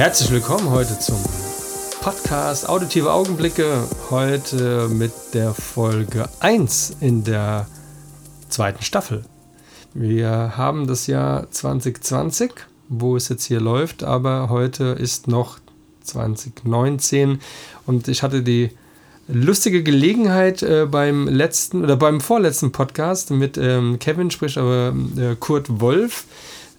Herzlich willkommen heute zum Podcast Auditive Augenblicke. Heute mit der Folge 1 in der zweiten Staffel. Wir haben das Jahr 2020, wo es jetzt hier läuft, aber heute ist noch 2019 und ich hatte die lustige Gelegenheit äh, beim letzten oder beim vorletzten Podcast mit ähm, Kevin, sprich aber äh, Kurt Wolf,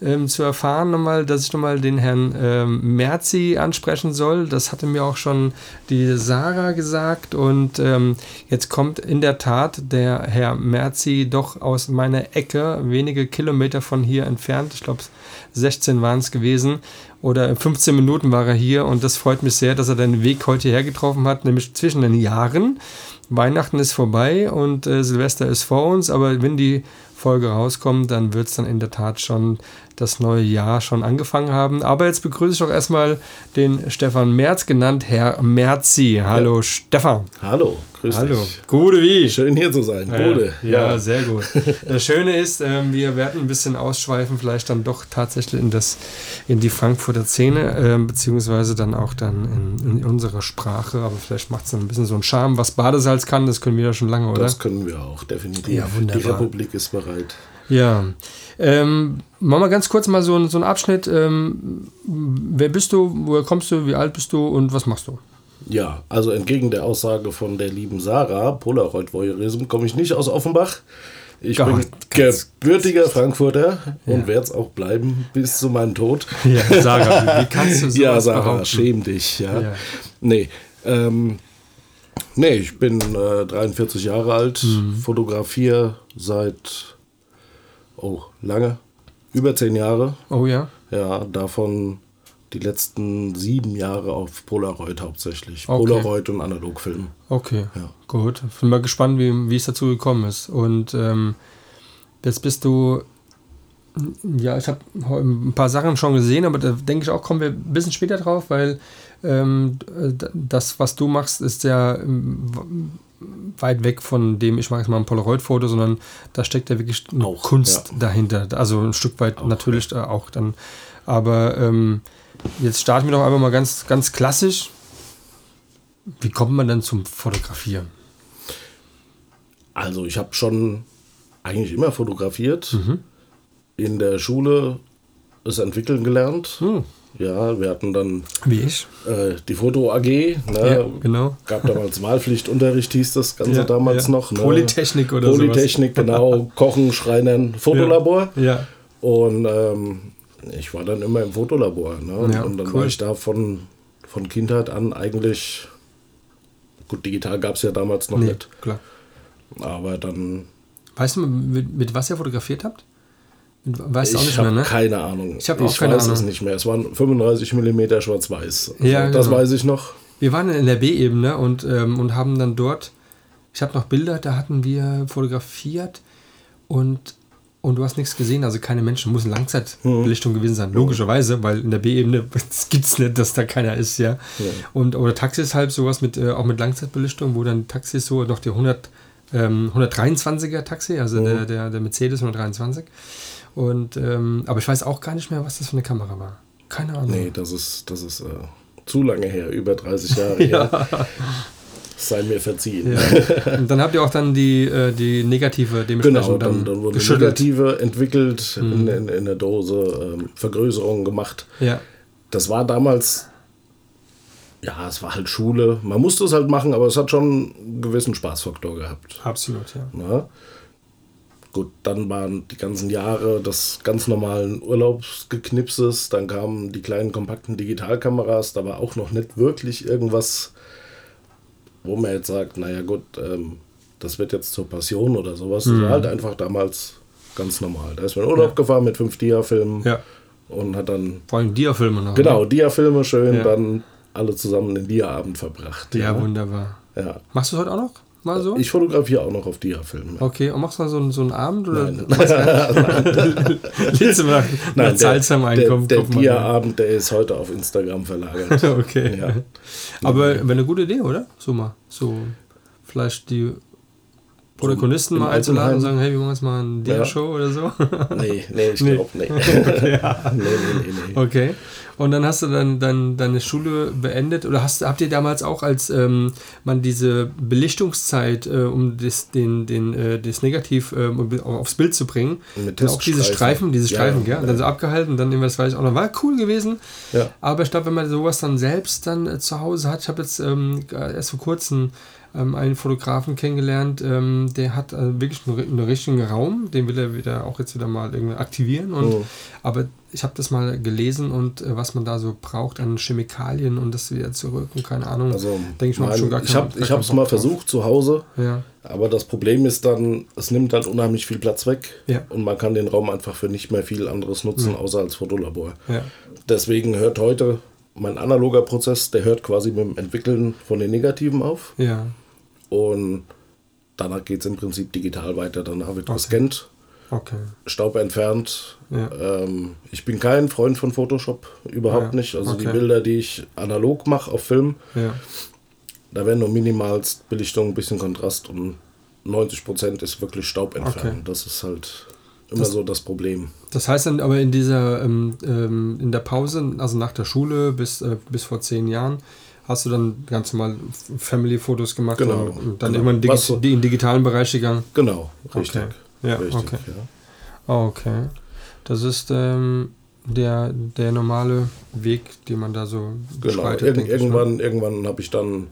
ähm, zu erfahren, nochmal, dass ich nochmal den Herrn ähm, Merzi ansprechen soll. Das hatte mir auch schon die Sarah gesagt. Und ähm, jetzt kommt in der Tat der Herr Merzi doch aus meiner Ecke, wenige Kilometer von hier entfernt. Ich glaube, 16 waren es gewesen. Oder 15 Minuten war er hier. Und das freut mich sehr, dass er den Weg heute hierher getroffen hat, nämlich zwischen den Jahren. Weihnachten ist vorbei und äh, Silvester ist vor uns, aber wenn die Folge rauskommt, dann wird es dann in der Tat schon das neue Jahr schon angefangen haben. Aber jetzt begrüße ich doch erstmal den Stefan Merz, genannt Herr Merzi. Hallo ja. Stefan. Hallo, grüß Hallo. dich. Gute wie? Schön hier zu sein. Gute. Ja, ja, sehr gut. Das Schöne ist, ähm, wir werden ein bisschen ausschweifen, vielleicht dann doch tatsächlich in, das, in die Frankfurter Szene, ähm, beziehungsweise dann auch dann in, in unserer Sprache. Aber vielleicht macht es dann ein bisschen so einen Charme. Was Badesalz kann, das können wir ja schon lange, oder? Das können wir auch, definitiv. Ja, wunderbar. Die Republik ist bereit. Ja. Ähm, machen wir ganz kurz mal so, so einen Abschnitt. Ähm, wer bist du, woher kommst du, wie alt bist du und was machst du? Ja, also entgegen der Aussage von der lieben Sarah, Polaroid-Voyeurism, komme ich nicht aus Offenbach. Ich Gott, bin gebürtiger Frankfurter ja. und werde es auch bleiben bis zu meinem Tod. Ja, Sarah, wie kannst du so Ja, Sarah, behaupten? schäm dich. Ja. ja. Nee, ähm, nee, ich bin äh, 43 Jahre alt, mhm. fotografiere seit Oh, lange. Über zehn Jahre. Oh ja. Ja, davon die letzten sieben Jahre auf Polaroid hauptsächlich. Okay. Polaroid und Analogfilm. Okay, ja. gut. Bin mal gespannt, wie, wie es dazu gekommen ist. Und ähm, jetzt bist du, ja, ich habe ein paar Sachen schon gesehen, aber da denke ich auch, kommen wir ein bisschen später drauf, weil ähm, das, was du machst, ist ja weit weg von dem, ich mache jetzt mal ein Polaroid-Foto, sondern da steckt ja wirklich auch, Kunst ja. dahinter. Also ein Stück weit auch, natürlich ja. auch dann. Aber ähm, jetzt starten wir doch einfach mal ganz, ganz klassisch. Wie kommt man denn zum Fotografieren? Also ich habe schon eigentlich immer fotografiert. Mhm. In der Schule es entwickeln gelernt. Mhm. Ja, wir hatten dann Wie ich? Äh, die Foto AG. Ne? Ja, genau. Gab damals Wahlpflichtunterricht, hieß das Ganze ja, damals ja. noch. Ne? Polytechnik oder so. Polytechnik, sowas. genau. Kochen, Schreinern, Fotolabor. Ja. Und ähm, ich war dann immer im Fotolabor. Ne? Und dann cool. war ich da von, von Kindheit an eigentlich. Gut, digital gab es ja damals noch nee, nicht. Klar. Aber dann. Weißt du, mit, mit was ihr fotografiert habt? Weißt du auch nicht mehr, ne? keine Ahnung. Ich habe auch keine weiß Ahnung. es nicht mehr. Es waren 35 mm schwarz-weiß. Ja, das genau. weiß ich noch. Wir waren in der B-Ebene und, ähm, und haben dann dort, ich habe noch Bilder, da hatten wir fotografiert und, und du hast nichts gesehen, also keine Menschen, muss eine Langzeitbelichtung mhm. gewesen sein, logischerweise, weil in der B-Ebene gibt es nicht, dass da keiner ist, ja. ja. Und, oder Taxis halb sowas mit, äh, auch mit Langzeitbelichtung, wo dann Taxis so noch die 100, ähm, 123er Taxi, also mhm. der, der, der Mercedes 123 und, ähm, aber ich weiß auch gar nicht mehr, was das für eine Kamera war. Keine Ahnung. Nee, das ist, das ist äh, zu lange her, über 30 Jahre ja. her. Sei mir verziehen. Ja. Und dann habt ihr auch dann die, äh, die negative dementsprechend genau, dann, dann wurde die negative entwickelt, mhm. in, in, in, der Dose, ähm, Vergrößerungen gemacht. Ja. Das war damals, ja, es war halt Schule. Man musste es halt machen, aber es hat schon einen gewissen Spaßfaktor gehabt. Absolut, ja. Na? Gut, dann waren die ganzen Jahre des ganz normalen Urlaubsgeknipses, dann kamen die kleinen kompakten Digitalkameras, da war auch noch nicht wirklich irgendwas, wo man jetzt sagt, naja gut, ähm, das wird jetzt zur Passion oder sowas. Mhm. Das war halt einfach damals ganz normal. Da ist man in Urlaub ja. gefahren mit fünf Dia-Filmen ja. und hat dann. Vor allem Dia-Filme noch. Genau, ne? Dia-Filme schön, ja. dann alle zusammen den Dia-Abend verbracht. Ja, wunderbar. Machst du heute auch noch? Mal so? Ich fotografiere auch noch auf Dia-Filmen. Okay, und machst du dann so, einen, so einen Abend? Oder Nein. Letztes Mal Nein, der, der, der Dia-Abend, der ist heute auf Instagram verlagert. okay. Ja. Aber wäre eine gute Idee, oder? So mal. So vielleicht die Protagonisten mal einzuladen und sagen, hey, wir machen jetzt mal eine Dia-Show ja. oder so? Nee, nee, ich glaube nee. okay, nee, nee, nee, nee. Okay. Und dann hast du dann, dann deine Schule beendet oder hast, habt ihr damals auch, als ähm, man diese Belichtungszeit, äh, um das, den, den, äh, das Negativ äh, aufs Bild zu bringen, Mit auch diese Streifen, diese Streifen, ja, ja, ja. dann so abgehalten, dann irgendwas weiß ich auch noch, war cool gewesen. Ja. Aber ich glaube, wenn man sowas dann selbst dann äh, zu Hause hat, ich habe jetzt ähm, erst vor kurzem ähm, einen Fotografen kennengelernt, ähm, der hat äh, wirklich einen, einen, richtigen Raum, den will er wieder auch jetzt wieder mal irgendwie aktivieren. Und, oh. Aber ich habe das mal gelesen und äh, was man da so braucht an Chemikalien und das wieder zurück und keine Ahnung. Also, denke ich mal, schon gar Ich habe es mal versucht zu Hause, ja. aber das Problem ist dann, es nimmt halt unheimlich viel Platz weg ja. und man kann den Raum einfach für nicht mehr viel anderes nutzen, ja. außer als Fotolabor. Deswegen hört heute mein analoger Prozess, der hört quasi mit dem Entwickeln von den Negativen auf. Ja. Und danach geht es im Prinzip digital weiter. Danach wird okay. gescannt, okay. Staub entfernt. Ja. Ähm, ich bin kein Freund von Photoshop, überhaupt ja. nicht. Also okay. die Bilder, die ich analog mache auf Film, ja. da werden nur minimalst Belichtung, ein bisschen Kontrast und 90% ist wirklich Staub entfernt. Das ist halt immer das, so das Problem. Das heißt dann aber in dieser ähm, ähm, in der Pause, also nach der Schule bis, äh, bis vor zehn Jahren, hast du dann ganz normal Family-Fotos gemacht genau, und, dann genau. irgendwann digi so, in den digitalen Bereich gegangen? Genau, richtig. Okay. Ja, richtig, okay. Ja. okay. Das ist ähm, der, der normale Weg, den man da so genau. Ir irgendwann, ne? irgendwann habe ich dann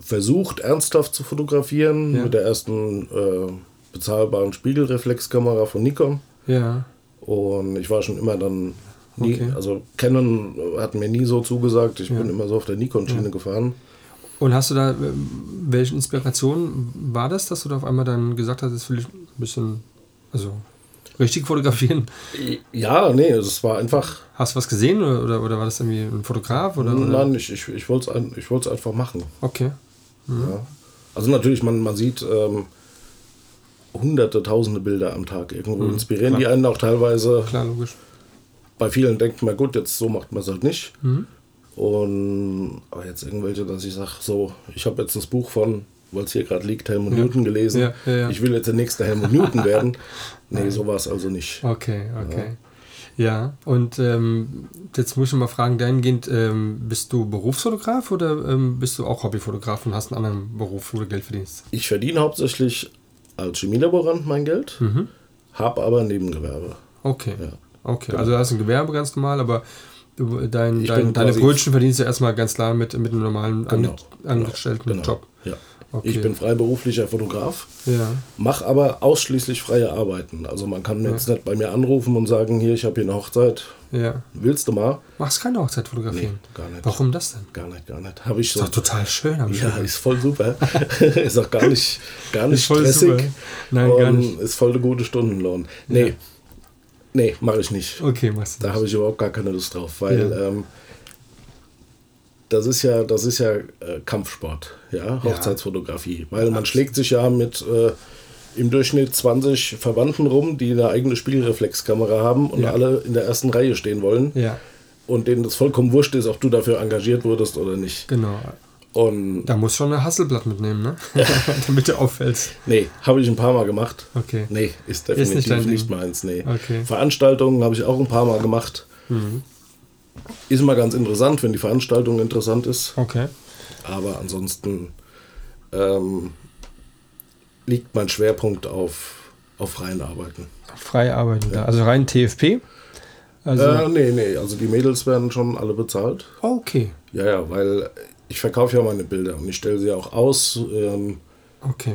versucht, ernsthaft zu fotografieren ja. mit der ersten äh, bezahlbaren Spiegelreflexkamera von Nikon. Ja. Und ich war schon immer dann nie, Okay. also Canon hat mir nie so zugesagt. Ich Ja. bin immer so auf der Nikon-Schiene Ja. gefahren. Und hast du da, ähm, welche Inspiration war das, dass du da auf einmal dann gesagt hast, das will ich ein bisschen, also richtig fotografieren? Ja, nee, es war einfach. Hast du was gesehen oder, oder, oder war das irgendwie ein Fotograf? Oder, oder? Nein, ich, ich, ich wollte es ich wollt's einfach machen. Okay. Ja. Also natürlich, man, man sieht ähm, hunderte, tausende Bilder am Tag irgendwo. Mhm, Inspirieren klar. die einen auch teilweise. Klar, logisch. Bei vielen denkt man, gut, jetzt so macht man es halt nicht. Mhm. Und aber jetzt irgendwelche, dass ich sage, so, ich habe jetzt das Buch von, weil es hier gerade liegt, Helmut Ja. Newton gelesen. Ja, ja. Ich will jetzt der nächste Helmut Newton werden. Nee, so war es also nicht. Okay, okay. Ja, und ähm, jetzt muss ich mal fragen, dahingehend, ähm, bist du Berufsfotograf oder ähm, bist du auch Hobbyfotograf und hast einen anderen Beruf, wo du Geld verdienst? Ich verdiene hauptsächlich als Chemielaborant mein Geld, Mhm. habe aber ein Nebengewerbe. Okay. Ja. Okay, Genau. also du hast ein Gewerbe ganz normal, aber du, dein, dein, deine Brötchen verdienst du erstmal ganz klar mit, mit einem normalen Genau, Ange angestellten Genau. Job. Ja. Okay. Ich bin freiberuflicher Fotograf, Ja, mache aber ausschließlich freie Arbeiten. Also man kann Ja. jetzt nicht bei mir anrufen und sagen, hier, ich habe hier eine Hochzeit, ja. willst du mal? Machst keine Hochzeit Nee, fotografieren? gar nicht. Warum das denn? Gar nicht, gar nicht. Habe ich so. Ist doch total schön, habe ich Ja, ist voll super. ist auch gar nicht, gar nicht Ist voll stressig. super. Nein, gar nicht. Ist voll der gute Stundenlohn. Nee. Nee, mache ich nicht. Okay, machst du. Da habe ich überhaupt gar keine Lust drauf, weil Ja. ähm, das ist ja, das ist ja äh, Kampfsport, ja, Hochzeitsfotografie. Weil man schlägt sich ja mit äh, im Durchschnitt 20 Verwandten rum, die eine eigene Spiegelreflexkamera haben und Ja. alle in der ersten Reihe stehen wollen Ja, und denen das vollkommen wurscht ist, ob du dafür engagiert wurdest oder nicht. genau. Und Da musst du schon ein Hasselblatt mitnehmen, ne? Damit du auffällst. nee, habe ich ein paar Mal gemacht. Okay. Nee, ist Ist definitiv nicht dein nicht, Ding. meins. Nee. Okay. Veranstaltungen habe ich auch ein paar Mal gemacht. Mhm. Ist immer ganz interessant, wenn die Veranstaltung interessant ist. Okay. Aber ansonsten ähm, liegt mein Schwerpunkt auf, auf freien Arbeiten. Frei arbeiten da. Also rein TFP? Also, äh, nee, nee, also die Mädels werden schon alle bezahlt. okay. Ja, ja, weil ich verkaufe ja meine Bilder und ich stelle sie auch aus. Ähm, Okay.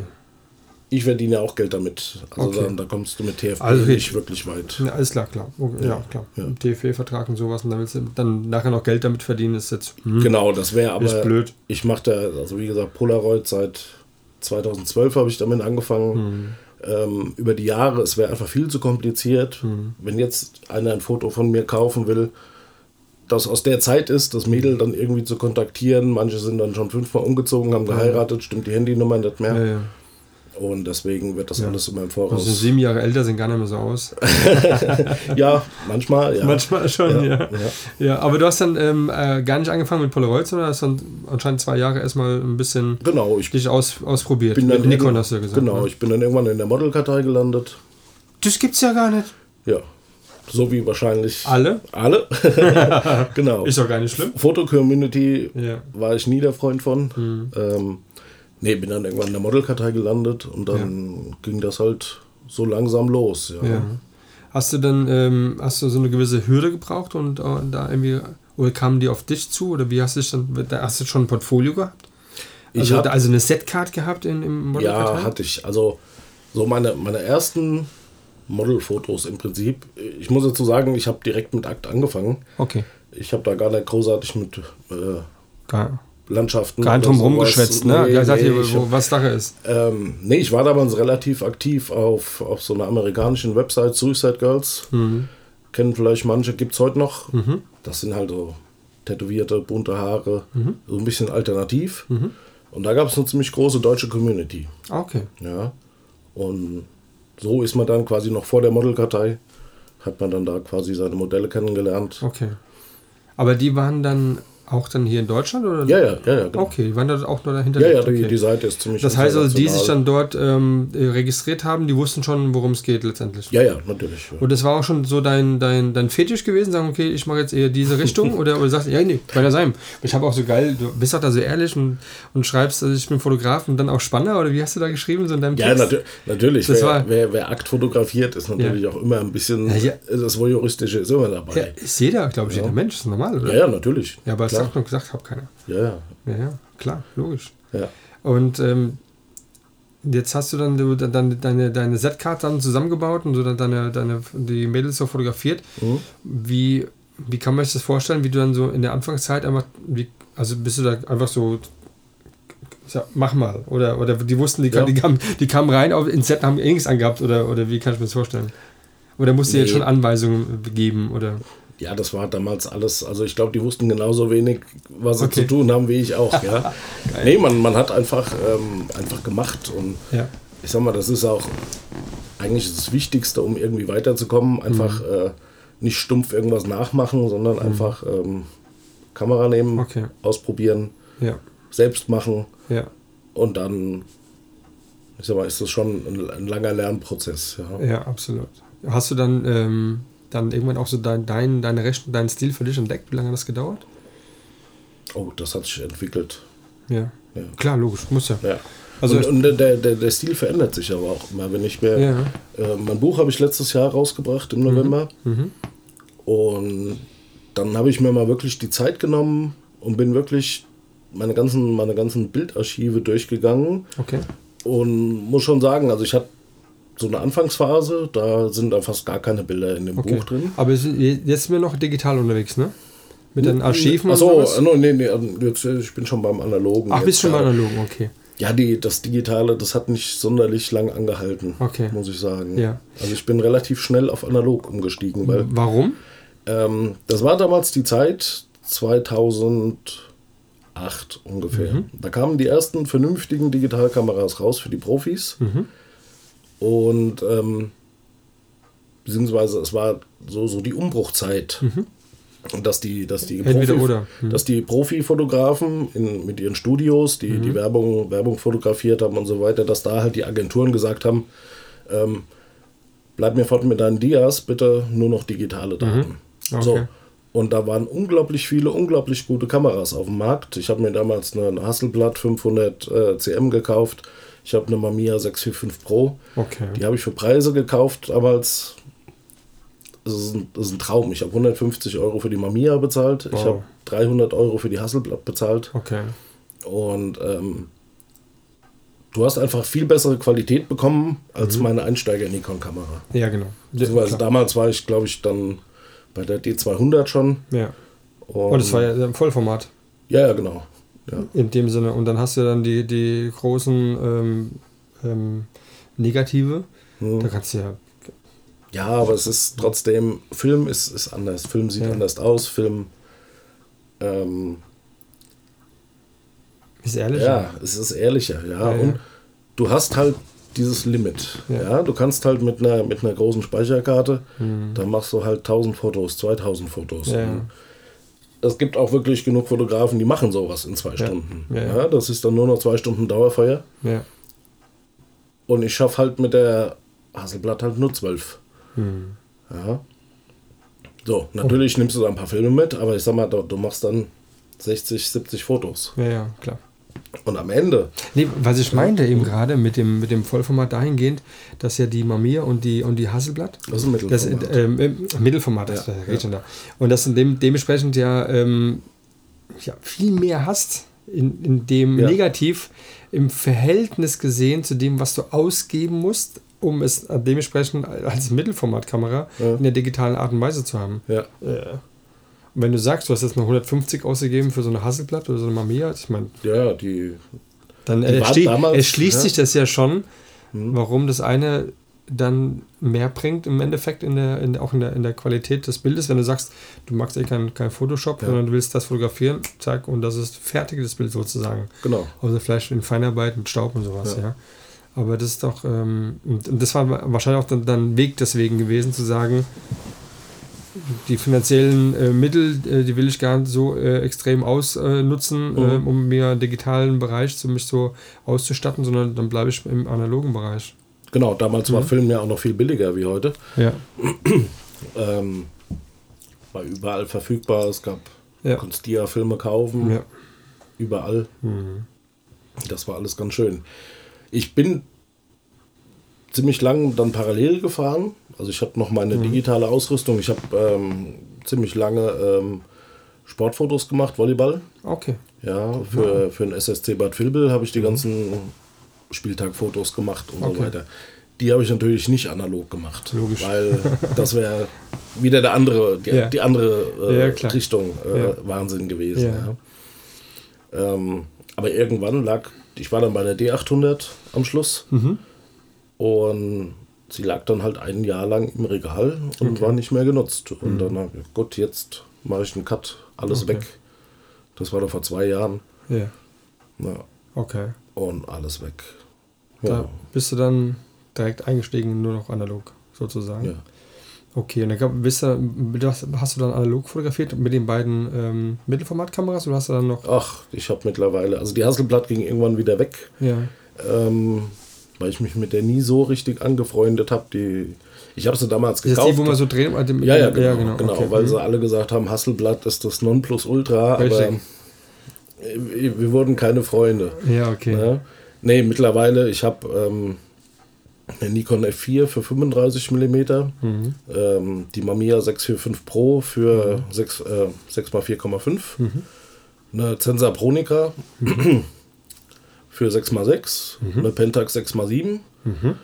ich verdiene ja auch Geld damit. Also Okay. dann, da kommst du mit TFP Also nicht wirklich weit. Ja, alles klar, klar. Okay, ja, Ja, klar. ja. TFP-Vertrag und sowas und dann willst du dann nachher noch Geld damit verdienen, ist jetzt hm, Genau, das wäre aber. ist blöd. Ich mache da, also wie gesagt, Polaroid seit 2012 habe ich damit angefangen. Hm. ähm, über die Jahre, es wäre einfach viel zu kompliziert. Mhm. Wenn jetzt einer ein Foto von mir kaufen will, das aus der Zeit ist, das Mädel dann irgendwie zu kontaktieren. Manche sind dann schon fünfmal umgezogen, haben geheiratet, stimmt die Handynummer nicht mehr. Ja, ja. Und deswegen wird das Ja. alles immer im Also Voraus. sieben Jahre älter sehen gar nicht mehr so aus. ja, manchmal, ja. Manchmal schon, ja. Ja, ja. ja. aber du hast dann ähm, äh, gar nicht angefangen mit Polaroid, sondern hast dann anscheinend zwei Jahre erstmal ein bisschen Genau, ich dich aus, ausprobiert. bin mit Nikon hast du ja gesagt. Genau, ne? ich bin dann irgendwann in der Modelkartei gelandet. Das gibt's ja gar nicht. Ja. So wie wahrscheinlich Alle? alle. genau. Ist doch gar nicht schlimm. Foto-Community Ja. war ich nie der Freund von. Mhm. Ähm, nee, bin dann irgendwann in der Modelkartei gelandet und dann ging das halt so langsam los. Ja. Ja. Hast du dann, ähm, hast du so eine gewisse Hürde gebraucht und äh, da irgendwie, oder kamen die auf dich zu oder wie hast du dich dann, da hast du schon ein Portfolio gehabt? Ich Also, hab- also eine Setcard gehabt in, im Modelkartei? Ja, hatte ich. Also so meine, meine ersten Modelfotos im Prinzip. Ich muss dazu sagen, ich habe direkt mit Akt angefangen. Okay. Ich habe da gar nicht großartig mit äh, Gar, Landschaften. gar nicht drum rumgeschwätzt, ne? Nee, ja, sagt nee, ihr, ich wo, was Sache ist. Ähm, nee, ich war damals relativ aktiv auf, auf so einer amerikanischen Website, Suicide Girls. Mhm. Kennen vielleicht manche, gibt es heute noch. Das sind halt so tätowierte, bunte Haare, Mhm. so ein bisschen alternativ. Und da gab es eine ziemlich große deutsche Community. Ah, Okay. Ja. Und so ist man dann quasi noch vor der Modelkartei, hat man dann da quasi seine Modelle kennengelernt. Okay. Aber die waren dann auch dann hier in Deutschland? Oder? Ja, ja, ja, ja. Genau. Okay, die waren da auch nur dahinter. Ja, ja, die, okay. die Seite ist ziemlich Das heißt also, die sich dann dort ähm, äh, registriert haben, die wussten schon, worum es geht letztendlich. Ja, ja, natürlich. Ja. Und das war auch schon so dein, dein, dein Fetisch gewesen, sagen, okay, ich mache jetzt eher diese Richtung oder, oder sagst, ja, nee, kann ja sein. Ich habe auch so geil, du bist auch da so ehrlich und, und schreibst, also ich bin Fotograf und dann auch Spanner oder wie hast du da geschrieben, so in deinem Ja, natu natürlich. Das Wer, war- wer, wer Akt fotografiert, ist natürlich auch immer ein bisschen, Ja, ja. das Voyeuristische ist immer Ja, dabei. ist jeder, glaube ich, jeder Mensch, ist normal, oder? Ja, ja, natürlich. Ja, aber es sagt noch gesagt, hab keiner. Ja, ja, Ja, ja, klar, logisch. ja. Und ähm, jetzt hast du dann du, dann deine, deine Z-Card dann zusammengebaut und so dann deine, deine, die Mädels so fotografiert. Mhm. Wie, wie kann man sich das vorstellen, wie du dann so in der Anfangszeit einfach, wie, also bist du da einfach so, sag, mach mal, oder, oder die wussten, die, Ja. die, kamen, die kamen rein auf, ins Set haben eh nichts angehabt, oder, oder wie kann ich mir das vorstellen? Oder musst du jetzt Nee. schon Anweisungen geben, oder? Ja, das war damals alles, also ich glaube, die wussten genauso wenig, was sie Okay. zu tun haben, wie ich auch. Ja. nee, man, man hat einfach, ähm, einfach gemacht und Ja. ich sag mal, das ist auch eigentlich das Wichtigste, um irgendwie weiterzukommen. Einfach Mhm. äh, nicht stumpf irgendwas nachmachen, sondern einfach ähm, Kamera nehmen, Okay. ausprobieren, Ja, selbst machen ja, und dann, ich sag mal, ist das schon ein, ein langer Lernprozess. Ja. ja, absolut. Hast du dann, ähm, dann irgendwann auch so dein, dein, deine deinen Stil für dich entdeckt? Wie lange hat das gedauert? Oh, das hat sich entwickelt. Ja. Ja. Klar, logisch, muss ja. Ja. Also- und, und der, der, der Stil verändert sich aber auch immer. Wenn ich mir, Ja. äh, mein Buch habe ich letztes Jahr rausgebracht im November. Mhm. Und dann habe ich mir mal wirklich die Zeit genommen und bin wirklich meine ganzen, meine ganzen Bildarchive durchgegangen. Okay. Und muss schon sagen, also ich hatte so eine Anfangsphase, da sind da fast gar keine Bilder in dem okay. Buch drin. Aber jetzt sind wir noch digital unterwegs, ne? Mit den Archiven und Achso, sowas? no, nee, nee, jetzt, äh, ich bin schon beim Analogen. Ach, jetzt bist schon gerade. analogen, okay. Ja, die, das Digitale, das hat nicht sonderlich lang angehalten, Okay. muss ich sagen. Ja. Also ich bin relativ schnell auf analog umgestiegen, weil Warum? ähm, das war damals die Zeit 2008 ungefähr. Mhm. Da kamen die ersten vernünftigen Digitalkameras raus für die Profis. Mhm. Und ähm, beziehungsweise es war so, so die Umbruchzeit. Dass die, dass die, Mhm. Oder. Mhm. dass die Profifotografen in, mit ihren Studios, die Mhm. die Werbung, Werbung fotografiert haben und so weiter, dass da halt die Agenturen gesagt haben, ähm, bleib mir fort mit deinen Dias, bitte nur noch digitale Daten. Mhm. Okay. So. Und da waren unglaublich viele, unglaublich gute Kameras auf dem Markt. Ich habe mir damals eine Hasselblad 500 äh, CM gekauft. Ich habe eine Mamiya 645 Pro. Okay. Die habe ich für Preise gekauft damals. Das ist ein, das ist ein Traum. Ich habe 150 Euro für die Mamiya bezahlt. Ich Wow. habe 300 Euro für die Hasselblad bezahlt. Okay. Und ähm, du hast einfach viel bessere Qualität bekommen als meine Einsteiger-Nikon-Kamera. Ja, genau. Ja, damals war ich, glaube ich, dann bei der D200 schon. ja. Und, Und das war ja im Vollformat. ja, ja, genau. Ja. In dem Sinne. Und dann hast du dann die, die großen ähm, ähm, Negative. Mhm. Da kannst du ja. Ja, aber es ist trotzdem, Film ist, ist anders. Film sieht ja. anders aus. Film. Ähm, ist ehrlicher. Ja, es ist ehrlicher, ja. ja und du hast halt dieses Limit. Ja. ja. Du kannst halt mit einer, mit einer großen Speicherkarte, mhm. da machst du halt 1000 Fotos, 2000 Fotos. Ja. Es gibt auch wirklich genug Fotografen, die machen sowas in zwei ja. Stunden. Ja, das ist dann nur noch zwei Stunden Dauerfeuer. Ja. Und ich schaffe halt mit der Hasselblatt halt nur zwölf. Mhm. Ja. So, natürlich oh. nimmst du da ein paar Filme mit, aber ich sag mal, du, du machst dann 60, 70 Fotos. Ja, ja, klar. Und am Ende. Nee, was ich meinte eben gerade mit dem, mit dem Vollformat dahingehend, dass ja die Mamiya und die, und die Hasselblatt. Das ist ein Mittelformat. Das, ähm, äh, Mittelformat, das ja, ja. da. Und das dem, dementsprechend ja, ähm, ja viel mehr hast, in, in dem ja. negativ im Verhältnis gesehen zu dem, was du ausgeben musst, um es dementsprechend als Mittelformatkamera ja. in der digitalen Art und Weise zu haben. Ja. Äh. Wenn du sagst, du hast jetzt mal 150 ausgegeben für so eine Hasselblatt oder so eine Mamiya, ich meine. Ja, die. Dann die erschließt, damals, erschließt ja. sich das ja schon, hm. warum das eine dann mehr bringt im Endeffekt in der, in, auch in der, in der Qualität des Bildes, wenn du sagst, du magst eh kein, kein Photoshop, ja. sondern du willst das fotografieren, zack, und das ist fertiges Bild sozusagen. Genau. Also vielleicht in Feinarbeit mit Staub und sowas, ja. ja. Aber das ist doch, ähm, und das war wahrscheinlich auch dann, dann Weg deswegen gewesen, zu sagen, die finanziellen äh, Mittel, äh, die will ich gar nicht so äh, extrem ausnutzen, mhm. Ähm, um mir einen digitalen Bereich zu mich so auszustatten, sondern dann bleibe ich im analogen Bereich. Genau, damals mhm. war Film ja auch noch viel billiger wie heute. Ja. ähm, war überall verfügbar. Es gab, ja. konntest Dia-Filme kaufen. Ja. Überall. Mhm. Das war alles ganz schön. Ich bin ziemlich lang dann parallel gefahren. Also ich habe noch meine mhm. digitale Ausrüstung. Ich habe ähm, ziemlich lange ähm, Sportfotos gemacht, Volleyball. Okay. Ja, für, für ein SSC Bad Vilbel habe ich die mhm. ganzen Spieltagfotos gemacht und okay. so weiter. Die habe ich natürlich nicht analog gemacht. Logisch. Weil das wäre wieder der andere, die, ja. die andere äh, ja, Richtung äh, ja. Wahnsinn gewesen. Ähm, aber irgendwann lag, ich war dann bei der D800 am Schluss. Mhm. Und sie lag dann halt ein Jahr lang im Regal und okay. war nicht mehr genutzt. Und mhm. dann habe ich, gut, jetzt mache ich einen Cut, alles okay. weg. Das war doch vor zwei Jahren. Ja. ja. Okay. Und alles weg. Ja. Da bist du dann direkt eingestiegen, nur noch analog sozusagen. Ja. Okay, und dann bist du, hast du dann analog fotografiert mit den beiden ähm, Mittelformatkameras oder hast du dann noch. Ach, ich habe mittlerweile, also die Hasselblatt ging irgendwann wieder weg. Ja. Ähm, weil ich mich mit der nie so richtig angefreundet habe. Die, ich habe sie damals gekauft. Das ist die, wo man so drehen? Ja, ja, genau, ja, genau, genau okay. weil mhm. sie alle gesagt haben, Hasselblatt ist das Nonplusultra, richtig. aber wir wurden keine Freunde. Ja, okay. Ne? Nee, mittlerweile, ich habe ähm, eine Nikon F4 für 35 mm, mhm. ähm, die Mamiya 645 Pro für mhm. 6, äh, 6x4,5, mhm. eine Zensa Pronica mhm. Für 6x6, mhm. eine Pentax 6x7, mhm.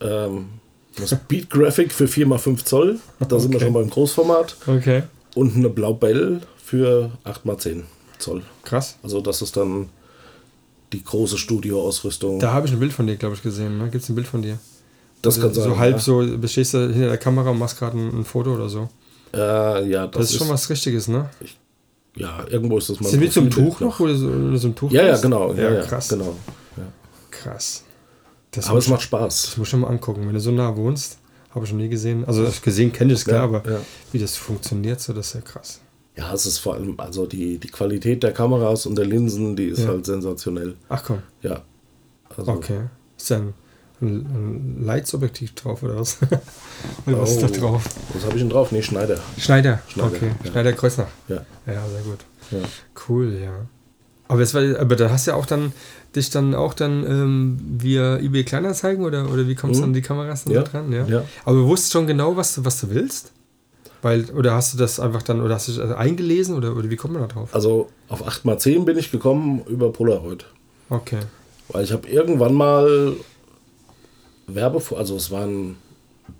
ähm, eine Speed Graphic für 4x5 Zoll, da okay. sind wir schon beim Großformat. Okay. Und eine Blaubell für 8x10 Zoll. Krass. Also das ist dann die große Studioausrüstung. Da habe ich ein Bild von dir, glaube ich, gesehen. Ne? Gibt es ein Bild von dir? Das also, kann sein. So halb ja. so, bestehst du hinter der Kamera und machst gerade ein, ein, Foto oder so. Äh, ja, das, das ist, ist schon was Richtiges, ne? Ich, ja, irgendwo ist das mal. Sind wir zum Tuch noch, du so, so ein Tuch Ja, ja, genau. Ja, ja, krass. Genau. Ja. Krass. Das aber es macht Spaß. Das muss ich schon mal angucken. Wenn du so nah wohnst, habe ich noch nie gesehen. Also gesehen kenne ich es klar, aber wie das funktioniert, so das ist ja krass. Ja, es ist vor allem, also die, die Qualität der Kameras und der Linsen, die ist halt sensationell. Ach komm. Ja. Also okay. Ist dann ein, Leitsobjektiv drauf oder was? oder was oh, ist da oh, drauf? Was habe ich denn drauf? Nee, Schneider. Schneider, Schneider okay. Ja. Schneider Kreuznach. Ja. Ja, sehr gut. Ja. Cool, ja. Aber, es war, aber da hast du ja auch dann dich dann auch dann ähm, via eBay Kleinanzeigen oder, oder wie kommst du mhm. an die Kameras dann ja. dran? Ja? ja. Aber du wusstest schon genau, was du, was du willst? Weil, oder hast du das einfach dann, oder hast du das eingelesen oder, oder wie kommt man da drauf? Also auf 8x10 bin ich gekommen über Polaroid. Okay. Weil ich habe irgendwann mal Werbe, also es waren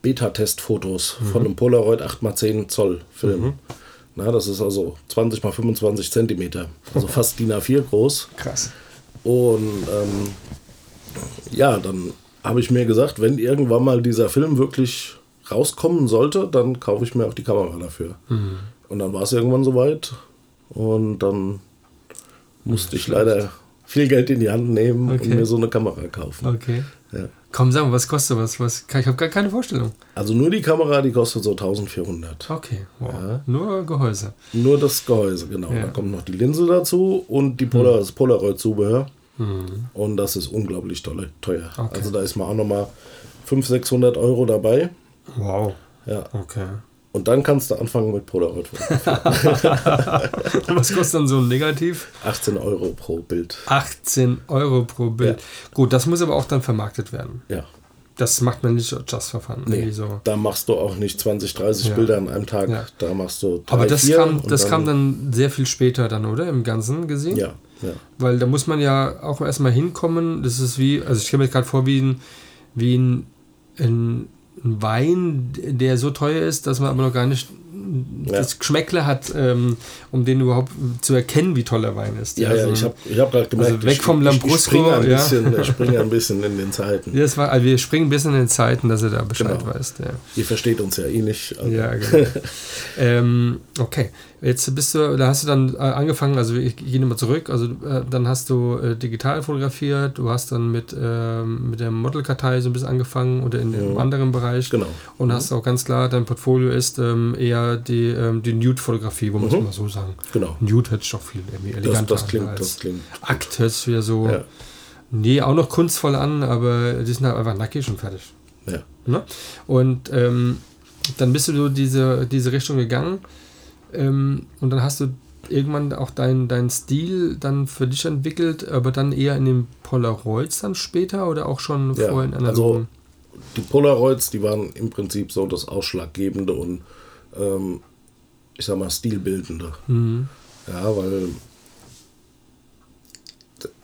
Beta-Testfotos mhm. von einem Polaroid 8x10 Zoll Film. Mhm. Na, das ist also 20 x 25 Zentimeter, also fast DIN A4 groß. Krass. Und ähm, ja, dann habe ich mir gesagt, wenn irgendwann mal dieser Film wirklich rauskommen sollte, dann kaufe ich mir auch die Kamera dafür. Mhm. Und dann war es irgendwann soweit und dann musste ich leider viel Geld in die Hand nehmen okay. und mir so eine Kamera kaufen. Okay. Ja. Komm, sag mal, was kostet was? was ich habe gar keine Vorstellung. Also nur die Kamera, die kostet so 1400. Okay, wow. Ja. Nur Gehäuse. Nur das Gehäuse, genau. Ja. Da kommt noch die Linse dazu und die Polar, hm. das Polaroid-Zubehör. Hm. Und das ist unglaublich tolle, teuer. Okay. Also da ist mal auch nochmal 500, 600 Euro dabei. Wow. Ja. Okay. Und dann kannst du anfangen mit Polaroid. Was kostet dann so ein Negativ? 18 Euro pro Bild. 18 Euro pro Bild. Ja. Gut, das muss aber auch dann vermarktet werden. Ja. Das macht man nicht just for fun. Nee, so. Da machst du auch nicht 20, 30 ja. Bilder an einem Tag. Ja. Da machst du drei, Aber das, kam, das dann kam dann sehr viel später dann, oder? Im Ganzen gesehen? Ja. ja. Weil da muss man ja auch erstmal hinkommen. Das ist wie, also ich stelle mir gerade vor, wie ein, wie ein, ein ein Wein, der so teuer ist, dass man aber noch gar nicht ja. das Geschmäckle hat, ähm, um den überhaupt zu erkennen, wie toll der Wein ist. Ja, also, ja ich habe ich hab gerade gemerkt, also weg vom Lambrusco. Ich, springe ein, bisschen, spring ein bisschen in den Zeiten. Ja, das war, also wir springen ein bisschen in den Zeiten, dass er da Bescheid genau. weiß. Ja. Ihr versteht uns ja eh nicht. Also. Ja, genau. ähm, okay, jetzt bist du, da hast du dann äh, angefangen, also ich gehe nochmal zurück, also äh, dann hast du äh, digital fotografiert, du hast dann mit, äh, mit der Modelkartei so ein bisschen angefangen oder in einem mhm. anderen Bereich. Genau. Und mhm. hast auch ganz klar, dein Portfolio ist ähm, eher die, ähm, die Nude-Fotografie, wo man es mhm. mal so sagen. Genau. Nude hört sich doch viel irgendwie eleganter das, das klingt, Das klingt Akt hört sich wieder so, ja. nee, auch noch kunstvoll an, aber die sind halt einfach nackig und fertig. Ja. Ne? Und ähm, dann bist du so diese, diese Richtung gegangen ähm, und dann hast du irgendwann auch deinen dein Stil dann für dich entwickelt, aber dann eher in den Polaroids dann später oder auch schon ja, vorher in analogen? Also die Polaroids, die waren im Prinzip so das Ausschlaggebende und ähm, ich sag mal stilbildende. Mhm. Ja, weil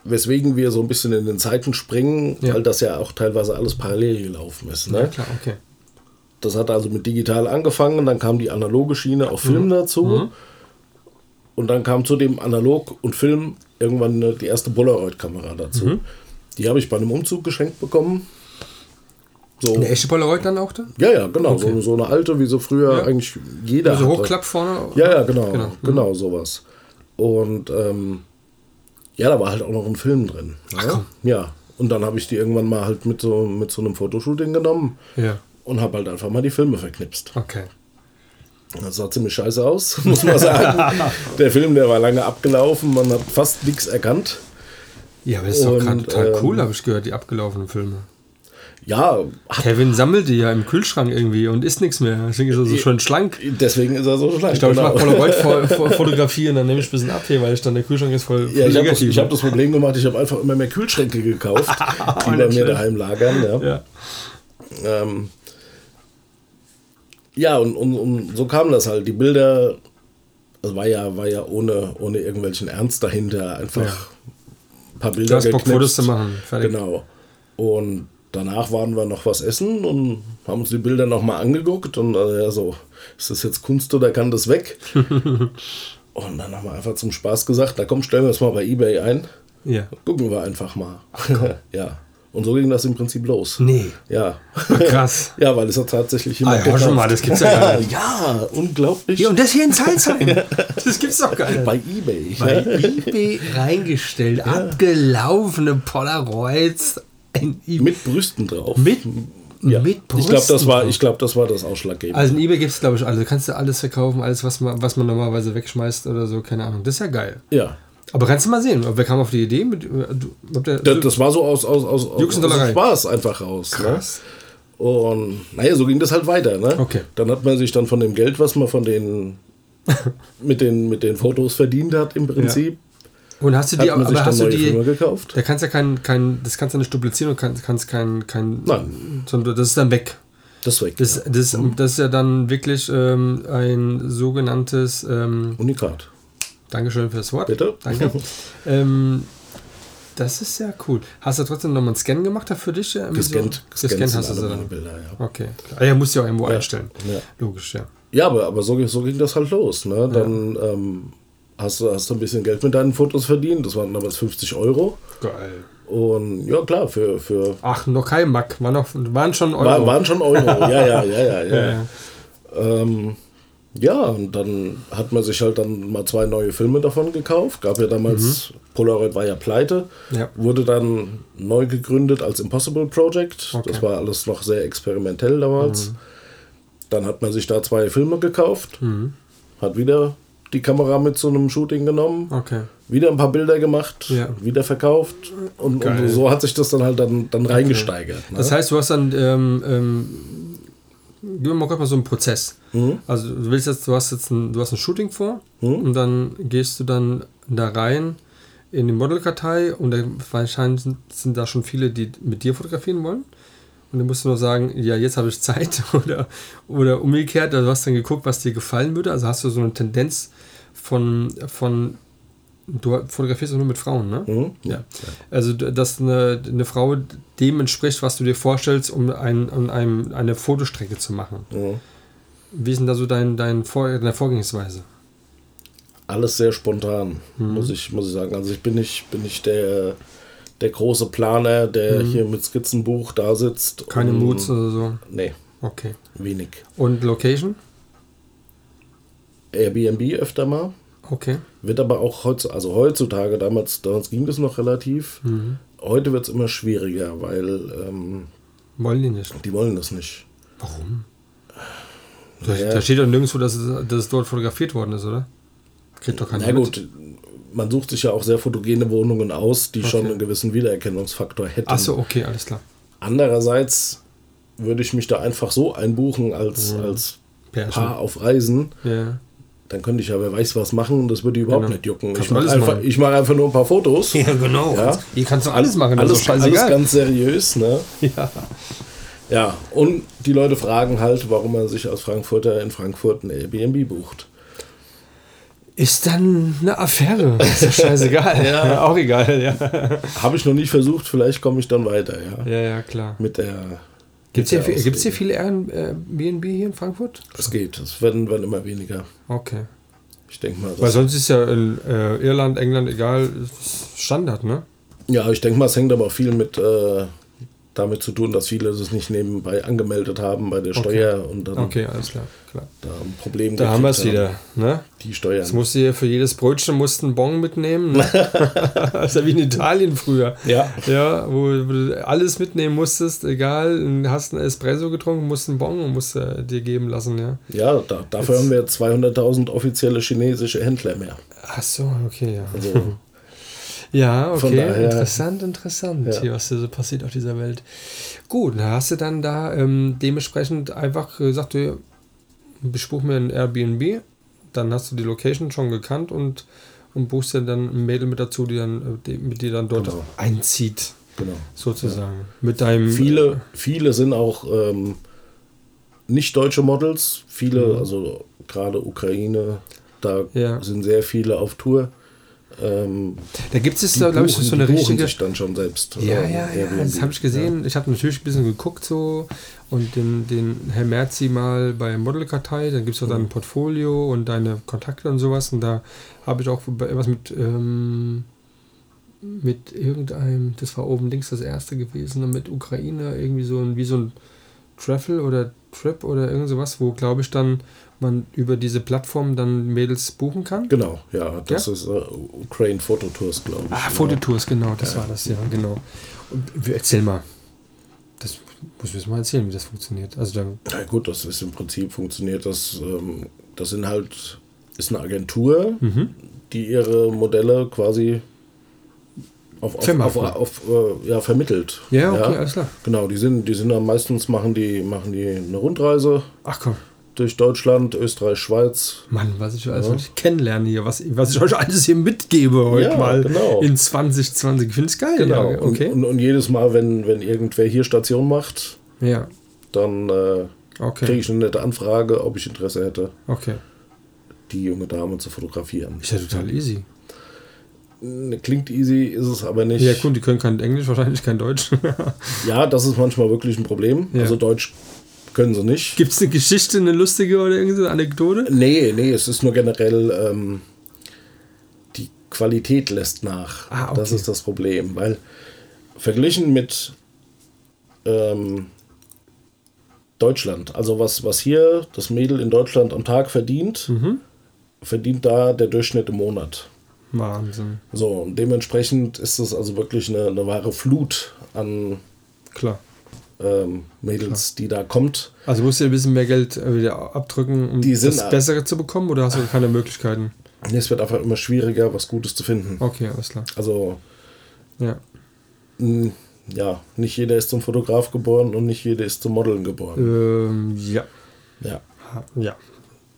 weswegen wir so ein bisschen in den Zeiten springen, ja. weil das ja auch teilweise alles parallel gelaufen ist. Ne? Ja, klar, okay. Das hat also mit digital angefangen, dann kam die analoge Schiene auf Film mhm. dazu. Mhm. Und dann kam zu dem Analog und Film irgendwann die erste Polaroid-Kamera dazu. Mhm. Die habe ich bei einem Umzug geschenkt bekommen. So. Eine echte Polaroid dann auch da? Ja, ja, genau. Okay. So, so, eine alte, wie so früher ja. eigentlich jeder. Also hochklapp vorne? Ja, ja, genau. Genau, mhm. genau sowas. Und ähm, ja, da war halt auch noch ein Film drin. Ach, ja? Komm. ja. Und dann habe ich die irgendwann mal halt mit so, mit so einem Fotoshooting genommen. Ja und habe halt einfach mal die Filme verknipst. Okay. Das sah ziemlich scheiße aus, muss man sagen. der Film, der war lange abgelaufen, man hat fast nichts erkannt. Ja, aber das ist doch total ähm, cool, habe ich gehört, die abgelaufenen Filme. Ja. Kevin sammelt die ja im Kühlschrank irgendwie und isst nichts mehr. Deswegen ist er so schön schlank. Deswegen ist er so schlank. Ich glaube, genau. ich mache Polaroid-Fotografie und dann nehme ich ein bisschen ab hier, weil ich dann der Kühlschrank ist voll, voll ja, ich habe das, hab das, Problem gemacht, ich habe einfach immer mehr Kühlschränke gekauft, die bei mir daheim lagern. Ja. ja. Ähm, ja, und, und, und so kam das halt. Die Bilder, also war ja, war ja ohne, ohne irgendwelchen Ernst dahinter, einfach ja. ein paar Bilder. Bock Fotos zu machen, fertig. Genau. Und danach waren wir noch was essen und haben uns die Bilder nochmal angeguckt und also ja, so, ist das jetzt Kunst oder kann das weg? und dann haben wir einfach zum Spaß gesagt, na komm, stellen wir es mal bei Ebay ein. Ja. Gucken wir einfach mal. ja. Und so ging das im Prinzip los. Nee. Ja. Krass. ja, weil es hat tatsächlich immer. Ah, ja, schon mal, das gibt's ja gar nicht. ja, unglaublich. Ja, und das hier in Salzheim. das gibt's doch gar nicht. Bei Ebay. Bei Ebay reingestellt. Ja. Abgelaufene Polaroids. Mit Brüsten drauf. Mit ja. Mit Brüsten ich glaube, das, war, glaub, das war das Ausschlaggebende. Also in eBay gibt es, glaube ich, alles. Du kannst du alles verkaufen, alles, was man, was man normalerweise wegschmeißt oder so, keine Ahnung. Das ist ja geil. Ja. Aber kannst du mal sehen, wer kam auf die Idee? Mit, äh, der, das, das, war so aus, aus, aus, aus, aus Spaß einfach raus. Ne? Krass. Ne? Und naja, so ging das halt weiter. Ne? Okay. Dann hat man sich dann von dem Geld, was man von den mit den, mit den Fotos verdient hat, im Prinzip. Ja. Und hast du die, aber hast du die, gekauft? Da kannst ja kein, kein, das kannst du nicht duplizieren und kannst, kannst kein, kein, Nein. sondern das ist dann weg. Das ist weg. Das, ja. das, mhm. das ist ja dann wirklich ähm, ein sogenanntes ähm, Unikat. Dankeschön fürs Wort. Bitte. Danke. ähm, das ist ja cool. Hast du trotzdem nochmal einen Scan gemacht für dich? Gescannt. So? Gescannt hast du sie dann. Bilder, ja. Okay. Ah, ja, musst du ja auch irgendwo ja. einstellen. Ja. Logisch, ja. Ja, aber, aber so, so ging das halt los. Ne? Dann, ja. ähm, hast du, hast du ein bisschen Geld mit deinen Fotos verdient. Das waren damals 50 Euro. Geil. Und ja, klar, für. für Ach, noch kein Mack, war noch, waren schon Euro. war, waren schon Euro, ja, ja, ja, ja. ja. ja. Ähm, ja, und dann hat man sich halt dann mal zwei neue Filme davon gekauft. Gab ja damals, mhm. Polaroid war ja pleite, Ja. wurde dann neu gegründet als Impossible Project. Okay. Das war alles noch sehr experimentell damals. Mhm. Dann hat man sich da zwei Filme gekauft, hat wieder die Kamera mit zu einem Shooting genommen, Okay. wieder ein paar Bilder gemacht, Ja. wieder verkauft und, und so hat sich das dann halt dann, dann reingesteigert. Ne? Das heißt, du hast dann, ähm, ähm, gib mir mal kurz mal so einen Prozess. Mhm. Also du willst jetzt, du hast jetzt ein, du hast ein Shooting vor Mhm. und dann gehst du dann da rein in die Modelkartei und da wahrscheinlich sind, sind da schon viele, die mit dir fotografieren wollen. Und dann musst du nur sagen, ja, jetzt habe ich Zeit oder, oder umgekehrt, also du hast dann geguckt, was dir gefallen würde. Also hast du so eine Tendenz von, von du fotografierst auch nur mit Frauen, ne? Mhm. Ja. Also, dass eine, eine Frau dem entspricht, was du dir vorstellst, um, ein, um einem, eine Fotostrecke zu machen. Mhm. Wie ist denn da so dein, dein Vor deine Vorgehensweise? alles sehr spontan, Mhm. muss, ich, muss ich sagen. Also ich bin nicht, bin nicht der, der große Planer, der hier mit Skizzenbuch da sitzt. Mhm. Keine und- Moods oder so? Nee, Okay. wenig. Und Location? Airbnb öfter mal. Okay. Wird aber auch heutzutage, also heutzutage, damals, damals ging das noch relativ. Mhm. Heute wird es immer schwieriger, weil ähm, Wollen die nicht. die wollen das nicht. Warum? Da, Naja. da steht doch nirgendwo, dass es, dass es dort fotografiert worden ist, oder? Kriegt doch keiner Na mit. gut, man sucht sich ja auch sehr fotogene Wohnungen aus, die schon Okay. einen gewissen Wiedererkennungsfaktor hätten. Achso, okay, alles klar. Andererseits würde ich mich da einfach so einbuchen als, Mhm. als Pärchen. Paar auf Reisen. Ja. Dann könnte ich ja, wer weiß, was machen und das würde die überhaupt Genau. nicht jucken. Kannst Ich du mache einfach, ich mach einfach nur ein paar Fotos. Ja, genau. Ja. Ihr kannst doch alles machen, Alles, ist alles ganz seriös, ne? ja. Ja, und die Leute fragen halt, warum man sich als Frankfurter in Frankfurt ein Airbnb bucht. Ist dann eine Affäre. Ist doch scheißegal. Ja. Auch egal, ja. Habe ich noch nicht versucht, vielleicht komme ich dann weiter, ja. Ja, ja, klar. Mit der. Gibt es hier, gibt's hier viele Airbnb hier in Frankfurt? Es geht, es werden, werden immer weniger. Okay. Ich denke mal, Weil sonst ist ja in äh, Irland, England, egal, Standard, ne? ja, ich denke mal, es hängt aber auch viel mit äh, damit zu tun, dass viele das nicht nebenbei angemeldet haben bei der Steuer und dann Okay, alles klar. klar. da ein Problem Da haben wir es wieder, ne? Die Steuern. Jetzt musst du hier für jedes Brötchen musst einen Bon mitnehmen. Ne? das ist ja wie in Italien früher. Ja. Ja, wo, du alles mitnehmen musstest, egal, hast einen Espresso getrunken, musst einen Bon und musst dir geben lassen, ja. Ja, da, dafür haben wir 200.000 offizielle chinesische Händler mehr. Ach so, okay, ja. Also, Ja, okay, daher- interessant, interessant, Ja. hier, was hier so passiert auf dieser Welt. Gut, dann hast du dann da ähm, dementsprechend einfach gesagt, du bespuch mir ein Airbnb, dann hast du die Location schon gekannt und, und buchst dir dann ein Mädel mit dazu, die dann äh, die, mit dir dann dort Genau. einzieht, genau. sozusagen. Mit deinem Viele, viele sind auch ähm, nicht deutsche Models. Viele, also gerade Ukraine, da Mhm. Ja. sind sehr viele auf Tour. Ähm, Da gibt es, glaube ich, so eine richtige. sich dann schon selbst. Ja, ähm, ja, ja, das habe ich gesehen. Ich habe natürlich ein bisschen geguckt so und den, den Herr Merzi mal bei Modelkartei, dann gibt es auch Mhm. dein Portfolio und deine Kontakte und sowas und da habe ich auch was mit ähm, mit irgendeinem, das war oben links das erste gewesen, mit Ukraine irgendwie so ein, wie so ein Travel oder Trip oder irgend sowas, wo glaube ich dann man über diese Plattform dann Mädels buchen kann. Genau, ja, das Ja? ist äh, Ukraine Fototours, glaube ich. Ah, ja. Fototours, genau, das war das, ja, genau. Und erzähl mal. Das muss ich mal erzählen, wie das funktioniert. Also dann, Na gut, das ist im Prinzip funktioniert das. Ähm, das sind halt, ist eine Agentur, Mhm. die ihre Modelle quasi auf, auf, auf, auf, äh, ja, vermittelt. ja, okay, alles klar. Genau, die sind, die sind dann meistens machen die, machen die eine Rundreise Ach komm, durch Deutschland, Österreich, Schweiz. Mann, was ich alles Ja. heute kennenlerne hier, was, was ich euch alles hier mitgebe heute Ja, mal genau. in 2020. Ich finde es geil. Genau. Ja, okay. Und, und, und jedes Mal, wenn, wenn irgendwer hier Station macht, ja, dann äh, okay. kriege ich eine nette Anfrage, ob ich Interesse hätte, Okay. die junge Dame zu fotografieren. Ist ja total easy. Klingt easy, ist es aber nicht. Ja, gut, die können kein Englisch, wahrscheinlich kein Deutsch. Ja, das ist manchmal wirklich ein Problem. Also Deutsch können sie nicht. Gibt es eine Geschichte, eine lustige oder irgendeine Anekdote? Nee, nee, es ist nur generell, ähm, Qualität lässt nach. Ah, okay. Das ist das Problem, weil verglichen mit ähm, Deutschland, also was, was hier das Mädel in Deutschland am Tag verdient, Mhm. verdient da der Durchschnitt im Monat. Wahnsinn. So, und dementsprechend ist es also wirklich eine, eine wahre Flut an Klar. Ähm, Mädels, die da kommt. Also musst du ein bisschen mehr Geld äh, wieder abdrücken, um sind- das Bessere zu bekommen oder hast du keine Möglichkeiten? Es wird einfach immer schwieriger, was Gutes zu finden. Okay, alles klar. Also, Ja. mh, ja, nicht jeder ist zum Fotograf geboren und nicht jeder ist zum Modeln geboren. Ähm, ja. Ja. Ja.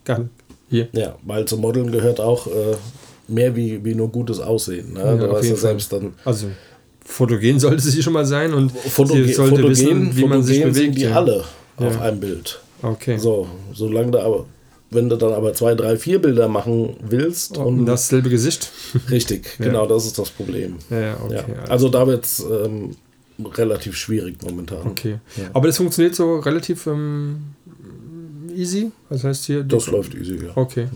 Gar Hier. Ja, weil zum Modeln gehört auch äh, mehr wie, wie nur gutes Aussehen. Ne? Ja, du weißt ja selbst dann. Also, fotogen sollte sie schon mal sein und Fotogen, sie sollte Fotogen, wissen, wie man sich bewegt. sind die ja. alle auf Ja. einem Bild. Okay. So, solange du aber, wenn du dann aber zwei, drei, vier Bilder machen willst Und und dasselbe Gesicht. richtig, Ja. genau, das ist das Problem. Ja, ja, okay. ja. Also da wird es ähm, relativ schwierig momentan. Okay. Aber das funktioniert so relativ ähm, easy. Das heißt hier. Das läuft easy, ja. Okay.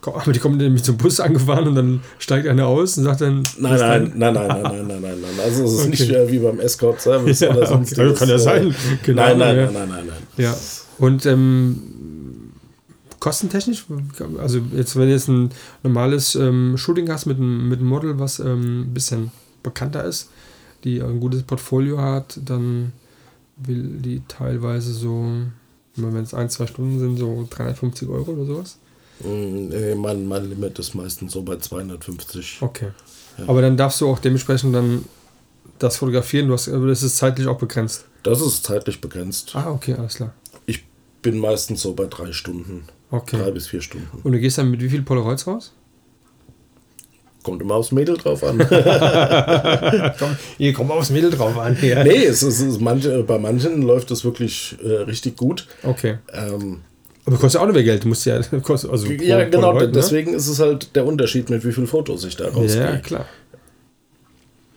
Komm, Aber die kommen nämlich zum Bus angefahren und dann steigt einer aus und sagt dann. Nein, was nein, nein, nein, nein, nein, nein, nein, nein. Also es ist Okay. nicht äh, wie beim Escort Service Ja, oder okay. sonst Also kann ja sein. Genau, nein, nein, ja. nein, nein, nein, nein. Ja. Und ähm, kostentechnisch, also jetzt wenn du jetzt ein normales ähm, Shooting hast mit einem, mit einem Model, was ähm, ein bisschen bekannter ist, die ein gutes Portfolio hat, dann will die teilweise so, wenn es ein, zwei Stunden sind, so 350 Euro oder sowas. Mm, nee, mein, mein Limit ist meistens so bei 250. Okay. Aber dann darfst du auch dementsprechend dann das fotografieren, du hast, das ist zeitlich auch begrenzt. Das ist zeitlich begrenzt. Ah, okay, alles klar. Ich bin meistens so bei drei Stunden. Okay. Drei bis vier Stunden. Und du gehst dann mit wie viel Polaroids raus? Kommt immer aufs Mädel drauf an. Komm, hier kommt aufs Mädel drauf an. Ja. nee, es ist, es ist manche, bei manchen läuft es wirklich äh, richtig gut. Okay. Ähm, Aber kostet auch noch mehr Geld. Du musst ja. Kostet, also ja, pro- genau. Polaroid, ne? deswegen ist es halt der Unterschied, mit wie viel Fotos ich da rausgehe. Ja, klar.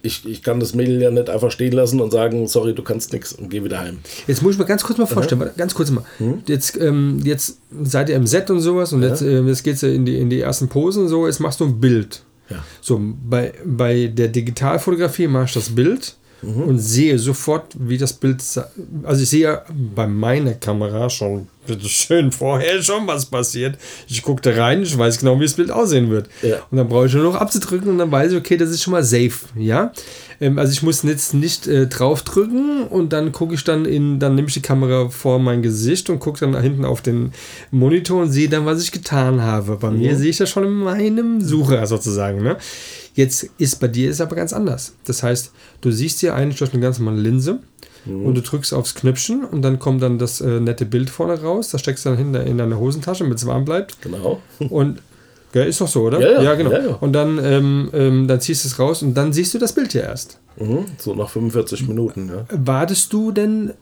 ich, ich kann das Mädel ja nicht einfach stehen lassen und sagen, sorry, du kannst nichts und geh wieder heim. Jetzt muss ich mir ganz kurz mal vorstellen, warte, ganz kurz mal. Hm? Jetzt, ähm, jetzt seid ihr im Set und sowas und jetzt, ähm, jetzt geht's ja in die, in die ersten Posen und so, jetzt machst du ein Bild. Ja. So, bei, bei der Digitalfotografie mache ich das Bild Mhm. und sehe sofort, wie das Bild. Also ich sehe ja bei meiner Kamera schon schön vorher schon was passiert. Ich gucke da rein, ich weiß genau, wie das Bild aussehen wird. Ja. Und dann brauche ich nur noch abzudrücken und dann weiß ich, okay, das ist schon mal safe. Ja. Ähm, also ich muss jetzt nicht äh, draufdrücken und dann gucke ich dann in, dann nehme ich die Kamera vor mein Gesicht und gucke dann da hinten auf den Monitor und sehe dann, was ich getan habe. Bei mir sehe ich das schon in meinem Sucher sozusagen. Ne? Jetzt ist bei dir ist aber ganz anders. Das heißt, du siehst hier eigentlich durch eine ganz normale Linse und du drückst aufs Knöpfchen und dann kommt dann das äh, nette Bild vorne raus. Das steckst du dann hinter in deine Hosentasche, damit es warm bleibt. Genau. Und gell, ist doch so, oder? Ja, ja, genau. ja, ja. Und dann, ähm, ähm, dann ziehst du es raus und dann siehst du das Bild ja erst. Mhm, so nach 45 Minuten, ja. Wartest du denn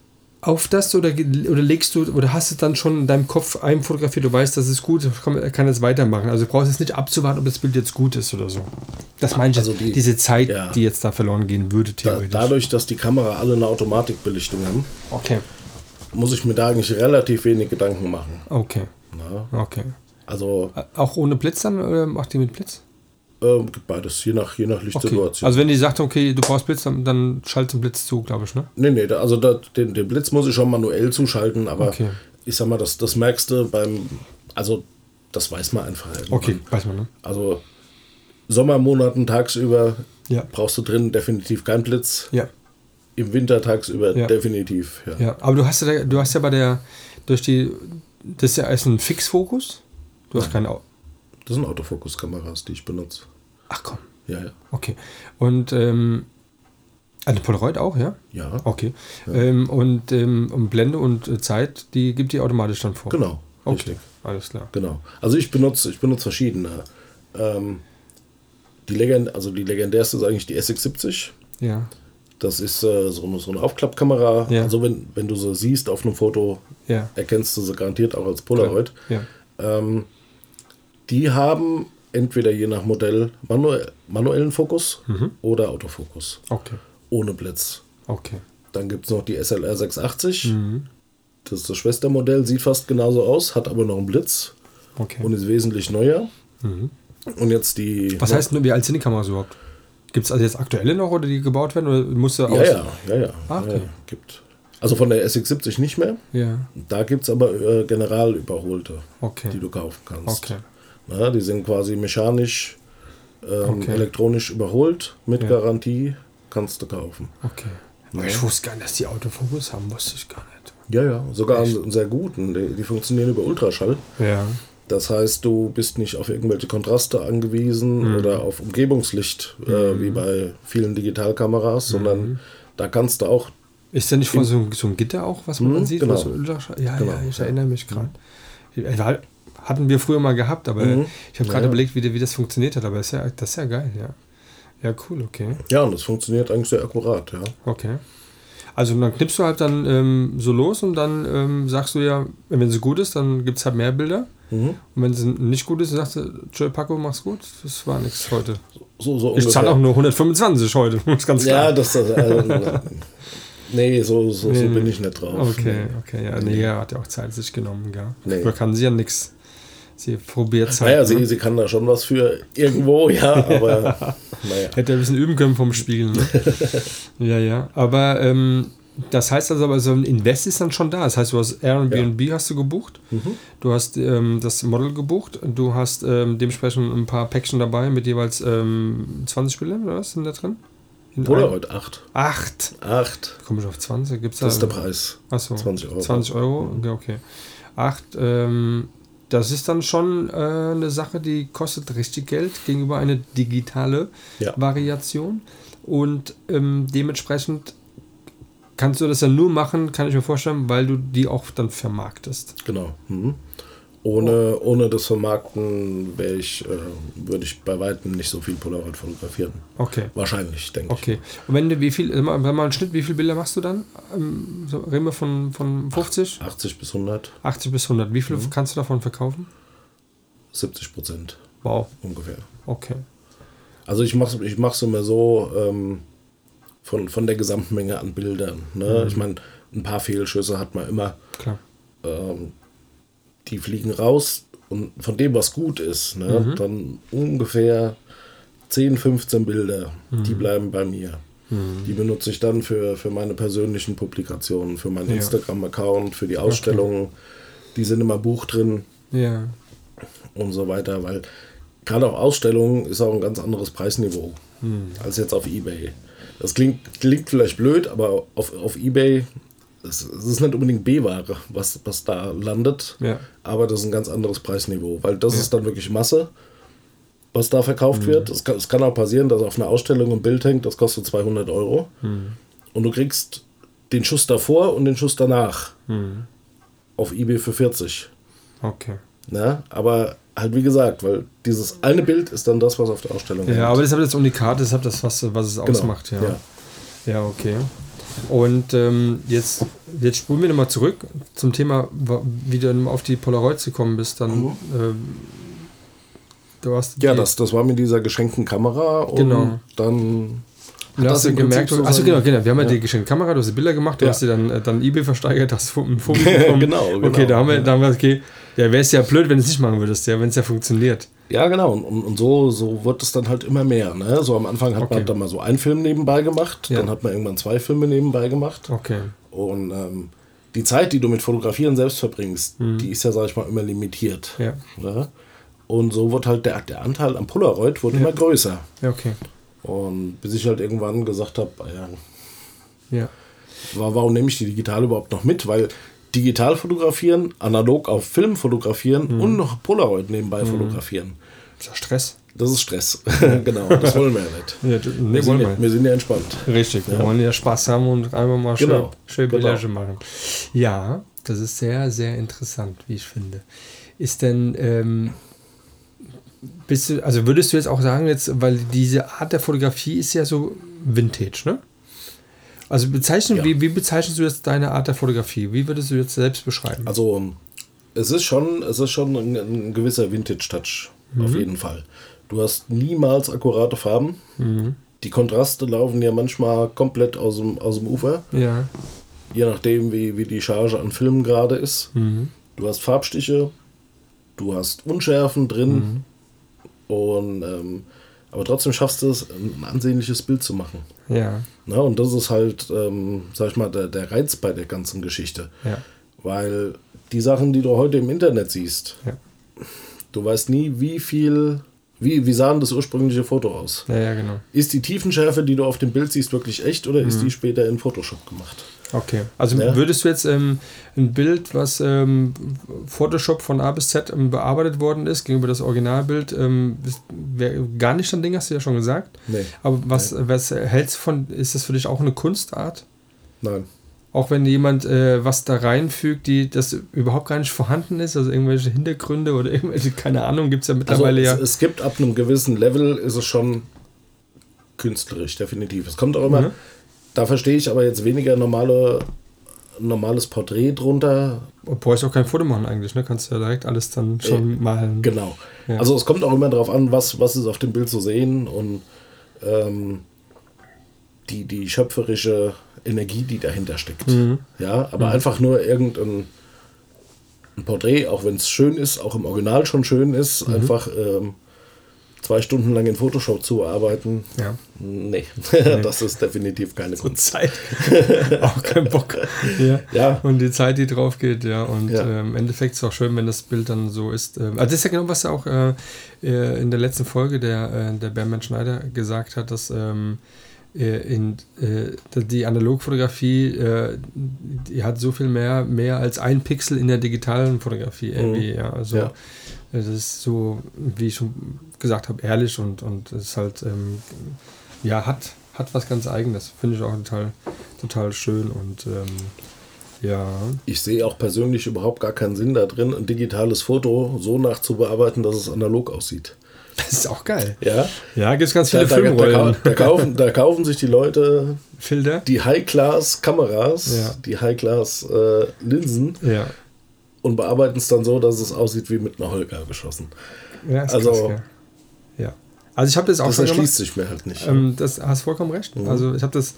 auf das oder, oder legst du oder hast du dann schon in deinem Kopf einfotografiert, du weißt, das ist gut, kann, kann jetzt weitermachen. Also du brauchst jetzt nicht abzuwarten, ob das Bild jetzt gut ist oder so. Das meine ich Also die- diese Zeit, ja. die jetzt da verloren gehen würde, Da, theoretisch. dadurch, dass die Kamera alle eine Automatikbelichtung haben, okay. muss ich mir da eigentlich relativ wenig Gedanken machen. Okay. Na, Okay. Also Ä- Auch ohne Blitz dann oder macht die mit Blitz? ähm, gibt beides, je nach, je nach Okay. Lichtsituation. Also wenn die sagt, okay, du brauchst Blitz, dann, dann schaltet den Blitz zu, glaube ich, ne? nee, nee, da, also da, den, den Blitz muss ich schon manuell zuschalten, aber Okay. ich sag mal, das, das merkst du beim, also das weiß man einfach. irgendwann. Okay, weiß man, ne? Also Sommermonaten tagsüber Ja. brauchst du drin definitiv keinen Blitz. Ja. Im Winter tagsüber Ja. definitiv, ja. Ja, aber du hast ja, du hast ja bei der, durch die, das ist ja erst ein Fixfokus. Du hast keine, Au- Das sind Autofokuskameras, die ich benutze. ach komm, Ja, ja. okay. Und, ähm, eine Polaroid auch, ja? Ja, Okay. Ähm, und, ähm, und Blende und äh, Zeit, die gibt die automatisch dann vor. genau. Okay, Richtig. alles klar. Genau. Also ich benutze, ich benutze verschiedene. Ähm, die, Legend, also die legendärste ist eigentlich die SX70. Ja, Das ist äh, so, eine, so eine Aufklappkamera. Ja. Also wenn, wenn du sie siehst auf einem Foto, ja. erkennst du sie garantiert auch als Polaroid. Ja. Ähm, die haben entweder je nach Modell manuell, manuellen Fokus Mhm. oder Autofokus. Okay, Ohne Blitz. okay. Dann gibt es noch die SLR 680. Mhm. Das ist das Schwestermodell, sieht fast genauso aus, hat aber noch einen Blitz Okay. und ist wesentlich neuer. Mhm. Und jetzt die. Was heißt, wie alt sind die Kameras überhaupt? Gibt es also jetzt aktuelle noch oder die gebaut werden? Oder musst du ja, aus ja, ja, ja. Ah, okay. ja, gibt. Also von der SX70 nicht mehr. Ja, Da gibt es aber äh, general überholte, okay. die du kaufen kannst. Okay. Na, die sind quasi mechanisch, ähm, Okay. elektronisch überholt, mit Ja. Garantie, kannst du kaufen. Okay. Aber ich wusste gar nicht, dass die Autofokus haben, wusste ich gar nicht. Ja, ja, sogar einen sehr guten. Die, die funktionieren über Ultraschall. Ja. Das heißt, du bist nicht auf irgendwelche Kontraste angewiesen Mhm. oder auf Umgebungslicht, äh, wie bei vielen Digitalkameras, Mhm. sondern da kannst du auch, Ist da nicht vor so, so ein Gitter auch, was man Mhm, sieht? genau. so ja, Genau, ja, ich ja. erinnere mich gerade. Hatten wir früher mal gehabt, aber Mhm. ich habe gerade ja. überlegt, wie, wie das funktioniert hat. Aber das ist, ja, das ist ja geil, ja. Ja, cool, okay. ja, und das funktioniert eigentlich sehr akkurat, ja. Okay. Also dann knippst du halt dann ähm, so los und dann ähm, sagst du ja, wenn sie gut ist, dann gibt es halt mehr Bilder. Mhm. Und wenn sie nicht gut ist, dann sagst du, Joe Paco, mach's gut. Das war nichts heute. So, so Ich zahle auch nur 125 heute, ist ganz klar. Ja, das, das äh, nee, so, so, Nee, so nee. bin ich nicht drauf. Okay, okay, ja, nee, er hat ja auch Zeit sich genommen, gell? Nee. Da kann sie ja nichts. Sie probiert es Naja, halt. sie, ne? sie kann da schon was für irgendwo, ja, aber naja. Hätte ein bisschen üben können vom Spielen. Ne? ja, ja. Aber ähm, das heißt also, aber so ein Invest ist dann schon da. Das heißt, du hast Airbnb hast du gebucht, Mhm. du hast ähm, das Model gebucht, du hast ähm, dementsprechend ein paar Päckchen dabei mit jeweils ähm, 20 Bildern oder was sind da drin? In heute acht. Acht. Acht, Komme ich auf 20? Gibt's da? das ist der Preis. Achso, 20 Euro. 20 Euro, okay. okay. Acht, ähm, das ist dann schon äh, eine Sache, die kostet richtig Geld gegenüber eine digitale Ja. Variation. Und ähm, dementsprechend kannst du das ja nur machen, kann ich mir vorstellen, weil du die auch dann vermarktest. Genau. Mhm. Ohne, ohne das Vermarkten ich, äh, würde ich bei weitem nicht so viel Polaroid fotografieren. Okay. Wahrscheinlich, denke Okay. Und wenn du wie viel, wenn man einen Schnitt, wie viele Bilder machst du dann? Ähm, so, reden wir von, von 50, ich. 80 bis 100, 80 bis 100. Wie Mhm. viel kannst du davon verkaufen? 70 Prozent Wow. ungefähr. Okay. Also ich mache ich es immer so ähm, von, von der Gesamtmenge an Bildern. Ne? Mhm. Ich meine, ein paar Fehlschüsse hat man immer. Klar. Ähm, die fliegen raus und von dem, was gut ist, ne, Mhm. dann ungefähr 10, 15 Bilder, die Mhm. bleiben bei mir. Die benutze ich dann für, für meine persönlichen Publikationen, für meinen Ja. Instagram-Account, für die Ausstellungen. Die sind immer Buch drin Ja. und so weiter, weil gerade auf Ausstellungen ist auch ein ganz anderes Preisniveau als jetzt auf Ebay. Das klingt, klingt vielleicht blöd, aber auf, auf Ebay es, ist nicht unbedingt B-Ware, was, was da landet, Ja. aber das ist ein ganz anderes Preisniveau, weil das ist dann wirklich Masse, was da verkauft wird. Es kann, es kann auch passieren, dass auf einer Ausstellung ein Bild hängt, das kostet 200 Euro und du kriegst den Schuss davor und den Schuss danach auf Ebay für 40. Okay. Ne? Aber halt wie gesagt, weil dieses eine Bild ist dann das, was auf der Ausstellung Ja, aber das ist aber das Unikat, das ist das, was, was es Genau, ausmacht. Ja. ja. ja. okay. Und ähm, jetzt, jetzt spulen wir nochmal zurück zum Thema, wie du dann auf die Polaroids gekommen bist. Dann, ähm, du hast Ja, das, das war mit dieser geschenkten Kamera und Genau. dann Und da das hast du gemerkt, so achso, genau, genau. Wir haben ja, Ja. die geschenkte Kamera, du hast die Bilder gemacht, du Ja. hast sie dann, äh, dann eBay versteigert, hast ein Foto bekommen. Genau, genau. Okay, da haben wir, da haben wir okay. Ja, wäre es ja blöd, wenn du es nicht machen würdest, ja, wenn es ja funktioniert. Ja, genau. Und, und, so, so wird es dann halt immer mehr. Ne? So am Anfang hat Okay. man dann mal so einen Film nebenbei gemacht, Ja. dann hat man irgendwann zwei Filme nebenbei gemacht. Okay. Und ähm, die Zeit, die du mit Fotografieren selbst verbringst, die ist ja, sag ich mal, immer limitiert. Mhm. Ja. Ne? Und so wird halt der, der Anteil am Polaroid wird immer größer. Ja, okay. Und bis ich halt irgendwann gesagt habe, ja, Ja. wa- warum nehme ich die digital überhaupt noch mit? Weil digital fotografieren, analog auf Film fotografieren Mhm. und noch Polaroid nebenbei fotografieren. Ist ja Stress. Das ist Stress. genau, das wollen wir ja nicht. Ja, du- nee, Wir sind, ja, wir. wir sind ja entspannt. Richtig, wir wollen ja Spaß haben und einfach mal schön, Genau, schön genau. Bilder machen. Ja, das ist sehr, sehr interessant, wie ich finde. Ist denn, ähm, bist du, also würdest du jetzt auch sagen, jetzt, weil diese Art der Fotografie ist ja so Vintage, ne? Also bezeichnen, Ja. wie, wie bezeichnest du jetzt deine Art der Fotografie? Wie würdest du jetzt selbst beschreiben? Also es ist schon, es ist schon ein, ein gewisser Vintage-Touch, auf Mhm. jeden Fall. Du hast niemals akkurate Farben. Mhm. Die Kontraste laufen ja manchmal komplett aus dem, aus dem Ufer, ja. je nachdem, wie, wie die Charge an Filmen gerade ist. Mhm. Du hast Farbstiche, du hast Unschärfen drin. Und ähm, aber trotzdem schaffst du es, ein ansehnliches Bild zu machen. Ja. Na, und das ist halt, ähm, sag ich mal, der, der Reiz bei der ganzen Geschichte. Ja. Weil die Sachen, die du heute im Internet siehst, Ja. du weißt nie, wie viel, wie, wie sah das ursprüngliche Foto aus? Ja, ja, genau. Ist die Tiefenschärfe, die du auf dem Bild siehst, wirklich echt oder ist die später in Photoshop gemacht? Okay. Also Ja. würdest du jetzt ähm, ein Bild, was ähm, Photoshop von A bis Z ähm, bearbeitet worden ist, gegenüber das Originalbild, ähm, ist- wär gar nicht dein Ding, hast du ja schon gesagt. Nee. Aber was, was hältst du von, ist das für dich auch eine Kunstart? Nein. Auch wenn jemand äh, was da reinfügt, die das überhaupt gar nicht vorhanden ist, also irgendwelche Hintergründe oder irgendwelche, keine Ahnung, gibt es ja Also mittlerweile es, ja. es gibt ab einem gewissen Level, ist es schon künstlerisch, definitiv. Es kommt auch immer, Mhm. Da verstehe ich aber jetzt weniger normale, normales Porträt drunter. Du brauchst auch kein Foto machen eigentlich, ne? Kannst ja direkt alles dann schon malen. Genau. Ja. Also es kommt auch immer darauf an, was, was ist auf dem Bild zu sehen und ähm, die, die schöpferische Energie, die dahinter steckt. Mhm. Ja, aber einfach nur irgendein ein Porträt, auch wenn es schön ist, auch im Original schon schön ist, Mhm. einfach ähm, zwei Stunden lang in Photoshop zu arbeiten. Ja. Nee, das ist definitiv keine Kunst. Zeit. auch kein Bock. Ja. Ja. Und die Zeit, die drauf geht, ja. Und Ja. äh, im Endeffekt ist es auch schön, wenn das Bild dann so ist. Äh, also das ist ja genau, was er auch äh, äh, in der letzten Folge der, äh, der Berman Schneider gesagt hat, dass ähm, äh, in, äh, die Analogfotografie, äh, die hat so viel mehr, mehr als ein Pixel in der digitalen Fotografie irgendwie, ja. Also Ja. Äh, das ist so, wie ich schon gesagt habe, ehrlich und, und es ist halt, ähm, ja, hat, hat was ganz Eigenes. Finde ich auch total, total schön und ähm, ja. Ich sehe auch persönlich überhaupt gar keinen Sinn da drin, ein digitales Foto so nachzubearbeiten, dass es analog aussieht. Das ist auch geil. Ja, Ja, gibt es ganz viele da, da, da, kaufen, da kaufen sich die Leute Filter? die High-Class-Kameras, Ja. die High-Class-Linsen Ja. Und bearbeiten es dann so, dass es aussieht wie mit einer Holger geschossen. ja Also- krass, ja. ja. Also ich habe das auch Das schon erschließt gemacht. sich mir halt nicht. Ähm, das hast vollkommen recht. Also ich habe das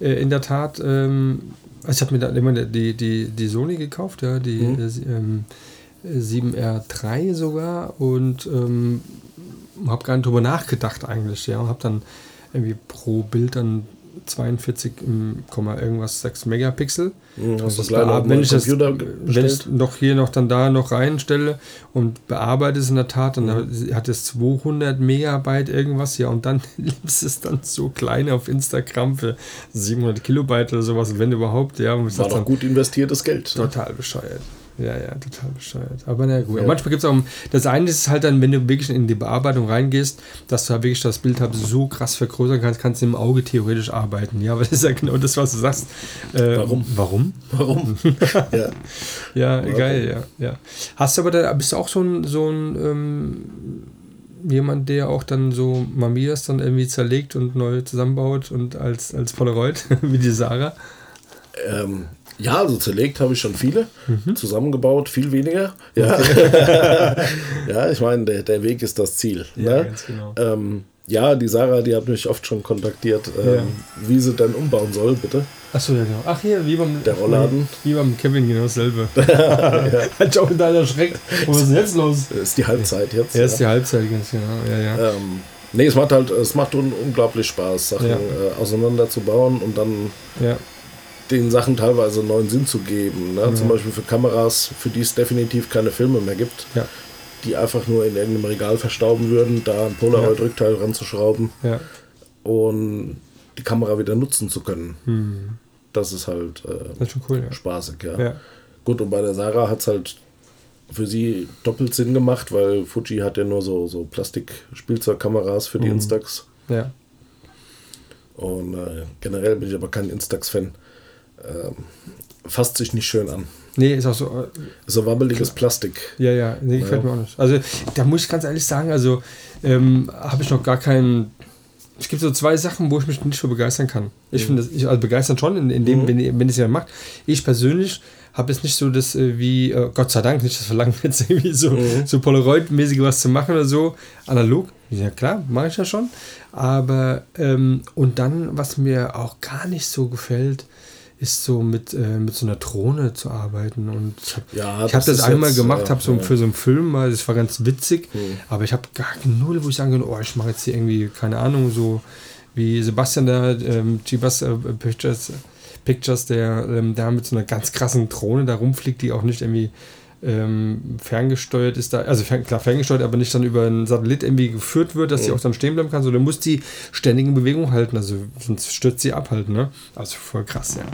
äh, in der Tat, ähm, also ich habe mir da immer die, die, die Sony gekauft, ja, die Mhm. äh, sie- ähm, äh, 7R3 sogar und ähm, habe gar nicht drüber nachgedacht eigentlich, ja, und habe dann irgendwie pro Bild dann 42, ähm, Komma irgendwas 6 Megapixel. Mhm, bear- den wenn ich das, Computer wenn ich noch hier noch dann da noch reinstelle und bearbeite es in der Tat, dann Mhm. hat es 200 Megabyte irgendwas, ja, und dann ist es dann so klein auf Instagram für 700 Kilobyte oder sowas, wenn überhaupt, ja, War doch dann, gut investiertes Geld. total bescheuert. Ja, ja, total bescheuert. Aber na gut. Ja. Manchmal gibt es auch, das eine ist halt dann, wenn du wirklich in die Bearbeitung reingehst, dass du halt wirklich das Bild halt so krass vergrößern kannst, kannst du im Auge theoretisch arbeiten. Ja, aber das ist ja genau das, was du sagst. Äh, Warum? Warum? Warum? ja. Ja, Warum? geil, ja, ja. Hast du aber da, bist du auch so ein, so ein ähm, jemand, der auch dann so Mamias dann irgendwie zerlegt und neu zusammenbaut und als, als Polaroid, wie die Sarah? Ähm, ja, also zerlegt habe ich schon viele, Mhm. zusammengebaut viel weniger. Ja, ja ich meine, der, der Weg ist das Ziel. Ja, ne? ganz genau. ähm, ja, die Sarah, die hat mich oft schon kontaktiert, ähm, Ja. wie sie dann umbauen soll, bitte. Achso, ja, genau. Ach, hier, wie beim, Der Rollladen. Wie beim Kevin, genau dasselbe. Hat schon mit deiner Schreck. Was ist denn jetzt los? Ist die Halbzeit jetzt. Er ist ja. die Halbzeit, ganz genau. Ja, ja. ähm, nee, es macht halt, es macht un unglaublich Spaß, Sachen Ja. äh, auseinanderzubauen und dann ja. Den Sachen teilweise neuen Sinn zu geben. Ne? Ja. Zum Beispiel für Kameras, für die es definitiv keine Filme mehr gibt, Ja. die einfach nur in irgendeinem Regal verstauben würden, da ein Polaroid-Rückteil ranzuschrauben und die Kamera wieder nutzen zu können. Hm. Das ist halt äh, Das ist cool, spaßig, ja. Ja. Gut, und bei der Sarah hat es halt für sie doppelt Sinn gemacht, weil Fuji hat ja nur so, so Plastik-Spielzeugkameras für die Mhm. Instax. Ja. Und äh, generell bin ich aber kein Instax-Fan. Ähm, fasst sich nicht schön an. Nee, ist auch so. äh, so wabbeliges Plastik. Ja, ja, nee, gefällt Ja. mir auch nicht. Also, da muss ich ganz ehrlich sagen, also ähm, habe ich noch gar keinen. Es gibt so zwei Sachen, wo ich mich nicht für begeistern kann. Ich finde das, ich, also begeistern schon, in, in dem, wenn, wenn es jemand macht. Ich persönlich habe jetzt nicht so das äh, wie, äh, Gott sei Dank, nicht das Verlangen, jetzt irgendwie so, so Polaroid-mäßig was zu machen oder so. Analog, ja klar, mache ich ja schon. Aber, ähm, und dann, was mir auch gar nicht so gefällt, ist so mit, äh, mit so einer Drohne zu arbeiten. Und ich habe Ja, ich hab das das einmal jetzt, gemacht, äh, habe so ja. für so einen Film mal, das war ganz witzig, Hm. aber ich habe gar null, wo ich sagen kann, oh, ich mache jetzt hier irgendwie, keine Ahnung, so wie Sebastian da, ähm, Chibas äh, Pictures, Pictures, der ähm, da mit so einer ganz krassen Drohne da rumfliegt, die auch nicht irgendwie ähm, ferngesteuert ist da, also fern, klar ferngesteuert, aber nicht dann über einen Satellit irgendwie geführt wird, dass sie auch dann stehen bleiben kann, sondern muss die ständig in Bewegung halten, also sonst stürzt sie ab halt, ne? Also voll krass, ja.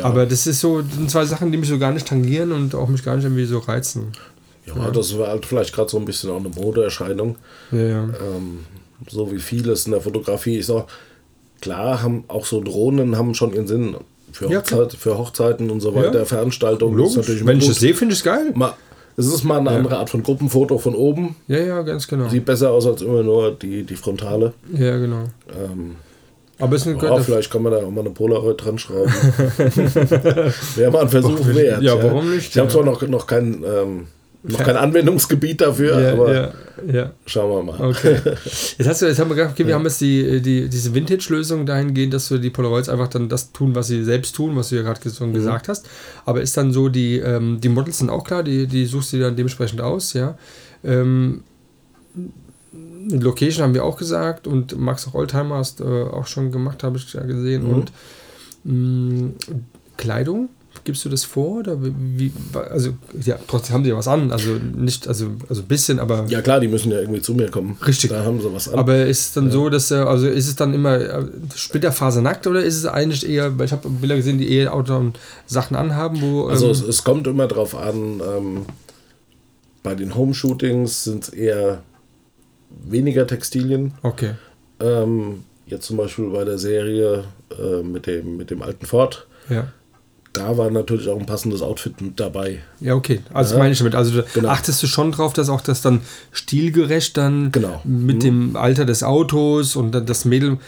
Ja. Aber das ist so, das sind zwei Sachen, die mich so gar nicht tangieren und auch mich gar nicht irgendwie so reizen. Ja, das war halt vielleicht gerade so ein bisschen auch eine Modeerscheinung. Ja, ja. Ähm, so wie vieles in der Fotografie. Ich sag, klar, haben auch so Drohnen haben schon ihren Sinn für, Ja, Hochzeit, für Hochzeiten und so weiter, Ja. Veranstaltungen. ist Logisch. immer Wenn ich das sehe, finde ich es geil. Mal, es ist mal eine andere Art von Gruppenfoto von oben. Ja, ja, ganz genau. Sieht besser aus als immer nur die, die Frontale. Ja, genau. Ähm, Aber es ist ja, vielleicht kann man da auch mal eine Polaroid dran schrauben. Wäre mal ein Versuch wert. Ja, warum nicht? Ich habe Ja. zwar noch, noch, kein, ähm, noch kein Anwendungsgebiet dafür, ja, aber ja, ja. schauen wir mal. Okay. Jetzt, hast du, jetzt haben wir gedacht, okay, wir haben jetzt die, die, diese Vintage-Lösung dahingehend, dass wir die Polaroids einfach dann das tun, was sie selbst tun, was du ja gerade Mhm. gesagt hast. Aber ist dann so, die, ähm, die Models sind auch klar, die, die suchst du dann dementsprechend aus, ja. Ähm, Location haben wir auch gesagt und Max auch Oldtimer hast äh, auch schon gemacht, habe ich ja gesehen. Mhm. Und mh, Kleidung, gibst du das vor? Oder wie, also, ja, trotzdem haben sie ja was an. Also nicht, also, also ein bisschen, aber. Ja klar, die müssen ja irgendwie zu mir kommen. Richtig. Da haben sie was an. Aber ist es dann so, dass er, also ist es dann immer äh, splitterfasernackt oder ist es eigentlich eher, weil ich habe Bilder gesehen, die eher und Sachen anhaben, wo. Also ähm, es, es kommt immer drauf an, ähm, bei den Home-Shootings sind es eher weniger Textilien. okay. Ähm, jetzt zum Beispiel bei der Serie äh, mit, dem, mit dem alten Ford, Ja. Da war natürlich auch ein passendes Outfit mit dabei. Ja, okay. Also Ja. meine ich damit. Also Genau. achtest du schon drauf, dass auch das dann stilgerecht dann Genau. mit Mhm. dem Alter des Autos und dann das Mädel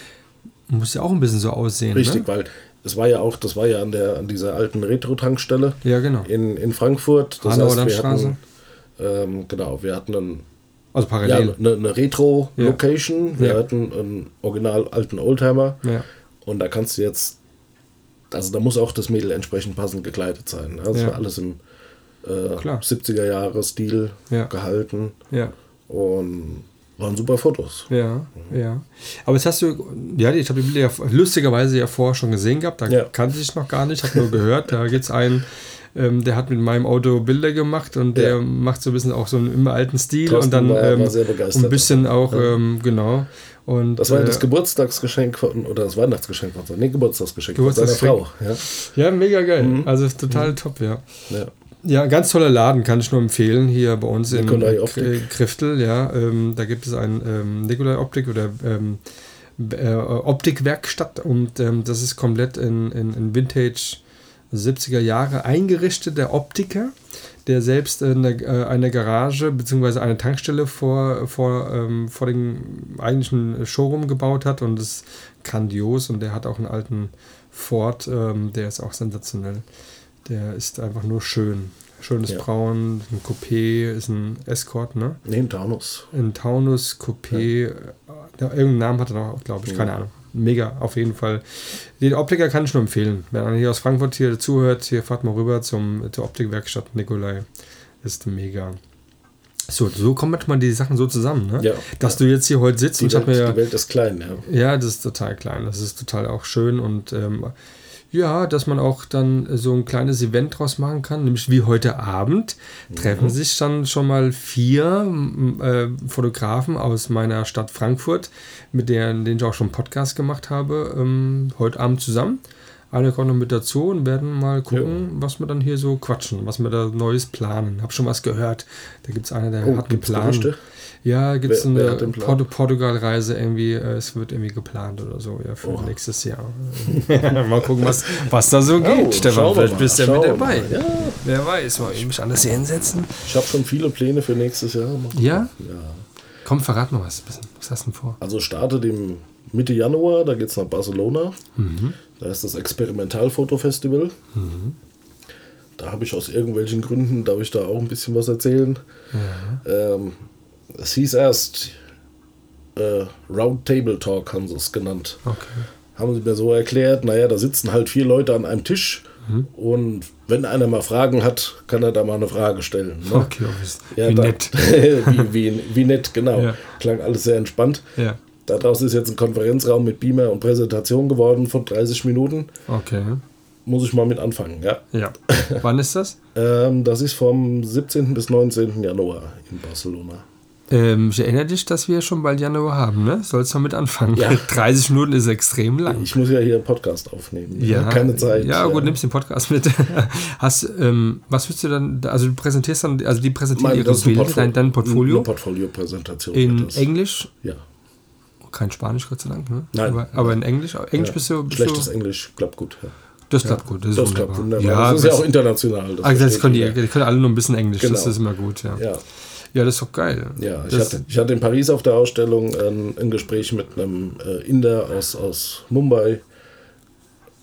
muss ja auch ein bisschen so aussehen. Richtig, Ne? weil es war ja auch, das war ja an der an dieser alten Retro-Tankstelle Ja, genau. in, in Frankfurt. Das Hanauer heißt, wir hatten, ähm, genau, wir hatten einen Also Ja, parallel. eine, eine Retro-Location. Wir Ja. hatten einen original alten Oldtimer. Ja. Und da kannst du jetzt, also da muss auch das Mädel entsprechend passend gekleidet sein. ne? Das Ja. war alles im äh, Klar. 70er-Jahre-Stil Ja. gehalten. ja. Und waren super Fotos. Ja, ja. Aber jetzt hast du, ja, ich habe die Bilder ja lustigerweise ja vorher schon gesehen gehabt, da Ja. kannte ich noch gar nicht, habe nur gehört, da gibt es einen, ähm, der hat mit meinem Auto Bilder gemacht und der Ja. macht so ein bisschen auch so einen immer alten Stil Thorsten und dann war- ähm, war sehr begeistert. ein bisschen auch, ähm, genau. Und, Das war äh, das Geburtstagsgeschenk von, oder das Weihnachtsgeschenk von seiner, nee, Geburtstagsgeschenk von seiner Geburtstagsgeschenk. Frau. Ja. Ja, mega geil. Mhm. Also total top, ja. Ja. Ja, ganz toller Laden, kann ich nur empfehlen, hier bei uns in Nikolai äh, Optik. Kriftel, ja. Ähm, da gibt es ein ähm, Nikolai Optik oder ähm, äh, Optikwerkstatt und ähm, das ist komplett in, in, in Vintage 70er Jahre eingerichtet, der Optiker, der selbst eine, äh, eine Garage bzw. eine Tankstelle vor, vor, ähm, vor dem eigentlichen Showroom gebaut hat und ist grandios und der hat auch einen alten Ford, ähm, der ist auch sensationell. Der ist einfach nur schön. Schönes Ja. Braun, ein Coupé, ist ein Escort, ne? Nee, ein Taunus. Ein Taunus Coupé. äh, Ja. Irgendeinen Namen hat er noch, glaube ich, keine Ja. Ahnung. Mega, auf jeden Fall. Den Optiker kann ich nur empfehlen. Wenn einer hier aus Frankfurt hier zuhört, hier fahrt mal rüber zum, zur Optikwerkstatt Nikolai. Ist mega. So, so kommen manchmal die Sachen so zusammen, ne? Ja. Dass du jetzt hier heute sitzt Die und ich Welt, mir ja die Welt ist klein, ja. ja, das ist total klein. Das ist total auch schön und ähm, ja, dass man auch dann so ein kleines Event draus machen kann, nämlich wie heute Abend treffen sich dann schon mal vier äh, Fotografen aus meiner Stadt Frankfurt, mit denen, denen ich auch schon einen Podcast gemacht habe, ähm, heute Abend zusammen. Alle kommen noch mit dazu und werden mal gucken, was wir dann hier so quatschen, was wir da Neues planen. Hab schon was gehört. Da gibt es einer, der Oh, hat geplant. Gerüchte? Ja, gibt es eine? Portu Portugal-Reise irgendwie, äh, es wird irgendwie geplant oder so, ja, für Oh. nächstes Jahr. mal gucken, was, was da so geht, Oh, Stefan. Vielleicht mal, bist du ja mit dabei. mal. Ja. Wer weiß, wollen wir mich anders hier hinsetzen? Ich habe schon viele Pläne für nächstes Jahr. Mal. Ja? Ja. Komm, verrat mal was. Was hast du denn vor? Also startet im Mitte Januar, da geht es nach Barcelona. Mhm. Da ist das Experimentalfotofestival. Da habe ich aus irgendwelchen Gründen, darf ich da auch ein bisschen was erzählen. Ähm, es hieß erst äh, Round Table Talk, haben sie es genannt. Okay. haben sie mir so erklärt, naja, da sitzen halt vier Leute an einem Tisch mhm. und wenn einer mal Fragen hat, kann er da mal eine Frage stellen. Ne? Okay, ja, wie da, nett. wie, wie, wie, nett, genau. Ja. Klang alles sehr entspannt. Ja. Daraus ist jetzt ein Konferenzraum mit Beamer und Präsentation geworden von 30 Minuten. Okay. Muss ich mal mit anfangen, ja. Ja. Wann ist das? ähm, das ist vom 17. bis 19. Januar in Barcelona. Ähm, ich erinnere dich, dass wir schon bald Januar haben, ne? Sollst du mal mit anfangen. Ja. 30 Minuten ist extrem lang. Ich muss ja hier einen Podcast aufnehmen. Ja. Keine Zeit. Ja, gut, nimmst den Podcast mit. Hast, ähm, was willst du dann, also du präsentierst dann, also die präsentieren Mein, ihre Bilder, dein, dein Portfolio? Eine Portfolio-Präsentation. In Englisch? Ja. Kein Spanisch, Gott sei Dank, ne? Nein. Aber, aber in Englisch? Englisch ja. bist du. Bist Schlechtes du, Englisch klappt gut, ja. Das klappt gut, das ist das wunderbar. klappt wunderbar. Ja, das ist ja auch international. Das, also das können die, die können alle nur ein bisschen Englisch, Genau. das ist immer gut, ja. Ja, Ja, das ist doch geil. ja. Ich, hatte, ich hatte in Paris auf der Ausstellung ein, ein Gespräch mit einem äh, Inder aus, aus Mumbai.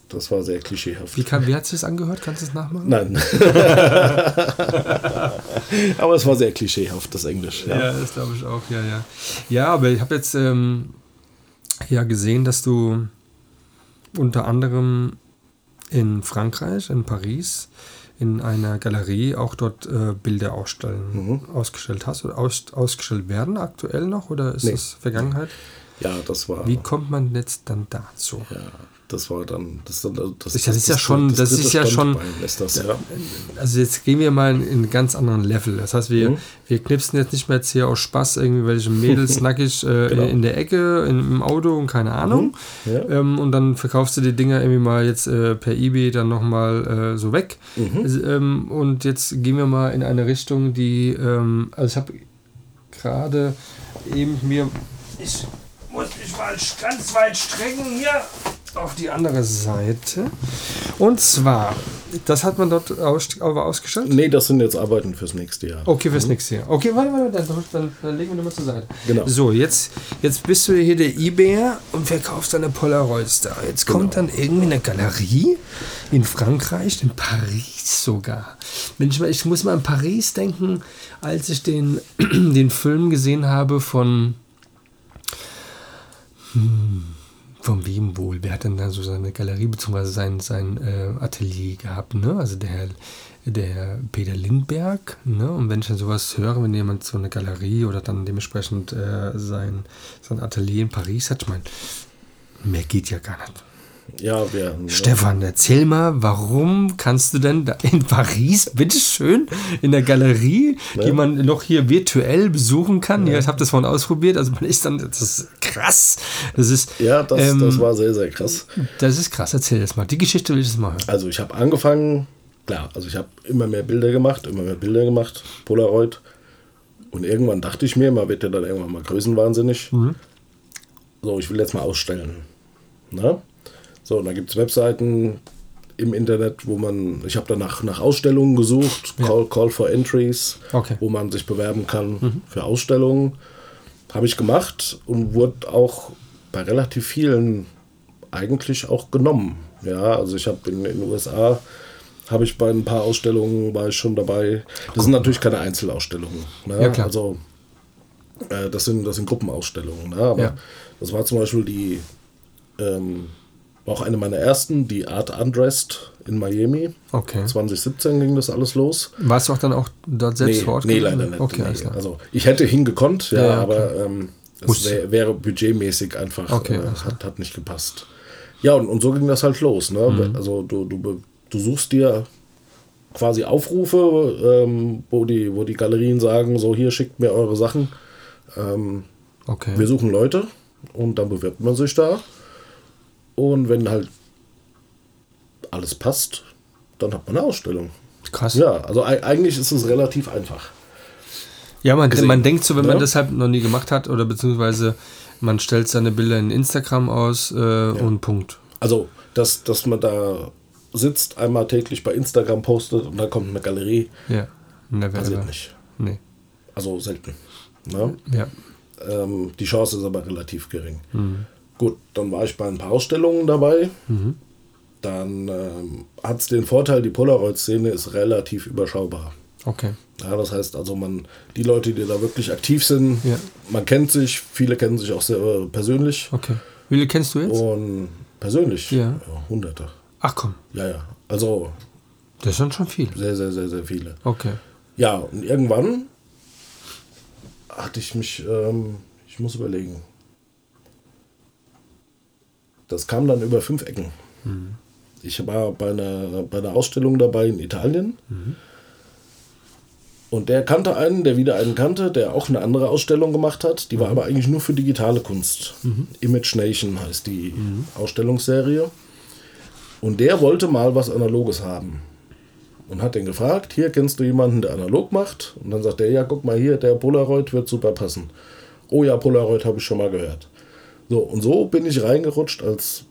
Das war sehr klischeehaft. wie, kann, wie hat sich das angehört? Kannst du es nachmachen? Nein. aber es war sehr klischeehaft, das Englisch. Ja. Ja, das glaube ich auch, ja, ja. Ja, aber ich habe jetzt ähm, ja gesehen, dass du unter anderem in Frankreich, in Paris, in einer Galerie auch dort äh, Bilder ausstellen, ausgestellt hast oder aus, ausgestellt werden aktuell noch oder ist Nee. das Vergangenheit? Ja, das war. Wie kommt man jetzt dann dazu? Ja, das war dann. Das, das, das, Das ist ja schon- das ist ja schon- Ist das, ja. Also jetzt gehen wir mal in in einen ganz anderen Level. Das heißt, wir, Mhm. wir knipsen jetzt nicht mehr jetzt hier aus Spaß irgendwie welche Mädels nackig äh, Genau. in der Ecke, in, im Auto und keine Ahnung. Mhm. Ja. Ähm, und dann verkaufst du die Dinger irgendwie mal jetzt äh, per Ebay dann nochmal äh, so weg. Mhm. Also, ähm, und jetzt gehen wir mal in eine Richtung, die, ähm, also ich habe gerade eben mir, ich muss mich mal ganz weit strecken hier auf die andere Seite. Und zwar, das hat man dort aus, aber ausgestellt? Nee, das sind jetzt Arbeiten fürs nächste Jahr. Okay, fürs nächste Jahr. Okay, warte, warte, dann, dann, dann legen wir nochmal zur Seite. Genau. So, jetzt, jetzt bist du hier der Ebayer und verkaufst deine Polaroids da. Jetzt kommt Genau. dann irgendwie eine Galerie in Frankreich, in Paris sogar. Mal, ich muss mal an Paris denken, als ich den, den Film gesehen habe von. Hm, von wem wohl? Wer hat denn da so seine Galerie bzw. sein, sein äh, Atelier gehabt? Ne? Also der Herr, der Peter Lindberg. Ne? Und wenn ich dann sowas höre, wenn jemand so eine Galerie oder dann dementsprechend äh, sein, sein Atelier in Paris hat, ich meine, mehr geht ja gar nicht. Ja, wir. Stefan, erzähl mal, warum kannst du denn in Paris, bitteschön, in der Galerie, die man noch hier virtuell besuchen kann? Ja, ich habe das vorhin ausprobiert, also man ist dann, das ist krass. Das ist, Ja, das, ähm, das war sehr, sehr krass. das ist krass, erzähl das mal. Die Geschichte will ich jetzt mal hören. Also ich habe angefangen, klar, also ich habe immer mehr Bilder gemacht, immer mehr Bilder gemacht, Polaroid. Und irgendwann dachte ich mir, man wird ja dann irgendwann mal größenwahnsinnig. So, ich will jetzt mal ausstellen. Na? So, und da gibt es Webseiten im Internet, wo man, ich habe dann nach, Ausstellungen gesucht, Call, Call for Entries, Okay. wo man sich bewerben kann für Ausstellungen. Habe ich gemacht und wurde auch bei relativ vielen eigentlich auch genommen. Ja, also ich habe in, in den USA habe ich bei ein paar Ausstellungen war ich schon dabei. Das sind natürlich keine Einzelausstellungen. Ne? Ja, klar. Also äh, das sind das sind Gruppenausstellungen. Ne? Aber Ja. das war zum Beispiel die ähm, war auch eine meiner ersten, die Art Undressed in Miami. Okay. 2017 ging das alles los. Warst du auch dann auch dort selbst Nee, vor Ort? nee gewesen? leider nicht. Okay, nee. Also ich hätte hingekonnt, ja, Ja, ja, aber ähm, es wär, wäre budgetmäßig einfach, Okay, äh, hat, hat nicht gepasst. Ja, und, und so ging das halt los. Ne? Mhm. Also du, du, du suchst dir quasi Aufrufe, ähm, wo, die, wo die Galerien sagen, so hier schickt mir eure Sachen. Ähm, Okay. wir suchen Leute und dann bewirbt man sich da. Und wenn halt alles passt, dann hat man eine Ausstellung. Krass. Ja, also ei- eigentlich ist es relativ einfach. Ja, man, gesehen, man denkt so, wenn man ne? das halt noch nie gemacht hat oder beziehungsweise man stellt seine Bilder in Instagram aus äh, und Punkt. Also, dass, dass man da sitzt, einmal täglich bei Instagram postet und dann kommt eine Galerie, Ja. Never passiert ever. nicht. Nee. Also selten. Ne? Ja. Ähm, die Chance ist aber relativ gering. Gut, dann war ich bei ein paar Ausstellungen dabei. Dann ähm, hat es den Vorteil, die Polaroid-Szene ist relativ überschaubar. Okay. Ja, das heißt also, man, die Leute, die da wirklich aktiv sind, Ja. man kennt sich, viele kennen sich auch sehr äh, persönlich. Okay. Wie viele kennst du jetzt? Und Persönlich? Ja. ja. Hunderte. Ach komm. Ja, ja. Also. Das sind schon viele. Sehr, sehr, sehr, sehr viele. Okay. Ja, und irgendwann hatte ich mich, ähm, ich muss überlegen. Das kam dann über fünf Ecken. Mhm. Ich war bei einer, bei einer Ausstellung dabei in Italien. Mhm. Und der kannte einen, der wieder einen kannte, der auch eine andere Ausstellung gemacht hat. Die war aber eigentlich nur für digitale Kunst. Mhm. Image Nation heißt die mhm. Ausstellungsserie. Und der wollte mal was Analoges haben. Und hat den gefragt, hier kennst du jemanden, der analog macht? Und dann sagt er, ja, guck mal hier, der Polaroid wird super passen. Oh ja, Polaroid habe ich schon mal gehört. So, und so bin ich reingerutscht als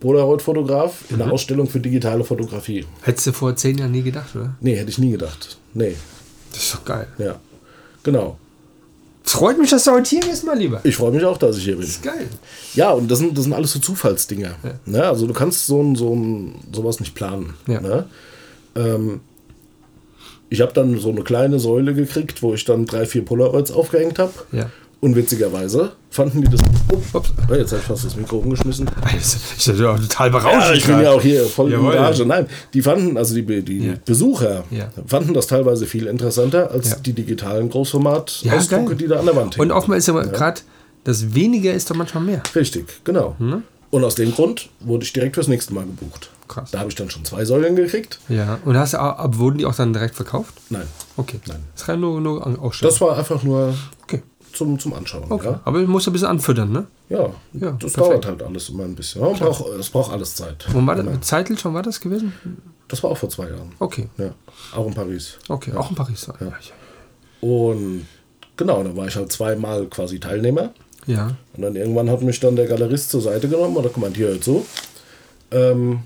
Polaroid-Fotograf in mhm. eine Ausstellung für digitale Fotografie. Hättest du vor zehn Jahren nie gedacht, oder? Nee, hätte ich nie gedacht. Nee. Das ist doch geil. Ja, genau. Freut mich, dass du heute hier bist, mein Lieber. Ich freue mich auch, dass ich hier bin. Das ist geil. Ja, und das sind, das sind alles so Zufallsdinger. Ja. Ne? Also du kannst so, ein, so ein, sowas nicht planen. Ja. Ne? Ähm, ich habe dann so eine kleine Säule gekriegt, wo ich dann drei, vier Polaroids aufgehängt habe. Ja. Und witzigerweise fanden die das. Ups, oh, jetzt habe ich fast das Mikro umgeschmissen. Ich bin ja total berauscht. Ja, ich bin ja auch hier voll in Rage. Nein, die fanden, also die, die ja. Besucher ja. fanden das teilweise viel interessanter als ja. die digitalen Großformat-Ausdrucke, die da an der Wand hängen. Und oftmals ist aber gerade, das weniger ist doch manchmal mehr. Richtig, genau. Hm? Und aus dem Grund wurde ich direkt fürs nächste Mal gebucht. Krass. Da habe ich dann schon zwei Säulen gekriegt. Ja, und hast, wurden die auch dann direkt verkauft? Nein. Okay. Nein. Das war nur, nur Das war einfach nur okay zum, zum Anschauen. Okay. Ja. Aber du musst ein bisschen anfüttern, ne? Ja, ja das perfekt. dauert halt alles immer ein bisschen. Es braucht, braucht alles Zeit. Wann war das? Genau. Zeitl schon war das gewesen? Das war auch vor zwei Jahren. Okay. Ja, auch in Paris. Okay, ja. auch in Paris. Ja. Und genau, da war ich halt zweimal quasi Teilnehmer. Ja. Und dann irgendwann hat mich dann der Galerist zur Seite genommen und hat gemeint, hier hört so, ähm,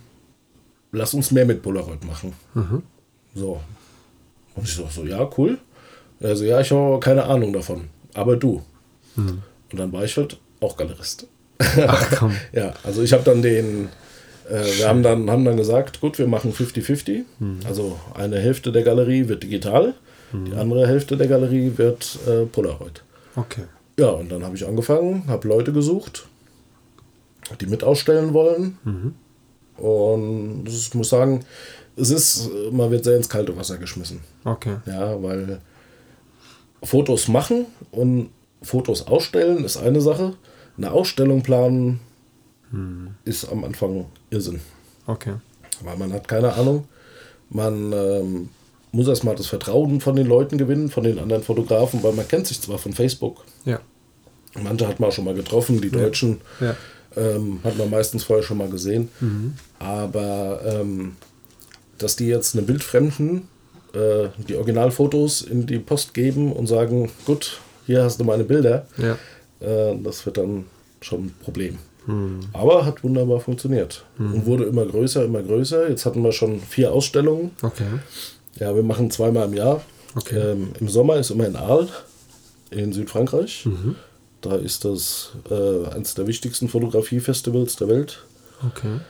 lass uns mehr mit Polaroid machen. Mhm. So. Und ich so, so, ja, cool. Also ja, ich habe keine Ahnung davon aber du. Mhm. Und dann war ich halt auch Galerist. Ach komm. ja, also ich habe dann den, äh, wir haben dann, haben dann gesagt, gut, wir machen 50-50. Mhm. Also eine Hälfte der Galerie wird digital, mhm. die andere Hälfte der Galerie wird äh, Polaroid. Okay. Ja, und dann habe ich angefangen, habe Leute gesucht, die mit ausstellen wollen. Mhm. Und ich muss sagen, es ist, man wird sehr ins kalte Wasser geschmissen. Okay. Ja, weil Fotos machen und Fotos ausstellen ist eine Sache. Eine Ausstellung planen hm. ist am Anfang Irrsinn. Okay. Weil man hat keine Ahnung. Man ähm, muss erstmal das Vertrauen von den Leuten gewinnen, von den anderen Fotografen, weil man kennt sich zwar von Facebook. Ja. Manche hat man auch schon mal getroffen, die Deutschen ja. ähm, hat man meistens vorher schon mal gesehen. Mhm. Aber ähm, dass die jetzt eine Bildfremden äh, die Originalfotos in die Post geben und sagen, gut, hier hast du meine Bilder. Ja. Äh, das wird dann schon ein Problem. Hm. Aber hat wunderbar funktioniert hm. und wurde immer größer, immer größer. Jetzt hatten wir schon vier Ausstellungen. Okay. Ja, wir machen zweimal im Jahr. Okay. Ähm, Im Sommer ist immer in Arles in Südfrankreich. Mhm. Da ist das äh, eines der wichtigsten Fotografiefestivals der Welt. Okay.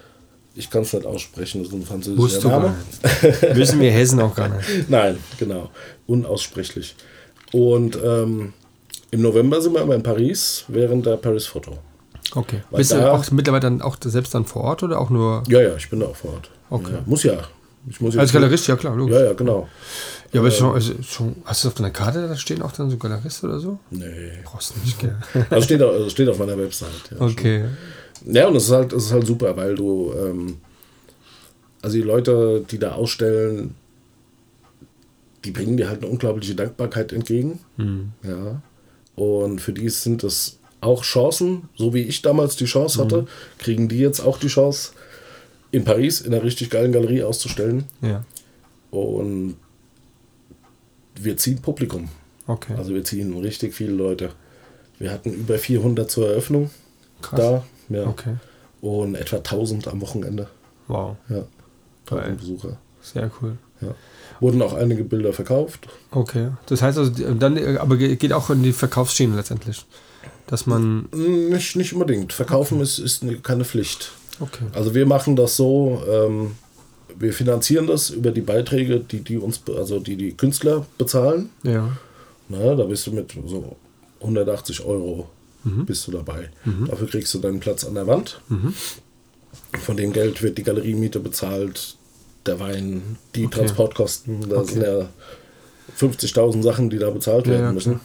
Ich kann es nicht aussprechen, das ist ein französischer Name. Wissen wir Hessen auch gar nicht. Nein, genau. Unaussprechlich. Und ähm, im November sind wir immer in Paris während der Paris Photo. Okay. Weil Bist du auch mittlerweile dann auch selbst dann vor Ort oder auch nur? Ja, ja, ich bin da auch vor Ort. Okay. Ja, muss ja. Ich muss Als Galerist, ja klar, logisch. Ja, ja, genau. Ja, aber äh, schon, also schon, hast du auf deiner Karte da stehen auch dann so Galerist oder so? Nee. Brauchst du nicht, gell? Also steht, also steht auf meiner Website. Ja, okay. Schon. Ja, und es ist halt, es ist halt super, weil du, ähm, also die Leute, die da ausstellen, die bringen dir halt eine unglaubliche Dankbarkeit entgegen. Mhm. Ja. Und für die sind es auch Chancen, so wie ich damals die Chance hatte, mhm. kriegen die jetzt auch die Chance, in Paris in einer richtig geilen Galerie auszustellen. Ja. Und wir ziehen Publikum. Okay. Also wir ziehen richtig viele Leute. Wir hatten über 400 zur Eröffnung Krass. da. Ja. Okay. Und etwa 1000 am Wochenende. Wow. Ja. 1000 Besucher. Sehr cool. Ja. Wurden auch einige Bilder verkauft. Okay. Das heißt also, dann aber geht auch in die Verkaufsschiene letztendlich. Dass man. Nicht, nicht unbedingt. Verkaufen okay. ist, ist keine Pflicht. Okay. Also wir machen das so, ähm, wir finanzieren das über die Beiträge, die, die uns, also die die Künstler bezahlen. Ja. Na, da bist du mit so 180 Euro mhm. bist du dabei. Mhm. Dafür kriegst du deinen Platz an der Wand. Mhm. Von dem Geld wird die Galeriemiete bezahlt, der Wein, die okay. Transportkosten. Das okay. sind ja 50.000 Sachen, die da bezahlt werden ja, müssen.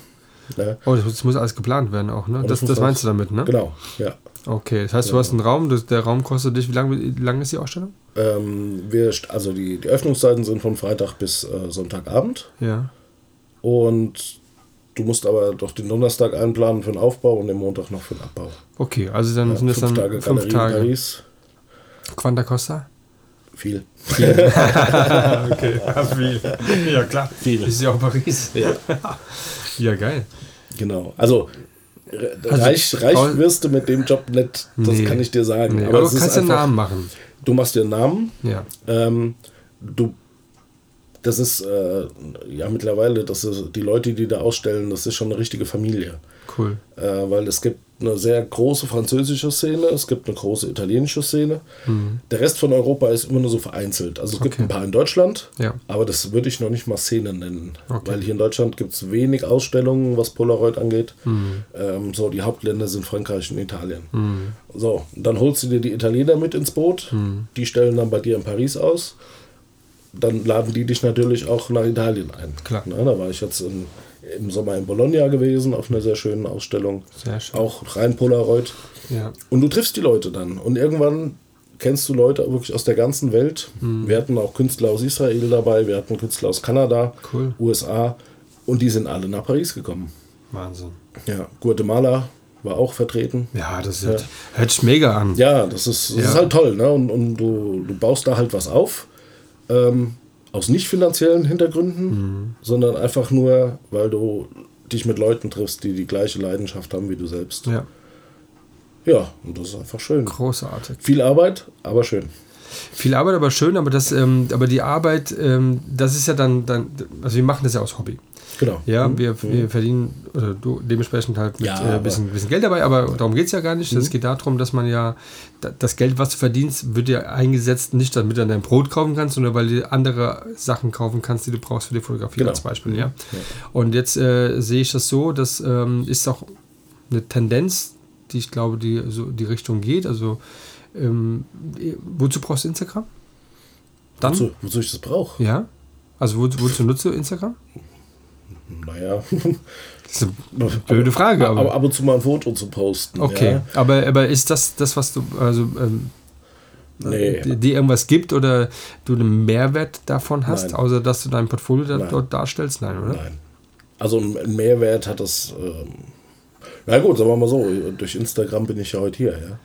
Ja. Oh, das muss alles geplant werden auch, ne? Das, das, das meinst du damit, ne? Genau, ja. Okay, das heißt, du hast einen Raum, das, der Raum kostet dich, wie lange lang ist die Ausstellung? Ähm, wir, also die, die Öffnungszeiten sind von Freitag bis äh, Sonntagabend. Ja. Und du musst aber doch den Donnerstag einplanen für den Aufbau und den Montag noch für den Abbau. Okay, also dann ja, sind es dann Tage fünf Galerie Tage. Paris. Quanta Costa? Viel. Viel. okay, ja, viel. Ja, klar. Viel. Ist ja auch Paris. Ja. ja, geil. Genau. Also, also reich, reich wirst du mit dem Job nicht, das nee, kann ich dir sagen. Nee, aber, aber du kannst einen Namen machen. Du machst dir einen Namen. Ja. Ähm, du das ist äh, ja mittlerweile, das ist, die Leute, die da ausstellen, das ist schon eine richtige Familie. Cool. Äh, weil es gibt eine sehr große französische Szene, es gibt eine große italienische Szene. Mhm. Der Rest von Europa ist immer nur so vereinzelt. Also es okay. gibt ein paar in Deutschland, ja. aber das würde ich noch nicht mal Szene nennen. Okay. Weil hier in Deutschland gibt es wenig Ausstellungen, was Polaroid angeht. Mhm. Ähm, so, die Hauptländer sind Frankreich und Italien. Mhm. So, dann holst du dir die Italiener mit ins Boot, mhm. die stellen dann bei dir in Paris aus dann laden die dich natürlich auch nach Italien ein. Klar. Na, da war ich jetzt in, im Sommer in Bologna gewesen, auf einer sehr schönen Ausstellung. Sehr schön. Auch rein Polaroid. Ja. Und du triffst die Leute dann. Und irgendwann kennst du Leute wirklich aus der ganzen Welt. Mhm. Wir hatten auch Künstler aus Israel dabei, wir hatten Künstler aus Kanada, cool. USA. Und die sind alle nach Paris gekommen. Wahnsinn. Ja, Guatemala war auch vertreten. Ja, das hört, ja. hört sich mega an. Ja, das ist, das ja. ist halt toll. Ne? Und, und du, du baust da halt was auf ähm, aus nicht finanziellen Hintergründen, mhm. sondern einfach nur, weil du dich mit Leuten triffst, die die gleiche Leidenschaft haben wie du selbst. Ja. Ja, und das ist einfach schön. Großartig. Viel Arbeit, aber schön. Viel Arbeit, aber schön, aber das, ähm, aber die Arbeit, ähm, das ist ja dann, dann, also wir machen das ja aus Hobby. Genau. Ja, mhm. wir, wir verdienen oder du dementsprechend halt mit ein ja, äh, bisschen, bisschen, Geld dabei, aber darum geht es ja gar nicht. Es mhm. geht darum, dass man ja das Geld, was du verdienst, wird ja eingesetzt, nicht damit du dein Brot kaufen kannst, sondern weil du andere Sachen kaufen kannst, die du brauchst für die Fotografie genau. als Beispiel. Ja? ja. Und jetzt äh, sehe ich das so, das ähm, ist auch eine Tendenz, die ich glaube, die so die Richtung geht. Also ähm, wozu brauchst du Instagram? Dann? Wozu, wozu ich das brauche? Ja. Also wo, wozu nutzt du Instagram? Naja. Das ist eine blöde Frage. Aber, aber ab und zu mal ein Foto zu posten. Okay, ja. aber, aber ist das das, was du, also ähm, nee. dir irgendwas gibt oder du einen Mehrwert davon hast, Nein. außer dass du dein Portfolio da, dort darstellst? Nein, oder? Nein. Also ein Mehrwert hat das. Ähm, na gut, sagen wir mal so, durch Instagram bin ich ja heute hier, ja.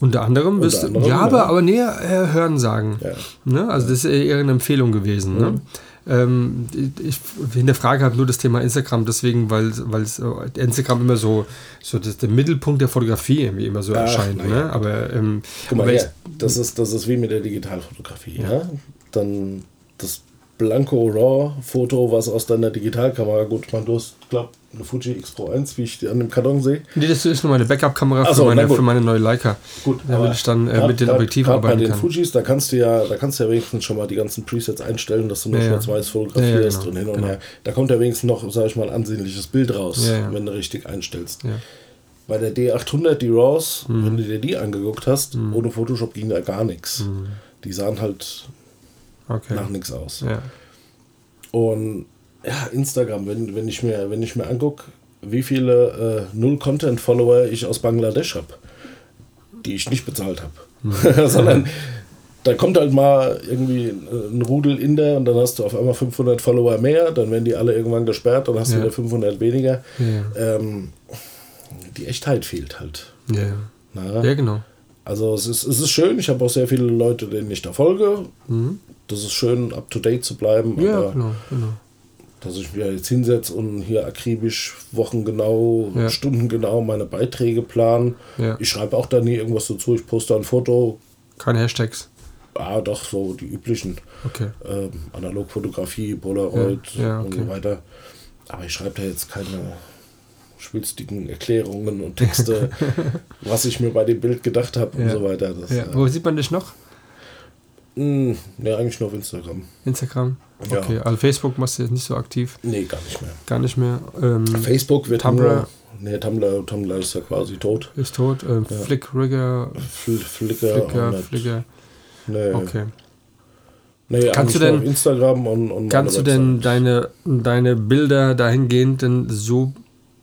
Unter anderem bist Unter anderem, ja, aber, ja. aber näher äh, hören sagen. Ja. Ne? Also das ist eher eine Empfehlung gewesen. Ne? Mhm. Ne? Ähm, ich hinterfrage halt nur das Thema Instagram deswegen, weil, weil Instagram immer so, so das, der Mittelpunkt der Fotografie irgendwie immer so Ach, erscheint. Ne? Aber, ähm, Guck mal, aber ja, das, ist, das ist wie mit der Digitalfotografie. Ja. ja? Dann das Blanco RAW-Foto, was aus deiner Digitalkamera, gut, man, du hast, glaube eine Fuji X Pro 1, wie ich die an dem Karton sehe. Nee, das ist nur meine Backup-Kamera für, so, meine, für meine neue Leica. Gut, damit ich dann äh, grad, mit den Objektiven arbeiten bei den kann. Fujis, da kannst du ja, da kannst du ja wenigstens schon mal die ganzen Presets einstellen, dass du nur ja, schwarz-weiß fotografierst ja, genau, und hin und genau. her. Da kommt ja wenigstens noch, sag ich mal, ein ansehnliches Bild raus, wenn du richtig einstellst. Bei der D800, die RAWs, mhm. wenn du dir die angeguckt hast, mhm. ohne Photoshop ging da gar nichts. Mhm. Die sahen halt okay. nach nichts aus. Ja. Und ja, Instagram, wenn, wenn ich mir, wenn ich mir angucke, wie viele äh, Null-Content-Follower ich aus Bangladesch habe, die ich nicht bezahlt habe. Mhm. Sondern da kommt halt mal irgendwie ein Rudel in der und dann hast du auf einmal 500 Follower mehr, dann werden die alle irgendwann gesperrt, dann hast ja. du wieder 500 weniger. Ja. Ähm, die Echtheit fehlt halt. Ja, Na? ja genau. Also es ist, es ist schön, ich habe auch sehr viele Leute, denen ich da folge. Mhm. Das ist schön, up-to-date zu bleiben. Ja, aber genau, genau. dass ich mir jetzt hinsetze und hier akribisch wochengenau, Ja. stundengenau meine Beiträge plan. Ja. Ich schreibe auch da nie irgendwas dazu. Ich poste ein Foto. Keine Hashtags. Ah, doch, so die üblichen. Okay. Ähm, Analogfotografie, Polaroid Ja, ja, und okay. so weiter. Aber ich schreibe da jetzt keine schwülstigen Erklärungen und Texte, was ich mir bei dem Bild gedacht habe und Ja. so weiter. Das, Ja. äh, Wo sieht man dich noch? Hm, ne, eigentlich nur auf Instagram. Instagram? Ja. Okay, also Facebook machst du jetzt nicht so aktiv? Nee, gar nicht mehr. Gar nicht mehr. Ähm, Facebook wird Tumblr? nur... Nee, Tumblr, Tumblr ist ja quasi tot. ist tot. Ähm, Flickrigger, Fl Flickr, Flickr. Flickr. Nee, Okay. nee Kannst du denn- Instagram und, und Kannst du denn deine, deine Bilder dahingehend denn so.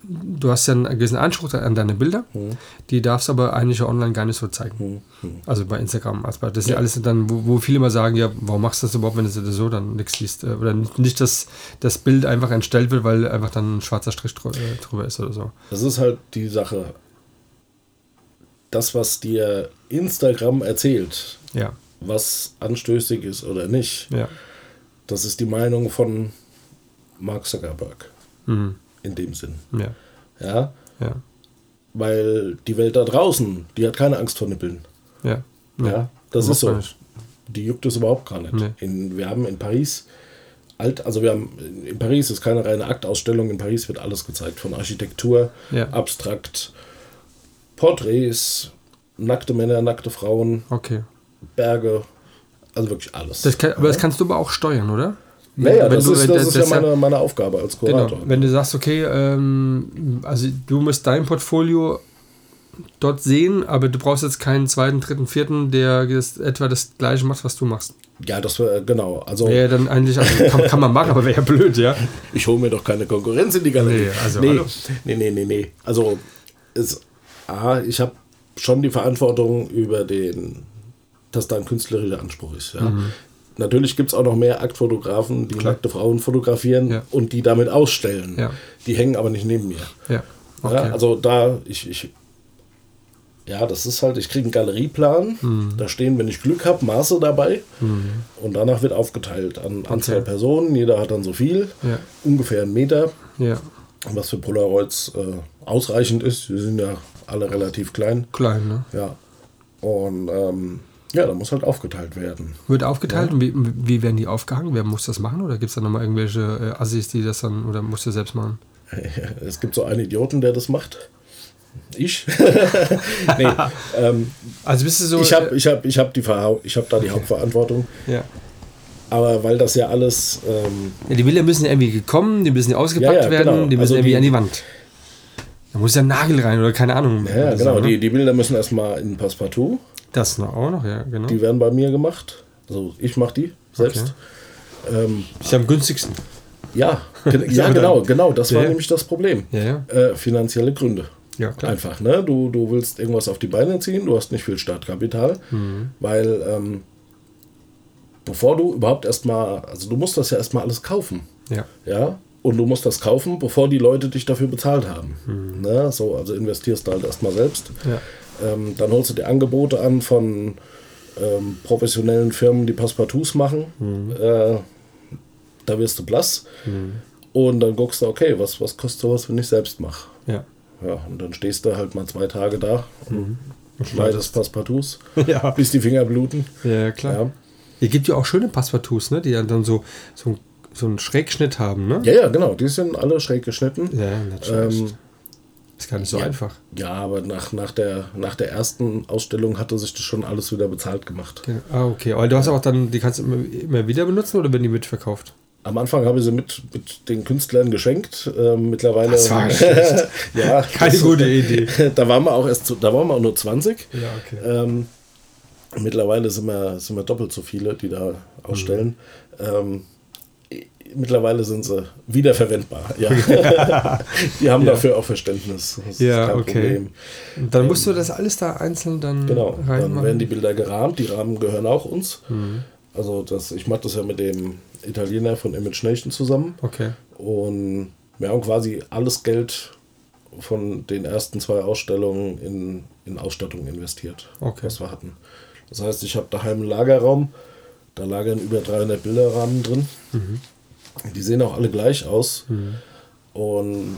Du hast ja einen gewissen Anspruch an deine Bilder, Hm. die darfst du aber eigentlich online gar nicht so zeigen. Also bei Instagram. Also das ist ja Ja. alles dann, wo, wo viele mal sagen, ja, warum machst du das überhaupt, wenn du das so dann nichts siehst? Äh, Oder nicht, dass das Bild einfach entstellt wird, weil einfach dann ein schwarzer Strich äh, drüber ist oder so. Das ist halt die Sache. Das, was dir Instagram erzählt, Ja, was anstößig ist oder nicht, ja. das ist die Meinung von Mark Zuckerberg. Mhm. In dem Sinn. Ja, Ja, ja, weil die Welt da draußen, die hat keine Angst vor Nippeln. ja. Ja, das Überhaupt ist so. nicht. Die juckt es überhaupt gar nicht. Nee. In, wir haben in Paris alt, also wir haben in Paris ist keine reine Aktausstellung, in Paris wird alles gezeigt, von Architektur, Ja. abstrakt, Porträts, nackte Männer, nackte Frauen, Okay. Berge, also wirklich alles. Das kann, aber das kannst du aber auch steuern, oder? Naja, das du- ist, das das- ist ja das ja- meine, meine Aufgabe als Genau. Kurator. Wenn du sagst, okay, ähm, also du musst dein Portfolio dort sehen, aber du brauchst jetzt keinen zweiten, dritten, vierten, der das, etwa das gleiche macht, was du machst. Ja, das wäre genau. Also Wäre ja dann eigentlich, also kann, kann man machen, aber wäre ja blöd, ja. ich hole mir doch keine Konkurrenz in die Galerie. Nee, also nee, nee, nee, nee, nee. Also ist, A, ich habe schon die Verantwortung über den, dass da ein künstlerischer Anspruch ist. Ja. Mhm. Natürlich gibt es auch noch mehr Aktfotografen, die nackte Frauen fotografieren Ja. und die damit ausstellen. Ja. Die hängen aber nicht neben mir. Ja. Okay. Also da, ich, ich, ja, das ist halt, ich kriege einen Galerieplan, Mhm. da stehen, wenn ich Glück habe, Maße dabei und danach wird aufgeteilt an Anzahl Personen, jeder hat dann so viel, ungefähr einen Meter, ja. was für Polaroids äh, ausreichend ist, wir sind ja alle relativ klein, Klein, ne? ja, und ähm, ja, da muss halt aufgeteilt werden. Wird aufgeteilt und wie, wie werden die aufgehangen? Wer muss das machen? Oder gibt es da nochmal irgendwelche äh, Assis, die das dann, oder musst du selbst machen? Es gibt so einen Idioten, der das macht. Ich? nee, ähm, Also bist du so. ich habe ich hab, ich hab die ich hab da die Hauptverantwortung. äh, ja. Aber weil das ja alles, ähm, ja. Die Bilder müssen ja irgendwie gekommen, die müssen ja ausgepackt Ja, ja, werden, genau. die müssen Also irgendwie die- an die Wand. Da muss ja ein Nagel rein oder keine Ahnung. ja, genau, ne? die, die Bilder müssen erstmal in Passepartout. Das noch auch noch, ja, genau. Die werden bei mir gemacht. Also ich mache die selbst. Ähm, ist ja am günstigsten. ja, Ja, genau, genau. Das war Ja. nämlich das Problem. Ja. Äh, finanzielle Gründe. Ja, klar. Einfach, ne? Du, du willst irgendwas auf die Beine ziehen, du hast nicht viel Startkapital, Mhm. weil ähm, bevor du überhaupt erstmal, also du musst das ja erstmal alles kaufen. Ja. Ja, und du musst das kaufen, bevor die Leute dich dafür bezahlt haben. Mhm. Ne? So, also investierst du halt erstmal selbst. Ja. Ähm, dann holst du dir Angebote an von ähm, professionellen Firmen, die Passepartouts machen. Mhm. Äh, da wirst du blass. Und dann guckst du, okay, was, was kostet sowas, wenn ich selbst mache? Ja. Ja, und dann stehst du halt mal zwei Tage da und schneidest. Passepartouts, Ja. bis die Finger bluten. Ja, klar. Ja. Es gibt ja auch schöne Passepartouts, ne? die dann so, so, so einen Schrägschnitt haben, ne? ja, ja, genau, die sind alle schräg geschnitten. Ja, natürlich. Ähm, ist gar nicht so ja. einfach. Ja, aber nach, nach, der, nach der ersten Ausstellung hatte sich das schon alles wieder bezahlt gemacht. Ja. Ah, okay. Aber du hast auch dann, die kannst du immer, immer wieder benutzen oder werden die mitverkauft? Am Anfang habe ich sie mit, mit den Künstlern geschenkt. Ähm, mittlerweile. Das war schlecht. ja, Keine das- gute Idee. Da waren wir auch erst, zu, da waren wir auch nur 20. Ja, okay. Ähm, mittlerweile sind wir, sind wir doppelt so viele, die da ausstellen. Ähm, i- mittlerweile sind sie wiederverwendbar. Ja. die haben Ja. dafür auch Verständnis. Das ist Ja, kein okay. Problem. Dann musst du das alles da einzeln dann Genau, dann reinmachen. werden die Bilder gerahmt. Die Rahmen gehören auch uns. Mhm. Also das, ich mache das ja mit dem Italiener von Image Nation zusammen. okay. Und wir haben quasi alles Geld von den ersten zwei Ausstellungen in, in Ausstattung investiert, Okay. was wir hatten. Das heißt, ich habe daheim einen Lagerraum, da lagern über 300 Bilderrahmen drin. Mhm. Die sehen auch alle gleich aus. Und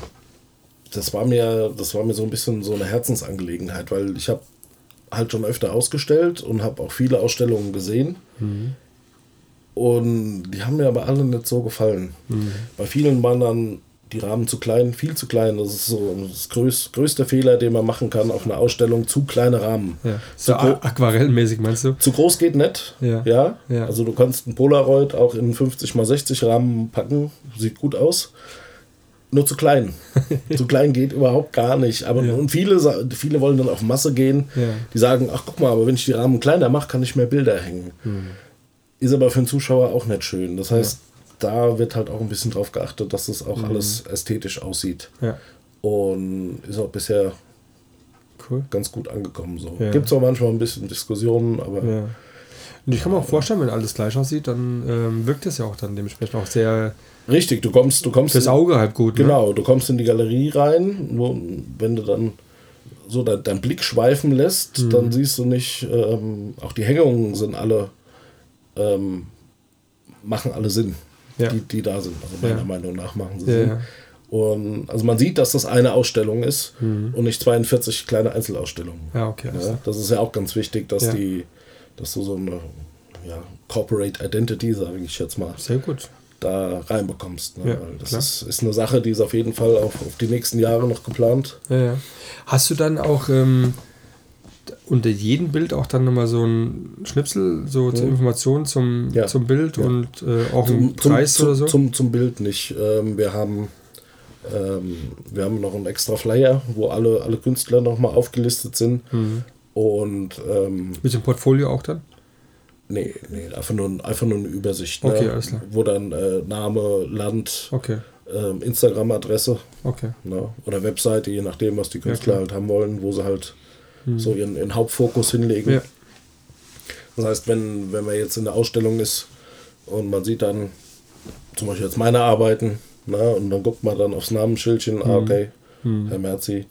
das war mir, das war mir so ein bisschen so eine Herzensangelegenheit, weil ich habe halt schon öfter ausgestellt und habe auch viele Ausstellungen gesehen. Und die haben mir aber alle nicht so gefallen. Bei vielen waren dann die Rahmen zu klein, viel zu klein. Das ist so das größ, größte Fehler, den man machen kann auf einer Ausstellung. Zu kleine Rahmen. Ja. So aquarellmäßig meinst du? Zu groß geht nicht. Ja. ja. Ja. Also du kannst ein Polaroid auch in 50 x 60 Rahmen packen. Sieht gut aus. Nur zu klein. zu klein geht überhaupt gar nicht. Aber Ja. und viele, viele wollen dann auf Masse gehen. Die sagen, ach guck mal, aber wenn ich die Rahmen kleiner mache, kann ich mehr Bilder hängen. Hm. Ist aber für den Zuschauer auch nicht schön. Das heißt, da wird halt auch ein bisschen drauf geachtet, dass das auch alles ästhetisch aussieht. Ja. Und ist auch bisher Cool. ganz gut angekommen. So. Ja. Gibt es auch manchmal ein bisschen Diskussionen, aber Ja. Und ich kann mir auch vorstellen, wenn alles gleich aussieht, dann ähm, wirkt es ja auch dann dementsprechend auch sehr richtig, du kommst, du kommst fürs Auge halt gut. Ne? Genau, du kommst in die Galerie rein, wo, wenn du dann so dein, deinen Blick schweifen lässt, Mhm. dann siehst du nicht, ähm, auch die Hängungen sind alle, ähm, machen alle Sinn, Ja. die, die da sind. Also meiner Ja. Meinung nach machen sie Sinn. Und also man sieht, dass das eine Ausstellung ist Mhm. und nicht 42 kleine Einzelausstellungen. Ja, okay. alles Ja, klar. das ist ja auch ganz wichtig, dass die, dass du so eine ja, Corporate Identity, sage ich jetzt mal, Sehr gut. da reinbekommst. Ne? Ja, das ist, ist eine Sache, die ist auf jeden Fall auf, auf die nächsten Jahre noch geplant. Ja, ja. Hast du dann auch ähm, unter jedem Bild auch dann nochmal so ein Schnipsel, so zur Information zum, Ja. zum Bild Ja. und äh, auch Zum, Preis zum, oder so? Zum, zum Bild nicht. Ähm, wir, haben, ähm, wir haben noch einen extra Flyer, wo alle, alle Künstler nochmal aufgelistet sind. Mhm. Und ähm, Mit dem Portfolio auch dann? nee, nee, einfach nur, einfach nur eine Übersicht. Okay, ne? alles klar. Wo dann äh, Name, Land, Okay, ähm, Instagram-Adresse okay. ne? oder Webseite, je nachdem, was die Künstler. Mhm. halt haben wollen, wo sie halt so ihren, ihren Hauptfokus hinlegen. Ja. Das heißt, wenn, wenn man jetzt in der Ausstellung ist und man sieht dann zum Beispiel jetzt meine Arbeiten, na, und dann guckt man dann aufs Namensschildchen, ah, okay, Herr Merzi,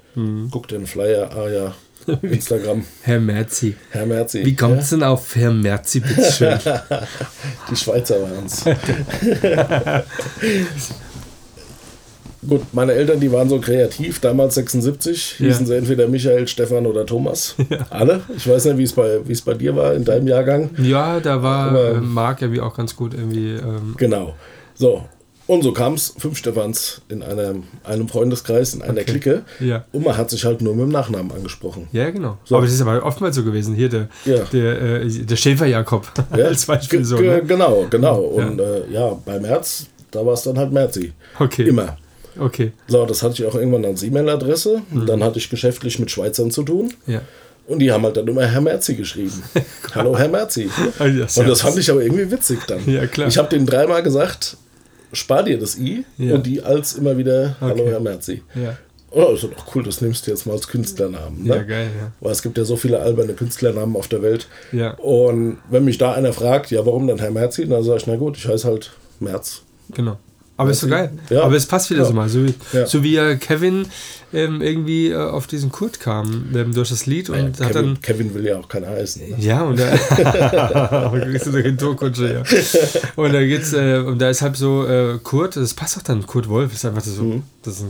guckt in den Flyer, ah ja, Instagram, Herr Merzi. Herr Merzi. Wie kommt es denn auf Herr Merzi, bitteschön? Die Schweizer waren es. Gut, meine Eltern, die waren so kreativ, damals 76, Ja. hießen sie entweder Michael, Stefan oder Thomas. Alle. Ich weiß nicht, wie es bei, wie es bei dir war in deinem Jahrgang. ja, da war Aber- äh, Marc irgendwie auch ganz gut irgendwie. Ähm, Genau. So. Und so kam es, fünf Stefans in einem, einem Freundeskreis, in einer Okay. Clique. ja. Und man hat sich halt nur mit dem Nachnamen angesprochen. Ja, genau. So. Aber das ist aber oftmals so gewesen. Hier der, Ja. der, äh, der Schäfer-Jakob als Beispiel so. Ne? Genau, genau. Und äh, ja, bei März, da war es dann halt Merzi. Okay. Immer. Okay. So, das hatte ich auch irgendwann als E-Mail-Adresse. Dann hatte ich geschäftlich mit Schweizern zu tun. Ja. Und die haben halt dann immer Herr Merzi geschrieben. Hallo, Herr Merzi. Ah, Und das fand ich aber irgendwie witzig dann. Ja, klar. Ich habe denen dreimal gesagt, spar dir das I. Ja. Und die als immer wieder, Hallo, Okay. Herr Merzi. Ja. Oh, ist doch cool, das nimmst du jetzt mal als Künstlernamen. Ne? ja, geil, ja. Weil es gibt ja so viele alberne Künstlernamen auf der Welt. Ja. Und wenn mich da einer fragt, ja, warum dann Herr Merzi? Dann sage ich, na gut, ich heiße halt Merz. Genau. Aber ist so geil. Ja. Aber es passt wieder Ja. so mal. So wie, Ja. so wie äh, Kevin ähm, irgendwie äh, auf diesen Kurt kam ähm, durch das Lied und Ja, hat Kevin, dann. Kevin will ja auch keiner heißen. Ne? Ja, und da kriegst du so eine Tourkutsche, ja. Und da geht's, äh, und da ist halt so äh, Kurt, das passt auch dann, Kurt Wolf, ist einfach so, Mhm. das, ist,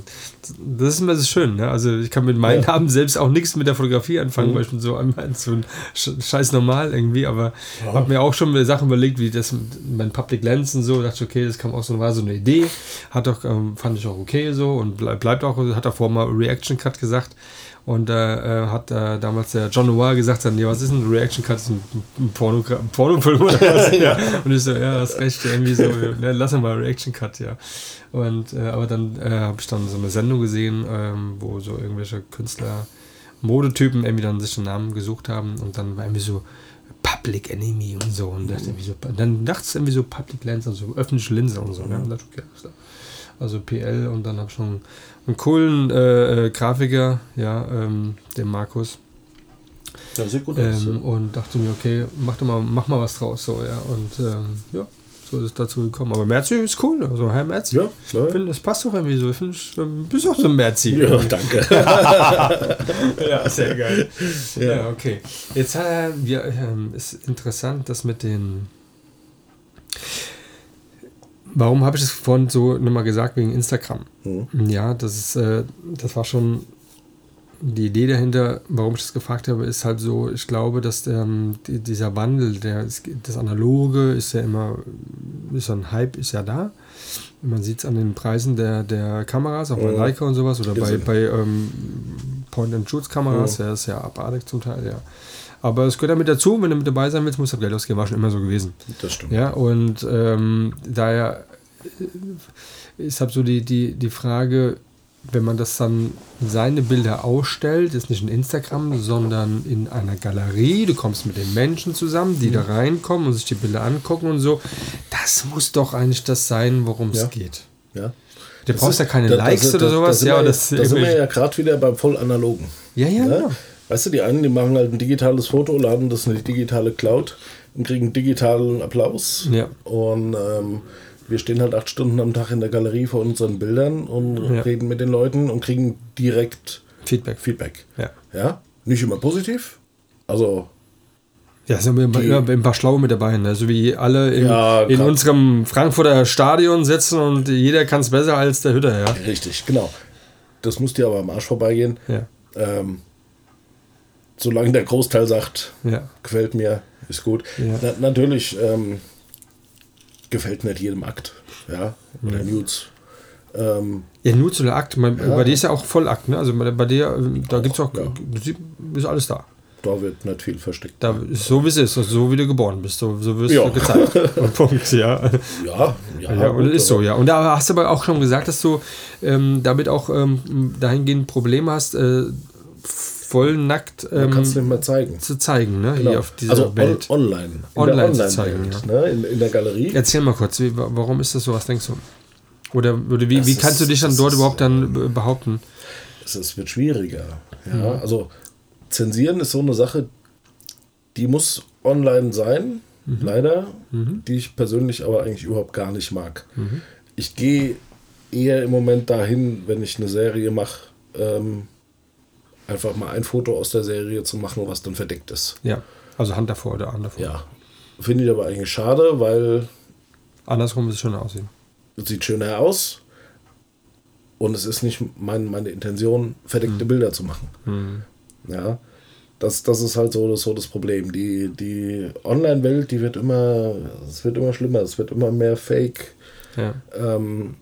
das ist immer so schön, ne? Also ich kann mit. Mhm. Namen selbst auch nichts mit der Fotografie anfangen, weil ich bin so einmal so ein Sch- scheiß normal irgendwie, aber habe mir auch schon Sachen überlegt, wie das mein Public Lens und so, dachte ich, okay, das kam auch so, war so eine Idee, hat doch, ähm, fand ich auch okay so und bleib, bleibt auch, hat davor mal Reaction Cut gesagt. Und da äh, hat äh, damals der John Noir gesagt, dann, ja, was ist ein Reaction Cut? Ist ein, ein, Porno, ein Pornofilm oder was? ja. Und ich so, ja, hast recht, irgendwie so, ja, lass mal Reaction Cut, ja. Und, äh, aber dann äh, habe ich dann so eine Sendung gesehen, ähm, wo so irgendwelche Künstler, Modetypen irgendwie dann sich einen Namen gesucht haben und dann war irgendwie so Public Enemy und so. Und dachte irgendwie so, dann dachte es irgendwie so Public Lens, also öffentliche Linse und so. Ne? Und dachte, okay. Also PL und dann habe ich schon einen coolen äh, äh, Grafiker, ja, ähm, den Markus. Ja, sieht gut aus. Ähm, und dachte mir, okay, mach doch mal, mach mal was draus, so, ja. Und ähm, ja, so ist es dazu gekommen. Aber Merzi ist cool, also Herr Merzi. ja, ja. Ich finde, das passt doch irgendwie so. Ich finde, du bist auch so ein Merzi. ja, danke. ja, sehr geil. Ja. Ja, okay. Jetzt äh, wir, ähm, ist interessant, das mit den. Warum habe ich das vorhin so nochmal gesagt wegen Instagram? Hm. Ja, das ist, äh, das war schon die Idee dahinter, warum ich das gefragt habe, ist halt so, ich glaube, dass ähm, die, dieser Wandel, der, das Analoge ist ja immer, ist ja ein Hype, ist ja da. Man sieht es an den Preisen der, der Kameras, auch bei Mhm. Leica und sowas oder bei, bei ähm, Point-and-Shoots-Kameras. Mhm. Ja, ist ja abartig zum Teil, ja. Aber es gehört damit dazu, wenn du mit dabei sein willst, musst du Geld ausgeben, war schon immer so gewesen. Das stimmt. Ja, und ähm, daher äh, ist halt so die, die, die Frage, wenn man das dann seine Bilder ausstellt, ist nicht in Instagram, sondern in einer Galerie. Du kommst mit den Menschen zusammen, die da reinkommen und sich die Bilder angucken und so. Das muss doch eigentlich das sein, worum es Ja. geht. Ja. Du Das brauchst ist- ja keine da- Likes sind- oder sowas. Da sind, ja, wir, das da sind wir ja gerade wieder beim Vollanalogen. ja, ja, Ne? genau. Weißt du, die einen, die machen halt ein digitales Foto, laden das in die digitale Cloud und kriegen digitalen Applaus. Ja. Und ähm, wir stehen halt acht Stunden am Tag in der Galerie vor unseren Bildern und Ja. reden mit den Leuten und kriegen direkt Feedback. Feedback. Ja. Ja, nicht immer positiv. Also, Ja, sind wir immer, immer ein paar Schlaue mit dabei, ne? so wie alle in, Ja, in unserem Frankfurter Stadion sitzen und jeder kann es besser als der Hütter, ja. richtig, genau. Das muss dir aber am Arsch vorbeigehen. Ja, Ähm, solange der Großteil sagt, ja, gefällt mir, ist gut. Ja. Na, natürlich ähm, gefällt nicht jedem Akt. Ja, oder Nudes. Ähm, ja nur zu der Akt. Mein, Bei dir ist ja auch Vollakt, ne? Also bei, dir, äh, da gibt es auch, Ja. ist alles da. da wird nicht viel versteckt. Da so wie es ist, so wie du geboren bist, so, so wirst Ja. du gezeigt. Punkt, ja. Ja, ja, Ja, und ist so, ja. Und da hast du aber auch schon gesagt, dass du ähm, damit auch ähm, dahingehend Probleme hast, äh, voll nackt ähm, nicht mehr zeigen. zu zeigen, ne? Genau. Hier auf dieser also on, Welt. online. In Online der zu Online zeigen, Welt, ne? in, in der Galerie. Erzähl mal kurz, wie, wa- warum ist das so? Was denkst du? Oder, oder wie, Das wie kannst du dich dann dort ist, überhaupt dann be- behaupten? Es, wird schwieriger. Ja? Mhm. Also zensieren ist so eine Sache, die muss online sein, Mhm. leider, die ich persönlich aber eigentlich überhaupt gar nicht mag. Mhm. Ich gehe eher im Moment dahin, wenn ich eine Serie mache, ähm, einfach mal ein Foto aus der Serie zu machen, was dann verdeckt ist. Ja, also Hand davor oder Arm davor. Ja. Finde ich aber eigentlich schade, weil Andersrum muss es schon aussehen. es sieht schöner aus. Und es ist nicht mein, meine Intention, verdeckte Mhm. Bilder zu machen. Ja. Das, das ist halt so, das, so das Problem. Die, die Online-Welt, die wird immer, es wird immer schlimmer, es wird immer mehr Fake. Ja. Ähm,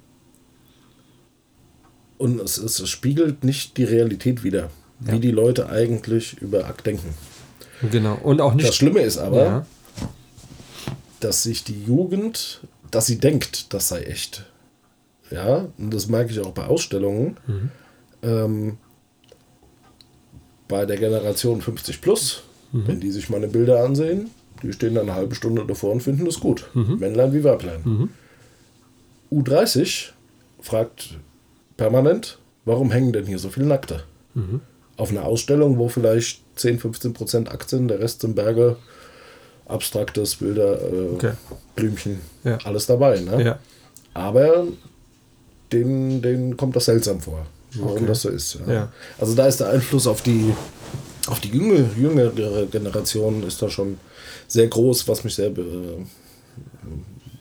und es, es, es spiegelt nicht die Realität wider, Ja. wie die Leute eigentlich über Akt denken. Genau. Und auch nicht. Das Schlimme ist aber, ja. dass sich die Jugend, dass sie denkt, das sei echt. Ja, und das merke ich auch bei Ausstellungen. Mhm. Ähm, bei der Generation 50 plus, Mhm. wenn die sich meine Bilder ansehen, die stehen dann eine halbe Stunde davor und finden das gut. Mhm. Männlein wie Weiblein. U30 fragt permanent, warum hängen denn hier so viele Nackte? Mhm. Auf einer Ausstellung, wo vielleicht 10, 15 Prozent Akt sind, der Rest sind Berge, abstraktes, Bilder, äh, Okay. Blümchen, Ja. alles dabei. Ne? Ja. Aber denen, denen kommt das seltsam vor, warum Okay. das so ist. Ja. Also da ist der Einfluss auf die, auf die jüngere, jüngere Generation ist da schon sehr groß, was mich sehr... be-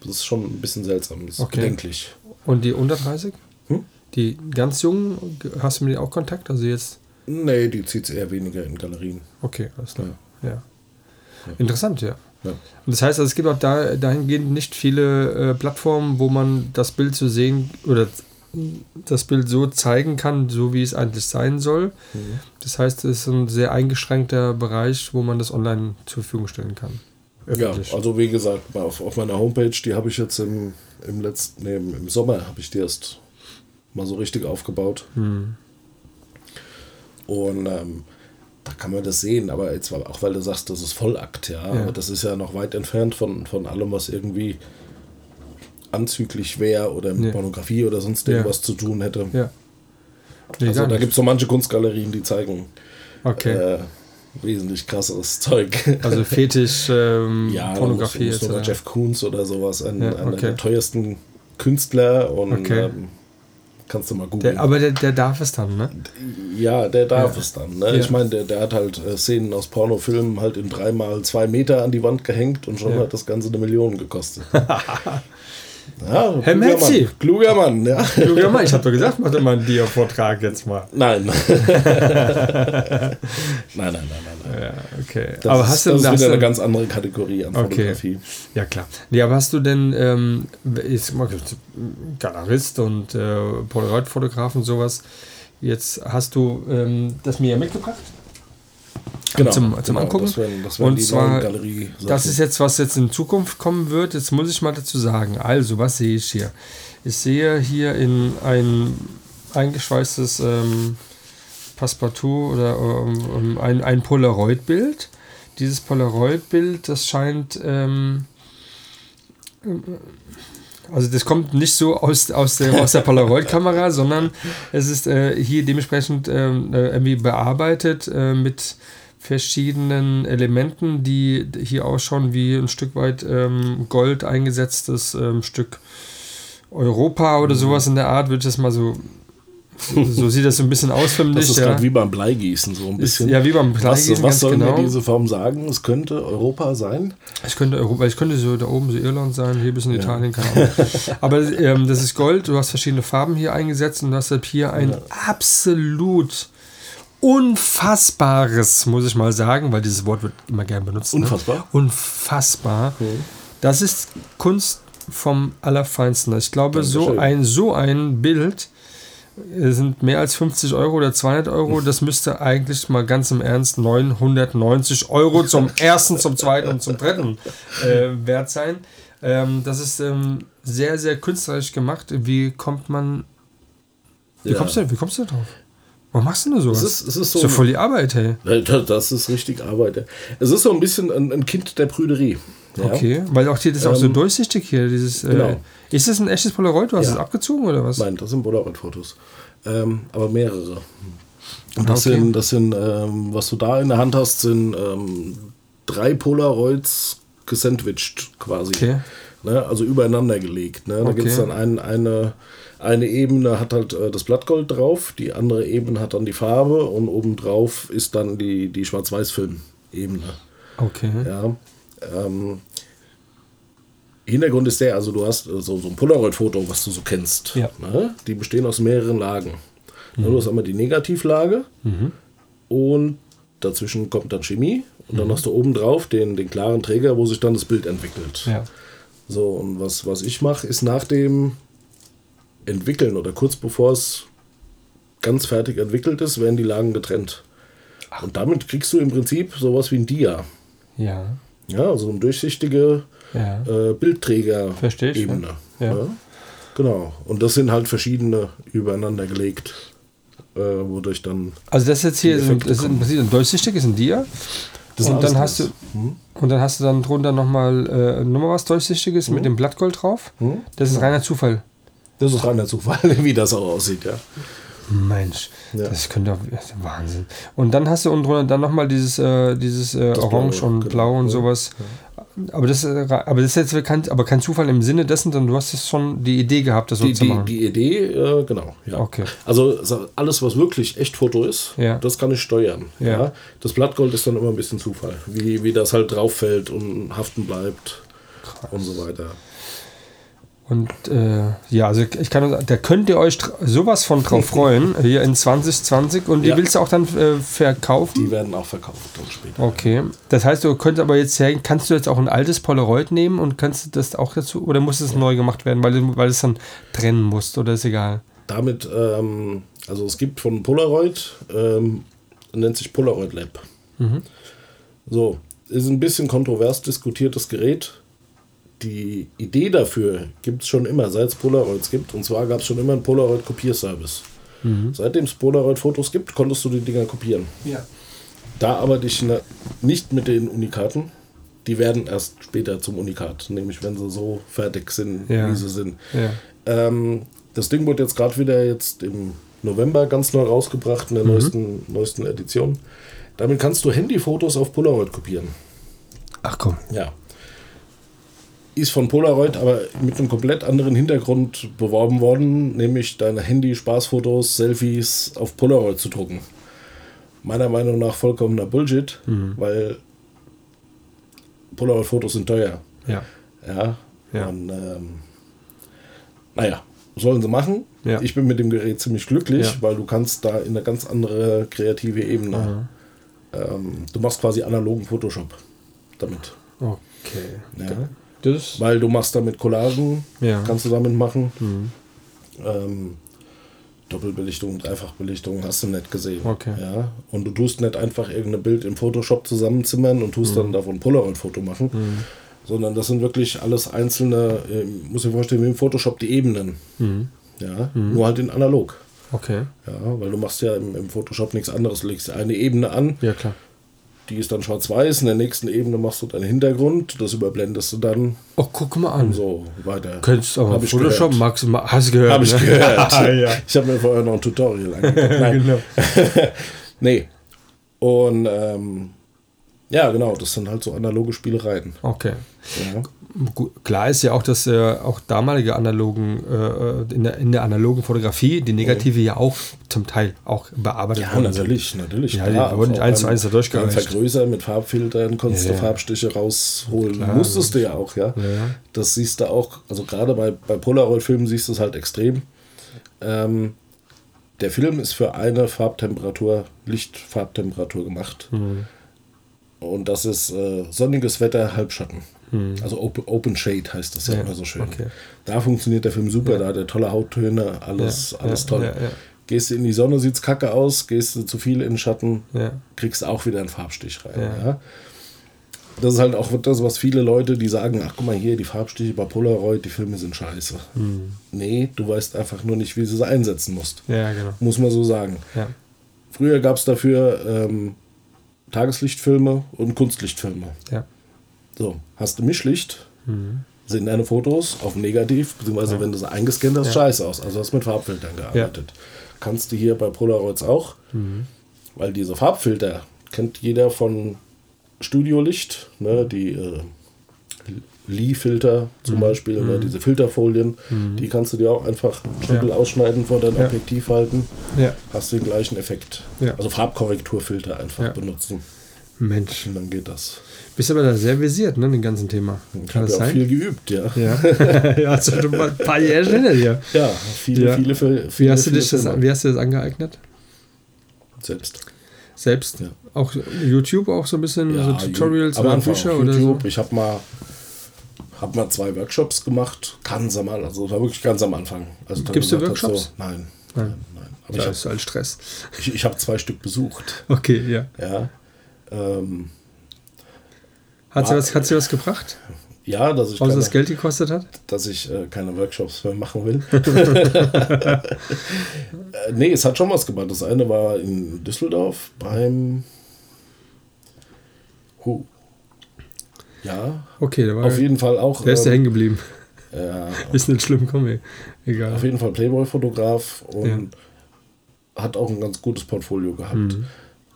Das ist schon ein bisschen seltsam, das ist Okay. bedenklich. Und die unter 30? Hm? Die ganz jungen, hast du mit denen auch Kontakt? Also jetzt. Nee, die zieht es eher weniger in Galerien. Okay, alles klar. Ja. Interessant, ja. Ja. Und das heißt, also, es gibt auch da, dahingehend nicht viele äh, Plattformen, wo man das Bild zu sehen oder das Bild so zeigen kann, so wie es eigentlich sein soll. Mhm. Das heißt, es ist ein sehr eingeschränkter Bereich, wo man das online zur Verfügung stellen kann. Ja, Öffentlich. also wie gesagt, auf, auf meiner Homepage, die habe ich jetzt im, im letzten, nee, im Sommer habe ich die erst mal so richtig aufgebaut. Hm. Und ähm, da kann man das sehen, aber jetzt auch weil du sagst, das ist Vollakt, ja, Ja. aber das ist ja noch weit entfernt von, von allem, was irgendwie anzüglich wäre oder mit Ja. Pornografie oder sonst Ja. irgendwas zu tun hätte. Ja. Nee, also da gibt es so manche Kunstgalerien, die zeigen Okay. äh, wesentlich krasses Zeug. also Fetisch, ähm, Ja, Pornografie etc. Jeff Koons oder sowas, ein, Ja, einer okay. der teuersten Künstler und Okay. ähm, kannst du mal googeln. Aber der, der darf es dann, ne? ja, der darf Ja. es dann. Ne? Ja. Ich meine, der, der hat halt äh, Szenen aus Pornofilmen halt in dreimal zwei Meter an die Wand gehängt und schon Ja. hat das Ganze eine Million gekostet. Ja, Herr Metzi. Kluger Mann, ja. Kluger Mann. Ich habe doch gesagt, mach doch mal einen Dia-Vortrag jetzt mal. Nein. nein, nein, nein, nein, nein. Ja, okay. Das aber hast ist, du das ist wieder eine ganz andere Kategorie an okay. Fotografie. Ja, klar. Nee, aber hast du denn, ähm, ich mag Galerist und äh, Polaroid-Fotograf und sowas, jetzt hast du ähm, das mir ja mitgebracht? Genau, zum, zum genau, Angucken. Das werden, das werden und zwar, das ist jetzt, was jetzt in Zukunft kommen wird. Jetzt muss ich mal dazu sagen. Also, was sehe ich hier? Ich sehe hier in ein eingeschweißtes ähm, Passepartout oder ähm, ein, ein Polaroid-Bild. Dieses Polaroid-Bild, das scheint. Ähm, also das kommt nicht so aus, aus der, aus der Polaroid-Kamera, sondern es ist äh, hier dementsprechend ähm, äh, irgendwie bearbeitet äh, mit verschiedenen Elementen, die hier ausschauen wie ein Stück weit ähm, Gold eingesetztes ähm, Stück Europa oder mhm. sowas in der Art, würde ich das mal so. So sieht das so ein bisschen aus für mich. Das ist ja. gerade wie beim Bleigießen, so ein bisschen. Ist, ja, wie beim Bleigießen. Was, was soll genau. mir diese Form sagen? Es könnte Europa sein? Es könnte Europa, ich könnte so da oben so Irland sein, hier bis in ja. Italien, keine Ahnung. Aber ähm, das ist Gold, du hast verschiedene Farben hier eingesetzt und du hast halt hier ein ja. absolut Unfassbares, muss ich mal sagen, weil dieses Wort wird immer gern benutzt. Unfassbar? Ne? Unfassbar. Okay. Das ist Kunst vom Allerfeinsten. Ich glaube, so ein, so ein Bild äh, sind mehr als 50 Euro oder 200 Euro. Das müsste eigentlich mal ganz im Ernst 990 Euro zum ersten, zum zweiten und zum dritten äh, wert sein. Ähm, das ist ähm, sehr, sehr künstlerisch gemacht. Wie kommt man. Wie, ja. kommst, du, wie kommst du da drauf? Warum machst du denn sowas? Es ist, es ist so, ist ja voll die Arbeit, hey. Das ist richtig Arbeit. Es ist so ein bisschen ein, ein Kind der Prüderie. Ja. Okay, weil auch hier das ist auch so ähm, durchsichtig hier. Dieses, äh, genau. Äh, ist das ein echtes Polaroid? Du hast ja. es abgezogen oder was? Nein, das sind Polaroid-Fotos. Ähm, aber mehrere. Und das okay. sind, das sind ähm, was du da in der Hand hast, sind ähm, drei Polaroids gesandwiched quasi. Okay. Ne? Also übereinander gelegt. Ne? Da okay. gibt es dann ein, eine eine Ebene hat halt äh, das Blattgold drauf, die andere Ebene hat dann die Farbe und obendrauf ist dann die, die Schwarz-Weiß-Film-Ebene. Okay. Ja. Ähm, Hintergrund ist der, also du hast äh, so, so ein Polaroid-Foto, was du so kennst. Ja. Ne? Die bestehen aus mehreren Lagen. Mhm. Du hast einmal die Negativlage mhm. und dazwischen kommt dann Chemie und dann mhm. hast du obendrauf den, den klaren Träger, wo sich dann das Bild entwickelt. Ja. So, und was, was ich mache, ist nach dem entwickeln oder kurz bevor es ganz fertig entwickelt ist, werden die Lagen getrennt. Ach. Und damit kriegst du im Prinzip sowas wie ein Dia. Ja. Ja, also eine durchsichtige ja. äh, Bildträger-Ebene. Ja. ja. Genau. Und das sind halt verschiedene übereinander gelegt, äh, wodurch dann. Also das jetzt hier ist, ist im Prinzip ein durchsichtig, ist ein Dia. Das und dann hast du hm? und dann hast du dann drunter nochmal äh, nochmal was durchsichtiges hm? mit dem Blattgold drauf. Hm? Das ist reiner Zufall. Das ist reiner Zufall, wie das auch aussieht, ja. Mensch, ja. das könnte auch Wahnsinn. Und dann hast du unten drunter dann nochmal dieses, äh, dieses äh, Orange Blau, und genau. Blau und ja. sowas. Ja. Aber das, äh, aber das ist jetzt kein, aber kein Zufall im Sinne dessen, denn du hast jetzt schon die Idee gehabt, das so die, zu machen. Die, die Idee, äh, genau. Ja. Okay. Also alles, was wirklich echt Foto ist, das kann ich steuern. Ja. Das Blattgold ist dann immer ein bisschen Zufall, wie, wie das halt drauf fällt und haften bleibt Krass. und so weiter. Und äh, ja, also ich kann sagen, da könnt ihr euch sowas von drauf freuen, hier in 2020. Und ja. willst du auch dann äh, verkaufen? Die werden auch verkauft dann später. Okay. Das heißt, du könntest aber jetzt her, kannst du jetzt auch ein altes Polaroid nehmen und kannst du das auch dazu, oder muss es ja. neu gemacht werden, weil du, weil es dann trennen musst, oder ist egal? Damit, ähm, also es gibt von Polaroid, ähm, nennt sich Polaroid Lab. Mhm. So, ist ein bisschen kontrovers diskutiertes Gerät die Idee dafür gibt es schon immer, seit es Polaroids gibt. Und zwar gab es schon immer einen Polaroid-Kopierservice. Mhm. Seitdem es Polaroid-Fotos gibt, konntest du die Dinger kopieren. Ja. Da arbeite ich nicht mit den Unikaten. Die werden erst später zum Unikat, nämlich wenn sie so fertig sind, ja. wie sie sind. Ja. Ähm, das Ding wurde jetzt gerade wieder jetzt im November ganz neu rausgebracht in der mhm. neuesten, neuesten Edition. Damit kannst du Handyfotos auf Polaroid kopieren. Ach komm. Ja ist von Polaroid aber mit einem komplett anderen Hintergrund beworben worden, nämlich deine Handy-Spaßfotos, Selfies auf Polaroid zu drucken. Meiner Meinung nach vollkommener Bullshit, mhm. weil Polaroid-Fotos sind teuer. Ja. Ja. ja. Und, ähm, naja, sollen sie machen. Ja. Ich bin mit dem Gerät ziemlich glücklich, Ja. weil du kannst da in eine ganz andere kreative Ebene. Ähm, du machst quasi analogen Photoshop damit. Okay. Ja. Das, Weil du machst damit Collagen, Ja. Mhm. kannst du damit machen. Ähm, Doppelbelichtung, Dreifachbelichtung hast du nicht gesehen. Okay. Ja? Und du tust nicht einfach irgendein Bild im Photoshop zusammenzimmern und tust Mhm. dann davon ein Polaroid-Foto machen, sondern das sind wirklich alles einzelne, äh, muss ich mir vorstellen, wie im Photoshop die Ebenen. Mhm. Ja? Nur halt in analog. okay. Ja, weil du machst ja im, im Photoshop nichts anderes. Du legst eine Ebene an, Ja, klar. Die ist dann schwarz-weiß. In der nächsten Ebene machst du deinen Hintergrund, das überblendest du dann Oh, guck mal an. so weiter. Könntest aber Hab ich Photoshop, gehört. Max, Ma- hast du gehört? Habe ich ne? gehört. ja. Ich habe mir vorher noch ein Tutorial angeguckt. Nein. genau. Nee. Und ähm, ja, genau, das sind halt so analoge Spielereien. Okay. Ja. Klar ist ja auch, dass äh, auch damalige analogen, äh, in, der, in der analogen Fotografie die Negative ja auch zum Teil auch bearbeitet Ja, worden sind. natürlich, natürlich. Ja, die wurden eins zu eins da durchgereicht. beim Vergrößern mit Farbfiltern konntest Ja, du ja. Farbstiche rausholen. Klar, Musstest du ja auch, ja. Ja. Das siehst du auch, also gerade bei, bei Polaroid-Filmen siehst du es halt extrem. Ähm, der Film ist für eine Farbtemperatur, Lichtfarbtemperatur gemacht. Mhm. Und das ist äh, sonniges Wetter, Halbschatten. Also Open, Open Shade heißt das ja, Mhm. Ja, immer so schön. okay. Da funktioniert der Film super, da hat er tolle Hauttöne, alles, Ja, alles ja, toll. ja, ja. Gehst du in die Sonne, sieht's kacke aus, gehst du zu viel in den Schatten, Ja. kriegst auch wieder einen Farbstich rein. Ja. Ja. Das ist halt auch das, was viele Leute, die sagen, ach guck mal hier, die Farbstiche bei Polaroid, die Filme sind scheiße. Hm. Nee, du weißt einfach nur nicht, wie du sie einsetzen musst. ja, genau. Muss man so sagen. Ja. Früher gab es dafür ähm, Tageslichtfilme und Kunstlichtfilme. Ja. So, hast du Mischlicht, sehen deine Fotos auf Negativ, beziehungsweise wenn du sie eingescannt hast, scheiße aus. Also hast mit Farbfiltern gearbeitet. Kannst du hier bei Polaroids auch, weil diese Farbfilter kennt jeder von Studiolicht, ne, die äh, Lee-Filter zum Beispiel, ne, diese Filterfolien, die kannst du dir auch einfach Ja. ausschneiden, vor dein Ja. Objektiv halten, ja. hast den gleichen Effekt. Ja. Also Farbkorrekturfilter einfach Ja. benutzen. Mensch. Und dann geht das. Bist aber da sehr versiert, ne, dem ganzen Thema. Ich Kann habe das ja auch sein? viel geübt, ja. Ja. ja, hast du ein paar Jahre hinter dir. Ja, viele, Ja. viele, viele, Wie viele, hast, du viele dich das, wie hast du das angeeignet? selbst? Selbst? Ja. Auch YouTube auch so ein bisschen so Tutorials am oder Bücher oder so? YouTube. Ich habe mal, hab mal zwei Workshops gemacht, ganz am Anfang, also war wirklich ganz am Anfang. Also Gibst du Workshops? So, nein, nein, nein. Aber Ja, ich ist halt Stress. habe ich, ich hab zwei Stück besucht. Okay, ja. Ja, ähm, Hat sie, was, hat sie was gebracht? ja dass ich Außer keine, das Geld gekostet hat? dass ich äh, keine Workshops mehr machen will. äh, nee, es hat schon was gemacht. Das eine war in Düsseldorf beim Huh. Ja, Okay, der war. auf jeden Fall auch. der ist ja ähm, hängen geblieben. ja, Ist nicht schlimm, komm ey. Egal. auf jeden Fall Playboy-Fotograf und hat auch ein ganz gutes Portfolio gehabt. Mhm.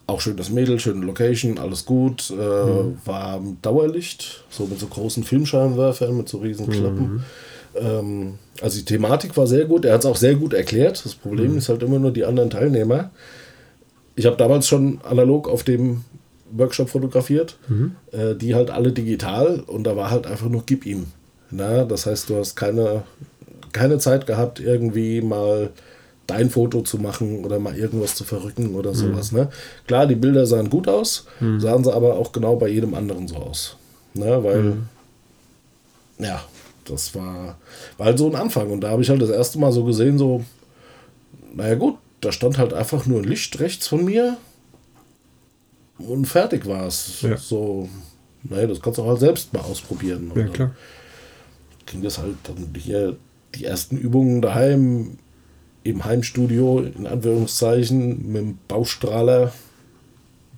Auch schön das Mädel, schöne Location, alles gut. Äh, Mhm. War Dauerlicht, so mit so großen Filmscheinwerfern, mit so riesen Klappen. Mhm. Ähm, also die Thematik war sehr gut. Er hat es auch sehr gut erklärt. Das Problem Mhm. ist halt immer nur die anderen Teilnehmer. Ich habe damals schon analog auf dem Workshop fotografiert, Mhm. äh, die halt alle digital und da war halt einfach nur gib ihm. Na, das heißt, du hast keine, keine Zeit gehabt, irgendwie mal dein Foto zu machen oder mal irgendwas zu verrücken oder sowas. Ne? Klar, die Bilder sahen gut aus, sahen sie aber auch genau bei jedem anderen so aus. Ne? Weil, ja, das war, war halt so ein Anfang. Und da habe ich halt das erste Mal so gesehen, so, naja gut, da stand halt einfach nur ein Licht rechts von mir und fertig war es. Ja. So, naja, das kannst du auch halt selbst mal ausprobieren. Ja, klar. ging das halt dann hier die ersten Übungen daheim im Heimstudio, in Anführungszeichen, mit dem Baustrahler.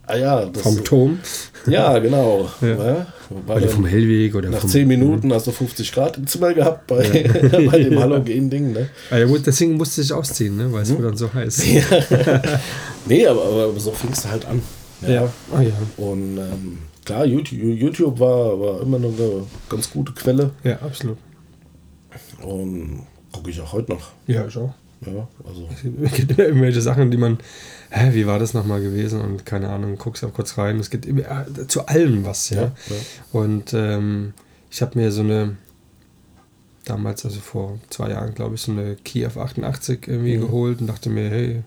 Ah ja, das, Vom Turm. ja, genau. Ja. Ja. Oder vom Hellweg oder nach vom. 10 Minuten hast du 50 Grad im Zimmer gehabt bei, bei dem Halogen-Ding. Ne? Ja, gut, deswegen musste ich ausziehen, ne? Weil es wurde dann so heiß. Nee, aber, aber so fing es halt an. Ja. Ah, ja. Und ähm, klar, YouTube, YouTube war, war immer noch eine ganz gute Quelle. ja, absolut. Und gucke ich auch heute noch. Ja, ich auch. Ja, also, Es gibt immer irgendwelche Sachen, die man, hä, wie war das nochmal gewesen? Und keine Ahnung, guckst auch kurz rein. Es gibt immer, äh, zu allem was, ja. Ja, ja. Und ähm, ich habe mir so eine, damals, also vor zwei Jahren, glaube ich, so eine Kiev 88 irgendwie mhm. geholt und dachte mir, hey,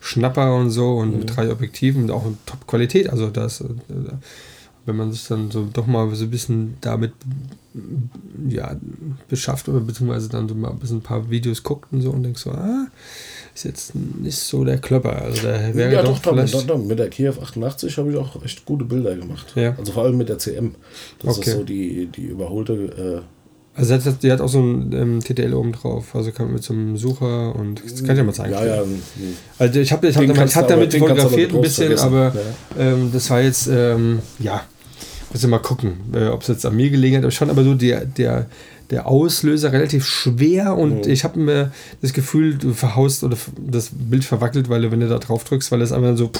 Schnapper und so und mhm. mit drei Objektiven und auch in Top-Qualität. Also das, äh, wenn man sich dann so doch mal so ein bisschen damit ja, beschafft oder beziehungsweise dann so mal ein bisschen ein paar Videos guckt und so und denkt so, ah, ist jetzt nicht so der Klopper. Also der wäre ja, doch, doch, vielleicht doch, doch, mit der Kiev 88 habe ich auch echt gute Bilder gemacht. Ja. Also vor allem mit der CM. Das okay. ist so die, die überholte äh, also die hat, die hat auch so ein ähm, TTL oben drauf, also kann mit so einem Sucher und das kann ich ja mal zeigen. Ja, ja. Also ich habe ich hab damit, hab damit fotografiert ein bisschen, aber ja. ähm, das war jetzt, ähm, ja, muss ich mal gucken, äh, ob es jetzt an mir gelegen hat, schon aber so der, der, der Auslöser relativ schwer und mhm. ich habe mir das Gefühl, du verhaust oder das Bild verwackelt, weil du, wenn du da drauf drückst, weil es einfach so,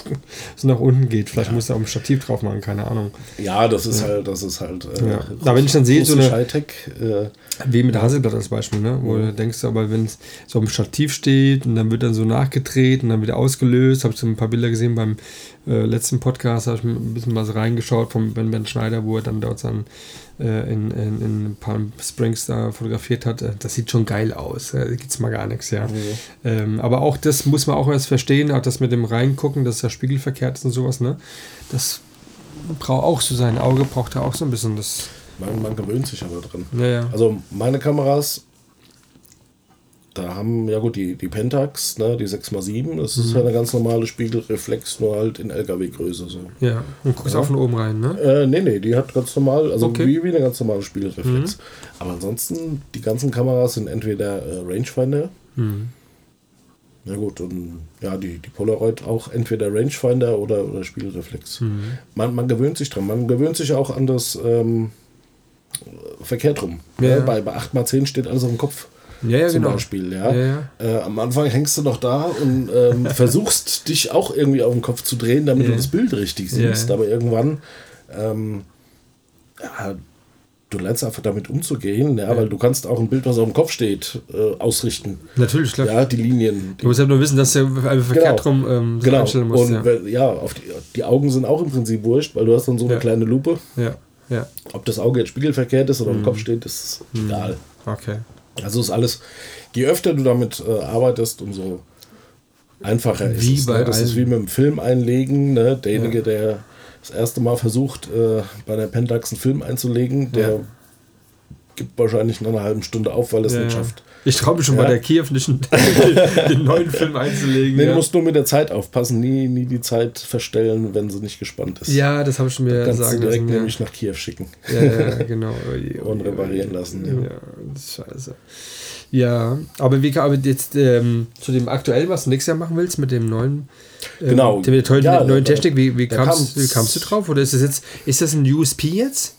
so nach unten geht. Vielleicht ja. musst du auch ein Stativ drauf machen, keine Ahnung. Ja, das ist ja. halt, das ist halt. Äh, ja. Aber wenn ich dann sehe, so eine. Äh, wie mit der Hasselblatt als Beispiel, ne? Wo mhm. du denkst, aber wenn es so am Stativ steht und dann wird dann so nachgedreht und dann wieder ausgelöst, habe ich so ein paar Bilder gesehen beim äh, letzten Podcast, habe ich ein bisschen was reingeschaut vom Ben Ben Schneider, wo er dann dort sein äh, in, in, in Palm Springs da fotografiert hat, äh, das sieht schon geil aus. Da gibt es mal gar nichts, ja. Mhm. Ähm, aber auch das muss man auch erst verstehen, auch das mit dem Reingucken, dass ja spiegelverkehrt ist und sowas, ne? Das braucht auch so sein Auge, braucht ja auch so ein bisschen das. Man, man gewöhnt sich aber dran. Ja, ja. Also meine Kameras da haben, ja gut, die, die Pentax, ne, die 6x7, das ist mhm. ja eine ganz normale Spiegelreflex, nur halt in LKW-Größe. So. Ja, und guckst ja. auch von oben rein, ne? Äh, nee, nee, die hat ganz normal, also okay. wie, wie eine ganz normale Spiegelreflex. Mhm. Aber ansonsten, die ganzen Kameras sind entweder äh, Rangefinder, mhm. Na gut, und ja, die, die Polaroid auch entweder Rangefinder oder, oder Spiegelreflex. Mhm. Man, man gewöhnt sich dran. Man gewöhnt sich auch an das ähm, verkehrt rum. Ja. Ja, bei, bei 8x10 steht alles auf dem Kopf ja, ja, zum genau. Beispiel. Ja? ja äh, am Anfang hängst du noch da und ähm, versuchst dich auch irgendwie auf den Kopf zu drehen, damit du das Bild richtig siehst. Aber irgendwann, ähm, ja, du lernst einfach damit umzugehen, ja, weil du kannst auch ein Bild, was auf dem Kopf steht, äh, ausrichten. Natürlich, klar. Ja, die Linien. Die du musst ja nur wissen, dass du einfach verkehrt genau. rum ähm, genau. einstellen musst. Und ja, ja auf die, die, Augen sind auch im Prinzip wurscht, weil du hast dann so eine kleine Lupe. Ja. Ja. Ob das Auge jetzt spiegelverkehrt ist oder mhm. am Kopf steht, ist mhm. egal. Okay. Also ist alles, je öfter du damit äh, arbeitest, umso einfacher wie ist es. Ne? Das ist wie mit dem Film einlegen. Ne? Derjenige, ja. der das erste Mal versucht, äh, bei der Pentax einen Film einzulegen, der ja. gibt wahrscheinlich nach einer halben Stunde auf, weil er es ja, nicht schafft. Ich traue mich schon bei der Kiew nicht, den neuen Film einzulegen. Nee, du musst nur mit der Zeit aufpassen, nie, nie die Zeit verstellen, wenn sie nicht gespannt ist. Ja, das habe ich mir da kannst sagen du direkt lassen, nämlich nach Kiew schicken. Ja, ja genau. Und reparieren lassen. Ja, ja scheiße. Ja, aber wie aber jetzt ähm, zu dem aktuellen, was du nächstes Jahr machen willst mit dem neuen, ähm, genau. der tollen ja, neuen Technik, wie, wie, kamst, wie kamst du drauf? Oder ist das jetzt, ist das ein USP jetzt?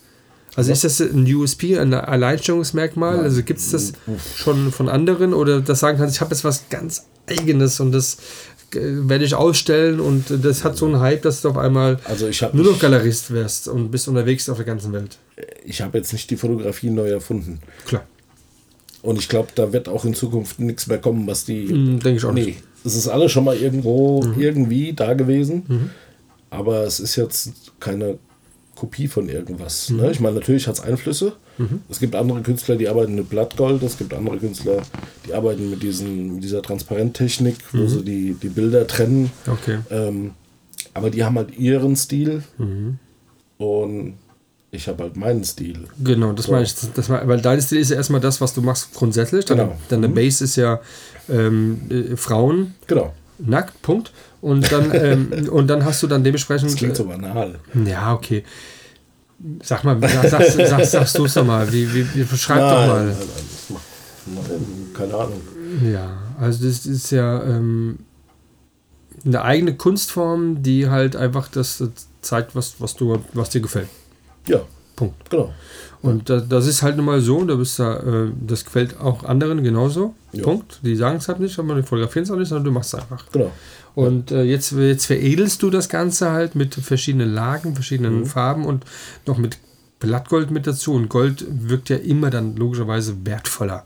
Also ist das ein USP, ein Alleinstellungsmerkmal? Also gibt es das schon von anderen oder das sagen kannst, ich habe jetzt was ganz Eigenes und das äh, werde ich ausstellen und das hat so einen Hype, dass du auf einmal also nur noch Galerist wirst und bist unterwegs auf der ganzen Welt. Ich habe jetzt nicht die Fotografie neu erfunden. Klar. Und ich glaube, da wird auch in Zukunft nichts mehr kommen, was die. Mm, Denke ich auch nee, nicht. Es ist alles schon mal irgendwo mhm. irgendwie da gewesen. Mhm. Aber es ist jetzt keine Kopie von irgendwas. Mhm. Ne? Ich meine, natürlich hat es Einflüsse. Mhm. Es gibt andere Künstler, die arbeiten mit Blattgold. Es gibt andere Künstler, die arbeiten mit, diesen, mit dieser Transparenttechnik, wo mhm. sie die, die Bilder trennen. Okay. Ähm, aber die haben halt ihren Stil. Mhm. Und ich habe halt meinen Stil. Genau, das so. meine ich. Das mein, weil dein Stil ist ja erstmal das, was du machst grundsätzlich. Deine, genau. deine mhm. Base ist ja ähm, äh, Frauen. Genau. Nackt, Punkt. Und dann, ähm, und dann hast du dann dementsprechend. Das klingt so banal. Ja, okay. Sag mal, sag, sag, sag, sagst du es doch mal. Wie, wie, wie beschreib nein, doch mal. Nein, nein, keine Ahnung. Ja, also das ist ja ähm, eine eigene Kunstform, die halt einfach das zeigt, was, was, du, was dir gefällt. Ja. Punkt. Genau. Und das, das ist halt nun mal so, da bist da, äh, das gefällt auch anderen genauso. Ja. Punkt. Die sagen es halt nicht, aber die fotografieren es auch nicht, sondern du machst es einfach. Genau. Und äh, jetzt, jetzt veredelst du das Ganze halt mit verschiedenen Lagen, verschiedenen mhm. Farben und noch mit Blattgold mit dazu. Und Gold wirkt ja immer dann logischerweise wertvoller.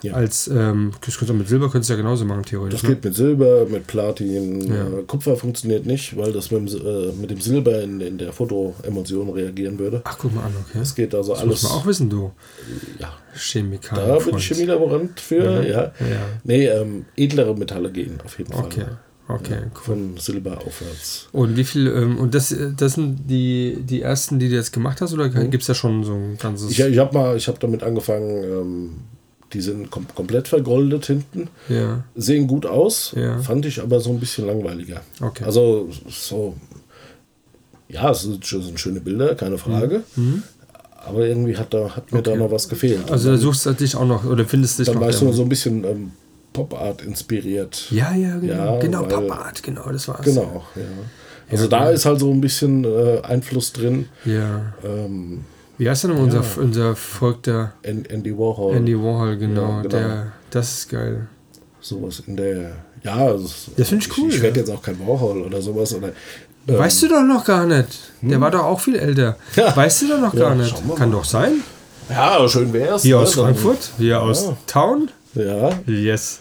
Ja. Als, ähm, mit Silber könntest du ja genauso machen, theoretisch. Das ne? geht mit Silber, mit Platin. Ja. Äh, Kupfer funktioniert nicht, weil das mit dem, äh, mit dem Silber in, in der Fotoemulsion reagieren würde. Ach, guck mal an, okay. Das geht also das alles. muss man auch wissen, du. Ja. Chemiker. Da bin ich Chemielaborant für, ja. ja. Nee, ähm, edlere Metalle gehen auf jeden Fall. Okay. Okay, cool. Von Silber aufwärts. Und wie viel, ähm, und das, das sind die, die ersten, die du jetzt gemacht hast, oder mhm. gibt es da schon so ein ganzes. Ich, ich habe mal, ich habe damit angefangen, ähm, die sind kom komplett vergoldet hinten. Ja. Sehen gut aus, ja. fand ich aber so ein bisschen langweiliger. Okay. Also so, ja, es sind, sind schöne Bilder, keine Frage. Mhm. mhm. Aber irgendwie hat, da, hat mir okay. da noch was gefehlt. Also da suchst du dich auch noch, oder findest dich dann noch. Dann weißt du so ein bisschen ähm, Pop Art inspiriert. Ja, ja, genau. Ja, genau, Pop Art, genau, das war's. Genau, ja. Also ja, da ist halt so ein bisschen äh, Einfluss drin. Ja. Ähm, Wie heißt denn ja. unser, unser Volk da? Andy Warhol. Andy Warhol, genau. Ja, genau. Der, das ist geil. Sowas in der. Ja, das, das finde ich cool. Ich, ich werde jetzt auch kein Warhol oder sowas. Oder, ähm, weißt du doch noch gar nicht. Der hm? war doch auch viel älter. Weißt du doch noch gar nicht. Kann doch sein. Ja, schön wär's. Hier ne? aus Frankfurt, hier aus Town. Ja. Yes.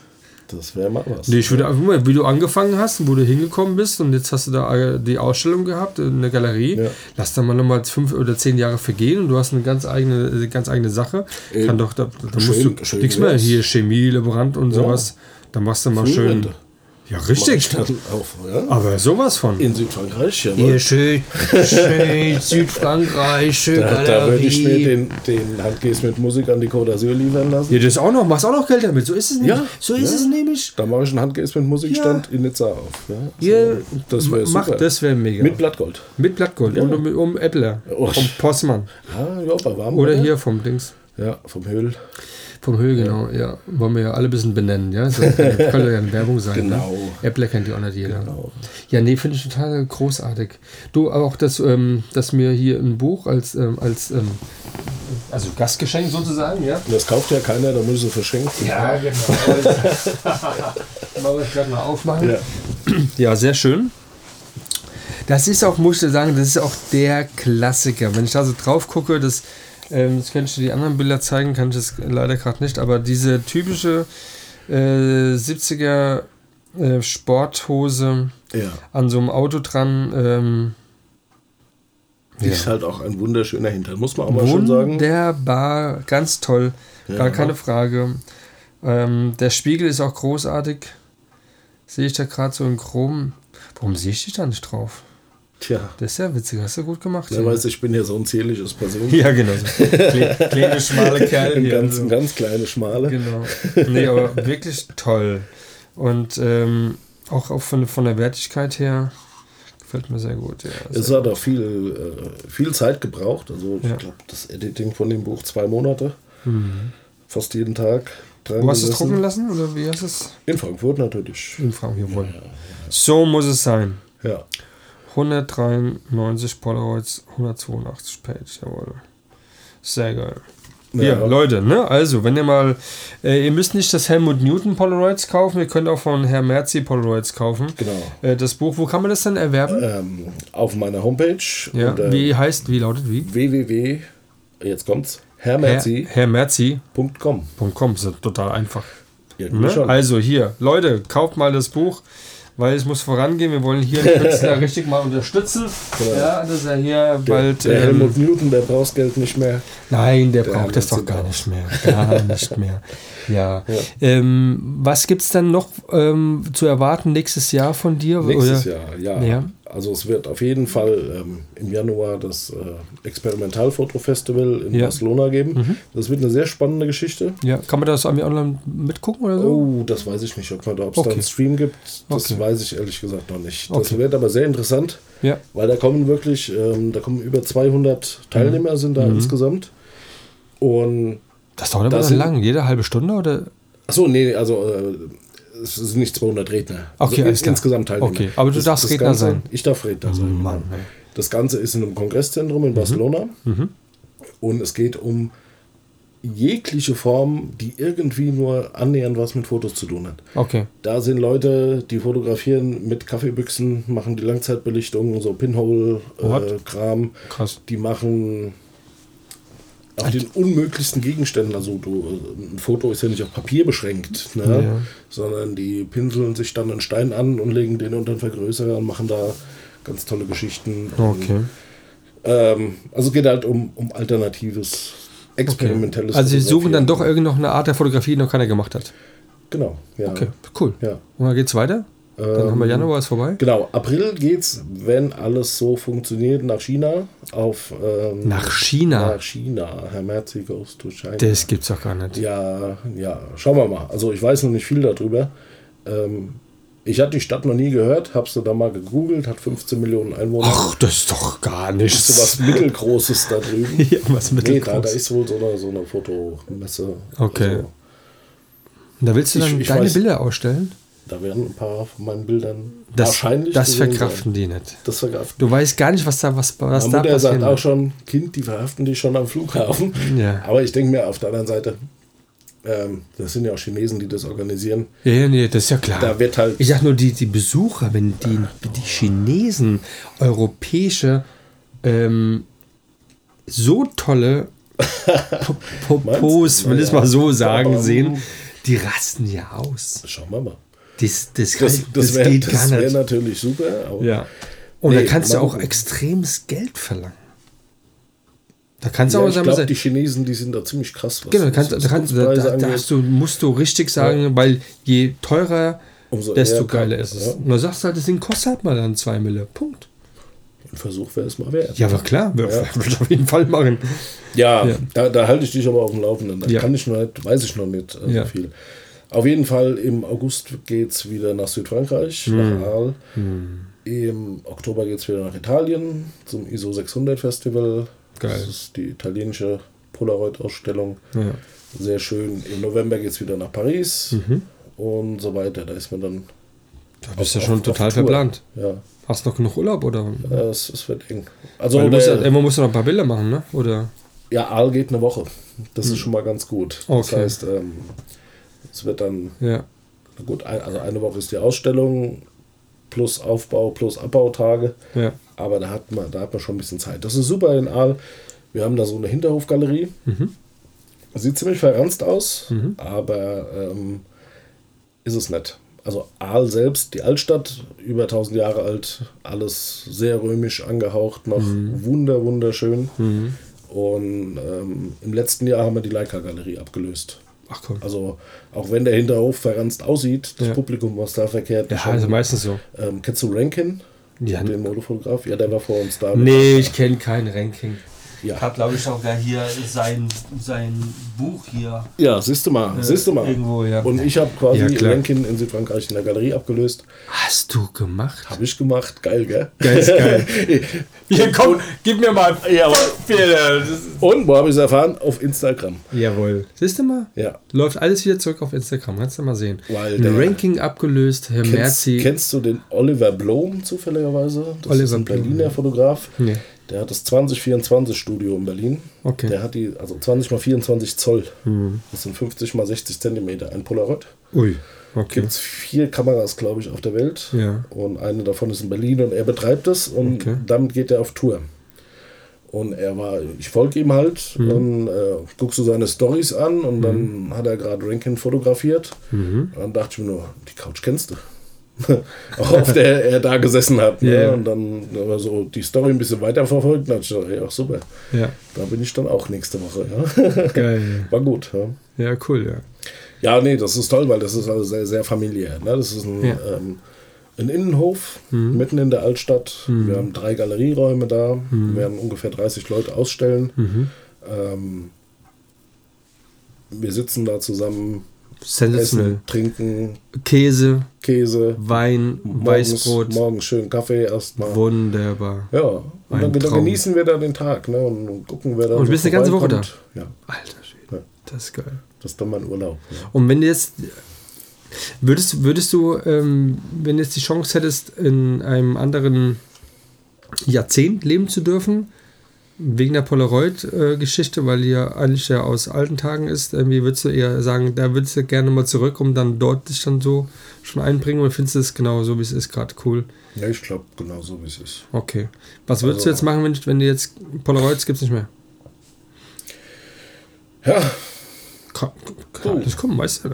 Das wäre mal was. Nee, ich würde einfach mal, wie du angefangen hast und wo du hingekommen bist und jetzt hast du da äh, die Ausstellung gehabt in der Galerie. Ja. Lass da mal nochmal fünf oder zehn Jahre vergehen und du hast eine ganz eigene, ganz eigene Sache. Eben. Kann doch, da, da schön, musst du nichts mehr hier, Chemie, Laborant und ja. sowas. Dann machst du mal schön. Ja, richtig. Auf, ja? Aber sowas von. In Südfrankreich, ja. Hier schön, schön Südfrankreich, schön Da, da würde ich mir den, den Handkäse mit Musik an die Côte d'Azur liefern lassen. Ja, das auch noch. Machst auch noch Geld damit. So ist es nämlich. Ja, so ist ja. es nämlich. Da mache ich einen Handkäse mit Musikstand in Nizza auf. Ja, so, ja das wäre super. das wäre mega. Mit Blattgold. Mit Blattgold. Und um, um Äppler. Oh. Vom Postmann. Ja, ja, bei warm. Oder hier vom Dings. Ja, vom Höhl. Vom Höhe, genau, ja. ja. Wollen wir ja alle ein bisschen benennen, ja. So, könnte ja eine Werbung sein. Genau. Ne? Apple kennt ja auch nicht jeder. Genau. Ja, nee, finde ich total großartig. Du, auch das, ähm, dass mir hier ein Buch als, ähm, als ähm, also Gastgeschenk sozusagen, ja. Das kauft ja keiner, da muss es verschenken. Ja, genau. Mal ich gerade mal aufmachen. Ja. ja, sehr schön. Das ist auch, muss ich sagen, das ist auch der Klassiker. Wenn ich da so drauf gucke, das ähm, das könnte ich dir die anderen Bilder zeigen, kann ich das leider gerade nicht, aber diese typische äh, 70er äh, Sporthose ja. an so einem Auto dran. Ähm, ist ja. halt auch ein wunderschöner Hintern, muss man auch mal schon sagen. Wunderbar, ganz toll, ja. gar keine Frage. Ähm, der Spiegel ist auch großartig. Sehe ich da gerade so in Chrom. Warum sehe ich dich da nicht drauf? Tja. Das ist ja witzig, hast du gut gemacht. Ja, weißt du, ich bin ja so ein zierliches Person. Ja, genau. So. Kleine, schmale Kerl. Ein ganz, also. ganz kleine, schmale. Genau. Nee, aber wirklich toll. Und ähm, auch, auch von, von der Wertigkeit her gefällt mir sehr gut. Ja, es sehr hat auch viel, äh, viel Zeit gebraucht. Also ich ja. glaube, das Editing von dem Buch zwei Monate. Mhm. Fast jeden Tag. Wo hast du es drucken lassen? Oder wie hast es? In Frankfurt natürlich. In Frankfurt, jawohl. Ja, so muss es sein. Ja. 193 Polaroids, 182 Page, jawohl. Sehr geil. Ja, ja, Leute, ne? Also, wenn ihr mal, äh, ihr müsst nicht das Helmut Newton Polaroids kaufen, ihr könnt auch von Herr Merzi Polaroids kaufen. Genau. Äh, das Buch, wo kann man das dann erwerben? Ähm, auf meiner Homepage. Ja. Und, äh, wie heißt, wie lautet wie? www, jetzt kommt's, hermerzi.com. Herr, Hermerzi.com. .com, ist total einfach. Ne? Also hier, Leute, kauft mal das Buch weil es muss vorangehen. Wir wollen hier den Künstler richtig mal unterstützen. Genau. Ja, dass er hier der, bald. Der ähm, Helmut Newton, der braucht Geld nicht mehr. Nein, der, der braucht das doch gar nicht mehr. Gar nicht mehr. Ja. ja. Ähm, was gibt es dann noch ähm, zu erwarten nächstes Jahr von dir? Nächstes oder? Jahr, ja. ja. Also es wird auf jeden Fall ähm, im Januar das äh, Experimentalfotofestival in ja. Barcelona geben. Mhm. Das wird eine sehr spannende Geschichte. Ja, kann man das irgendwie online mitgucken oder so? Oh, das weiß ich nicht, ob es okay. da einen Stream gibt. Das okay. weiß ich ehrlich gesagt noch nicht. Das okay. wird aber sehr interessant, ja. weil da kommen wirklich, ähm, da kommen über 200 Teilnehmer mhm. sind da mhm. insgesamt. Und das dauert aber sind, lang, jede halbe Stunde oder? Achso, nee, also äh, es sind nicht 200 Redner. Okay, also insgesamt Teilnehmer. Okay, aber du das, darfst das Redner Ganze, sein. Ich darf Redner sein. Mann, genau. Das Ganze ist in einem Kongresszentrum in Barcelona. Mhm. Und es geht um jegliche Form, die irgendwie nur annähernd was mit Fotos zu tun hat. Okay. Da sind Leute, die fotografieren mit Kaffeebüchsen, machen die Langzeitbelichtung, so Pinhole-Kram. Krass. Die machen auf den unmöglichsten Gegenständen. Also du, ein Foto ist ja nicht auf Papier beschränkt, ne? Ja. sondern die pinseln sich dann einen Stein an und legen den unter den Vergrößerer und machen da ganz tolle Geschichten. Okay. Ähm, also es geht halt um, um alternatives, experimentelles. Also sie suchen dann doch Fotografieren. irgend noch eine Art der Fotografie, die noch keiner gemacht hat. Genau, ja. Okay, cool. Ja. Und dann geht's weiter? Dann haben wir Ähm, Januar, ist vorbei. Genau, April geht's, wenn alles so funktioniert, nach China. Auf, ähm, Nach China? Nach China. Herr Merzi goes to China. Das gibt's doch gar nicht. Ja, ja, schauen wir mal. Also ich weiß noch nicht viel darüber. Ähm, ich hatte die Stadt noch nie gehört, hab's da mal gegoogelt, hat 15 Millionen Einwohner. Ach, das ist doch gar nichts. so was Mittelgroßes da drüben. Ja, was nee, da, da ist wohl so eine, so eine Fotomesse. Okay. Also, da willst du Ich- dann ich deine weiß- Bilder ausstellen? Da werden ein paar von meinen Bildern Das, wahrscheinlich. das verkraften sein. die nicht. Das verkraften. Du weißt gar nicht, was da, was, was Meine da Mutter sagt auch schon, Kind, die verhaften dich schon am Flughafen. Ja. Aber ich denke mir auf der anderen Seite, ähm, das sind ja auch Chinesen, die das organisieren. Ja, ja, nee, das ist ja klar. Da wird halt- ich sag nur, die, die Besucher, wenn die, die Chinesen europäische ähm, so tolle Po- Popos, will ich es mal so sagen, sehen, die rasten ja aus. Schauen wir mal. Das, das, Das, das, das wäre geht gar das wär nicht. natürlich super. Ja. Und Nee, da kannst du auch extremes Geld verlangen. Da kannst du Ja, auch ich sagen, glaube, die Chinesen, die sind da ziemlich krass. Was Genau, kannst, da, kannst, da, da, da hast du, musst du richtig sagen, weil je teurer, Umso desto geiler ist es. ja. Und da sagst du halt, das Ding kostet halt mal dann 2 Mille. Punkt. Ein Versuch wäre es mal wert. Ja, aber klar, würde Ja. ich auf jeden Fall machen. Ja, Ja. Da, da halte ich dich aber auf dem Laufenden. Da Ja. kann ich noch nicht, weiß ich noch nicht äh, Ja. so viel. Auf jeden Fall im August geht es wieder nach Südfrankreich, Hm. nach Arles. Im Oktober geht es wieder nach Italien zum ISO 600 Festival. Geil. Das ist die italienische Polaroid-Ausstellung. Ja. Sehr schön. Im November geht es wieder nach Paris und so weiter. Da ist man dann. Da bist du ja auf- schon auf total Tour. verplant. Ja, Hast du noch genug Urlaub oder? äh, es, es wird eng. Also, du musst, ja, der- irgendwann musst du noch ein paar Bilder machen, ne? Oder? Ja, Aal geht eine Woche. Das ist schon mal ganz gut. Das Hm. Okay. heißt, ähm, es wird dann, Ja. gut, also eine Woche ist die Ausstellung, plus Aufbau, plus Abbautage. Ja. Aber da hat, man, da hat man schon ein bisschen Zeit. Das ist super in Aal. Wir haben da so eine Hinterhofgalerie. Mhm. Sieht ziemlich verranzt aus, aber ähm, ist es nicht. Also Aal selbst, die Altstadt, über 1000 Jahre alt, alles sehr römisch angehaucht, noch Mhm. wunder, wunderschön. Und ähm, im letzten Jahr haben wir die Leica-Galerie abgelöst. Ach komm. Also auch wenn der Hinterhof verranzt aussieht, das Ja. Publikum, was da verkehrt, Ja, schon- also meistens so. ähm, kennst du Rankin? Ja. Den Modefotograf? Ja, der war vor uns da. Nee, ich kenne kein Ranking. Ja, habe, glaube ich, sogar hier sein, sein Buch hier. ja siehst du mal, siehst du mal. Irgendwo, ja. Und ich habe quasi Ja, klar. Rankin in Südfrankreich in der Galerie abgelöst. Hast du gemacht? Habe ich gemacht, geil, gell? Geil ist geil. Hier, komm, gib mir mal Ja, aber- Bilder. Und wo habe ich es erfahren? Auf Instagram. Jawohl. Siehst du mal? Ja. Läuft alles wieder zurück auf Instagram. Kannst du mal sehen. Weil Ein der- Ranking abgelöst, Herr Kennst, Merzi. kennst du den Oliver Blom zufälligerweise? Das Oliver ist ein Blom, Berliner ja. Fotograf. Nee. Der hat das 2024 Studio in Berlin. Okay. Der hat die, also 20 mal 24 Zoll. Hm. Das sind 50 mal 60 Zentimeter. Ein Polaroid. Ui. Okay. Gibt es vier Kameras, glaube ich, auf der Welt. Ja. Und eine davon ist in Berlin und er betreibt es und Okay. damit geht er auf Tour. Und er war, ich folge ihm halt Mhm. und äh, guckst du seine Stories an und dann hat er gerade Rankin fotografiert. Mhm. Und dann dachte ich mir nur, die Couch kennst du. Auch auf der er da gesessen hat. Ne? Ja. Und dann aber so die Story ein bisschen weiterverfolgt. Dann dachte ich, ach super, Ja. da bin ich dann auch nächste Woche. Ja? Geil. War gut. Ja. Ja, cool, ja. Ja, nee, das ist toll, weil das ist also sehr, sehr familiär. Ne? Das ist ein, Ja. ähm, ein Innenhof mitten in der Altstadt. Wir haben drei Galerieräume da. Wir werden ungefähr 30 Leute ausstellen. Ähm, wir sitzen da zusammen, Sensationell. essen, trinken, Käse, Käse, Wein, morgens, Weißbrot. morgens schön Kaffee erstmal. Wunderbar. Ja, und dann, dann genießen wir da den Tag ne? und gucken, wer dann Und du bist eine ganze Woche vorbeikommt. Ja, Alter Schwede. Ja. Das ist geil. das ist dann mein Urlaub. Ja. Und wenn du jetzt, würdest, würdest du, ähm, wenn du jetzt die Chance hättest, in einem anderen Jahrzehnt leben zu dürfen, wegen der Polaroid-Geschichte, weil die ja eigentlich ja aus alten Tagen ist, irgendwie würdest du eher sagen, da würdest du gerne mal zurück, um dann dort dich dann so schon einbringen oder findest du es genau so, wie es ist, gerade cool? Ja, ich glaube, genau so wie es ist. Okay. Was würdest du Also- jetzt machen, wenn, wenn du jetzt Polaroids gibt es nicht mehr? Ja, Kann, kann alles kommen, weißt du.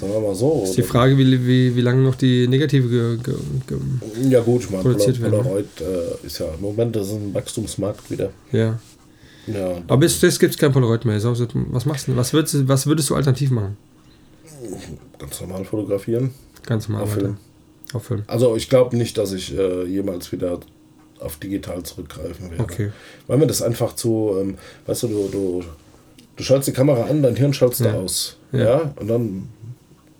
Sagen wir mal so. ist die Frage, wie, wie, wie lange noch die negative ge, ge, ge, Ja gut, ich meine, produziert Pol ne? Polaroid äh, ist ja im Moment das ist ein Wachstumsmarkt wieder. Ja. Ja, Aber es, es gibt kein Polaroid mehr. Was machst du? Was würdest, du- was würdest du alternativ machen? ganz normal fotografieren. Ganz normal. Auf. Film. Auf Film. Also ich glaube nicht, dass ich äh, jemals wieder auf digital zurückgreifen werde. Okay. Weil mir das einfach zu, ähm, weißt du, du, du, du schaltest die Kamera an, dein Hirn schaltest Ja. du aus. Ja. Ja. Und dann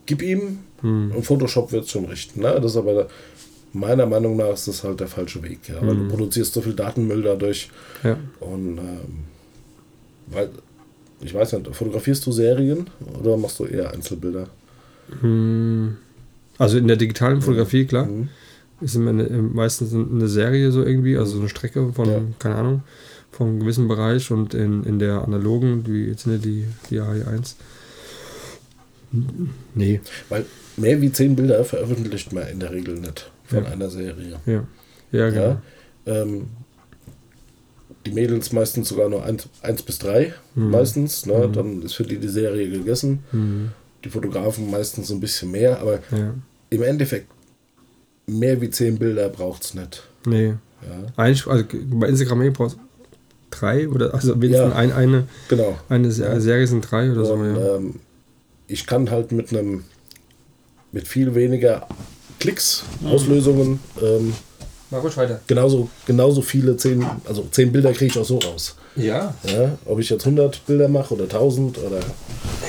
gib ihm Hm. und Photoshop wird es schon richten. Ne? Das ist aber meiner Meinung nach ist das halt der falsche Weg. Ja? Weil Hm. du produzierst so viel Datenmüll dadurch. Ja. Und ähm, weil, ich weiß nicht, fotografierst du Serien oder machst du eher Einzelbilder? Hm. Also in der digitalen Fotografie, klar. Mhm. Ist eine, meistens eine Serie so irgendwie, also so eine Strecke von, Ja. keine Ahnung, von einem gewissen Bereich und in, in der analogen, wie jetzt sind ja die, die AI1. Nee, Weil mehr wie zehn Bilder veröffentlicht man in der Regel nicht von Ja. einer Serie. ja. Ja, genau. Ja? Ähm, die Mädels meistens sogar nur eins, eins bis drei, Mhm. meistens. Ne? Dann ist für die die Serie gegessen. Mhm. Die Fotografen meistens ein bisschen mehr, aber Ja. im Endeffekt mehr wie zehn Bilder braucht es nicht. Nee. Ja? Eigentlich, also bei Instagram brauchst du drei oder also wenigstens ein, eine, Genau. eine Se- Serie sind drei oder so. Und, Ja. ähm, ich kann halt mit einem mit viel weniger Klicks, Mhm. Auslösungen, ähm, Mach ruhig weiter. genauso, genauso viele, zehn, also zehn Bilder kriege ich auch so raus. Ja. Ja? Ob ich jetzt 100 Bilder mache oder 1000 oder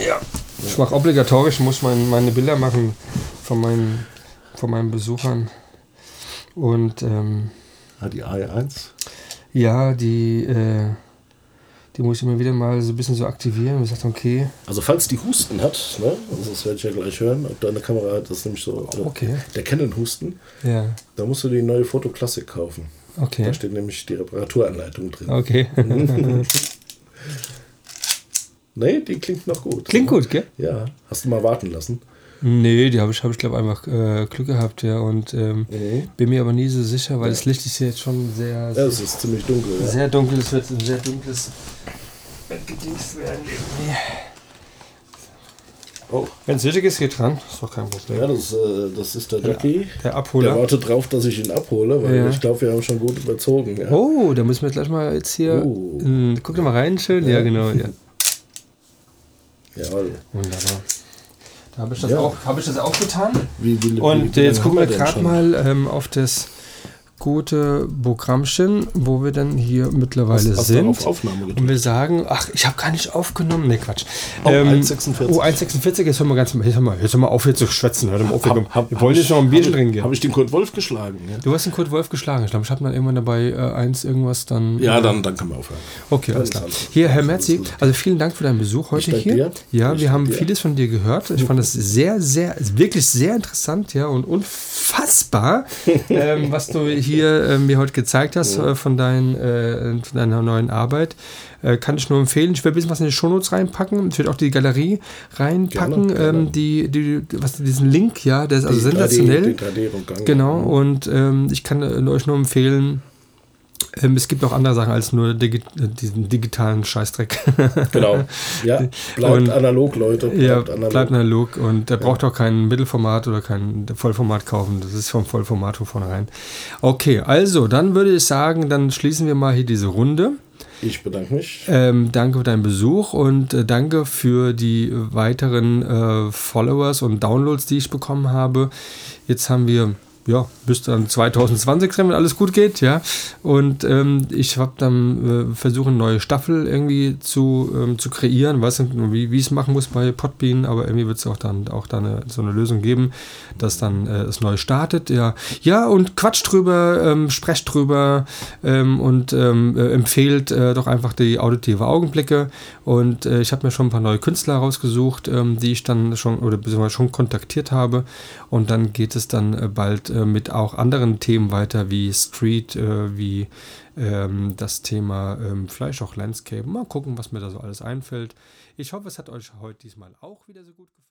Ja. Ich mache obligatorisch, muss mein, meine Bilder machen von meinen, von meinen Besuchern. Und ähm, Ah, die AI1. ja, die, äh, die muss ich immer wieder mal so ein bisschen so aktivieren und sagt, okay, Also falls die Husten hat, ne, also das werde ich ja gleich hören, ob deine Kamera hat, das ist nämlich so äh, Okay. der Canon-Husten, ja, da musst du die neue Foto Classic kaufen. okay, Da steht nämlich die Reparaturanleitung drin. okay. Nee, die klingt noch gut. Klingt gut, gell? Ja, hast du mal warten lassen. Nee, die habe ich, hab ich glaube einfach äh, Glück gehabt, ja. Und ähm, Mhm. bin mir aber nie so sicher, weil das Licht ist hier jetzt schon sehr, Ja, sehr, es ist ziemlich dunkel. Ja. sehr dunkel. Es wird ein sehr dunkles Bettgedings werden. irgendwie. Oh, Wenn es nötig ist, geht dran. Ist doch kein Problem. ja, das, äh, das ist der Jackie. Der Der Abholer. wartet drauf, dass ich ihn abhole, weil Ja. ich glaube, wir haben schon gut überzogen. Ja. Oh, da müssen wir gleich mal jetzt hier. Oh. in- guck doch mal rein, schön. Ja, Ja. genau. Ja. Jawohl. Wunderbar. Habe ich, das Ja. auch- hab ich das auch getan. Wie, wie, Und wie, jetzt gucken wir gerade mal ähm, auf das gute Programmchen, wo wir dann hier mittlerweile? Hast sind. auf Aufnahme gedrückt? Und wir sagen, ach, ich habe gar nicht aufgenommen. Ne, Quatsch. Oh, 1,46. Oh, 1,46. Jetzt hör mal ganz jetzt mal, jetzt auf, hier zu schwätzen. Hör mal auf, wir Hab- hab- wir wollen jetzt noch ein Bierchen trinken gehen. Habe ich den Kurt Wolf geschlagen? Ja, Du hast den Kurt Wolf geschlagen. Ich glaube, ich habe dann irgendwann dabei äh, eins irgendwas dann. ja äh, dann, dann können wir aufhören. Okay, alles klar. Hier, Herr Merzi, also vielen Dank für deinen Besuch heute hier. dir. Ja, Ich wir haben dir. vieles von dir gehört. Ich fand das sehr, sehr, wirklich sehr interessant, ja, und unfassbar, ähm, was du hier äh, mir heute gezeigt hast äh, von, dein, äh, von deiner neuen Arbeit. Äh, kann ich nur empfehlen. Ich werde ein bisschen was in die Shownotes reinpacken. Ich werde auch die Galerie reinpacken, Gerne, gerne. Ähm, die, die, was, diesen Link, ja, der ist also Die sensationell. 3D, den 3D-Rundgang. Genau, und ähm, ich kann äh, euch nur empfehlen, ähm, es gibt auch andere Sachen als nur digi äh, diesen digitalen Scheißdreck. Genau. Ja, bleibt Und- analog, Leute. Bleibt ja, analog. bleibt analog und der braucht auch kein Mittelformat oder kein Vollformat kaufen. Das ist vom Vollformat von vornherein. Okay, also dann würde ich sagen, dann schließen wir mal hier diese Runde. Ich bedanke mich. Ähm, danke für deinen Besuch und äh, danke für die weiteren äh, Followers und Downloads, die ich bekommen habe. Jetzt haben wir ja, bis dann 2020 sein, wenn alles gut geht, ja. Und ähm, ich habe dann äh, versucht, eine neue Staffel irgendwie zu, ähm, zu kreieren. Weiß nicht, wie, ich es machen muss bei Podbean, aber irgendwie wird es auch dann auch da eine, so eine Lösung geben, dass dann äh, es neu startet. Ja, ja und quatscht drüber, ähm, sprecht drüber ähm, und ähm, äh, empfehlt äh, doch einfach die auditive Augenblicke. Und äh, ich habe mir schon ein paar neue Künstler rausgesucht, ähm, die ich dann schon oder beziehungsweise schon kontaktiert habe. Und dann geht es dann äh, bald äh, mit auch anderen Themen weiter, wie Street, äh, wie ähm, das Thema ähm, vielleicht auch Landscape. Mal gucken, was mir da so alles einfällt. Ich hoffe, es hat euch heute diesmal auch wieder so gut gefallen.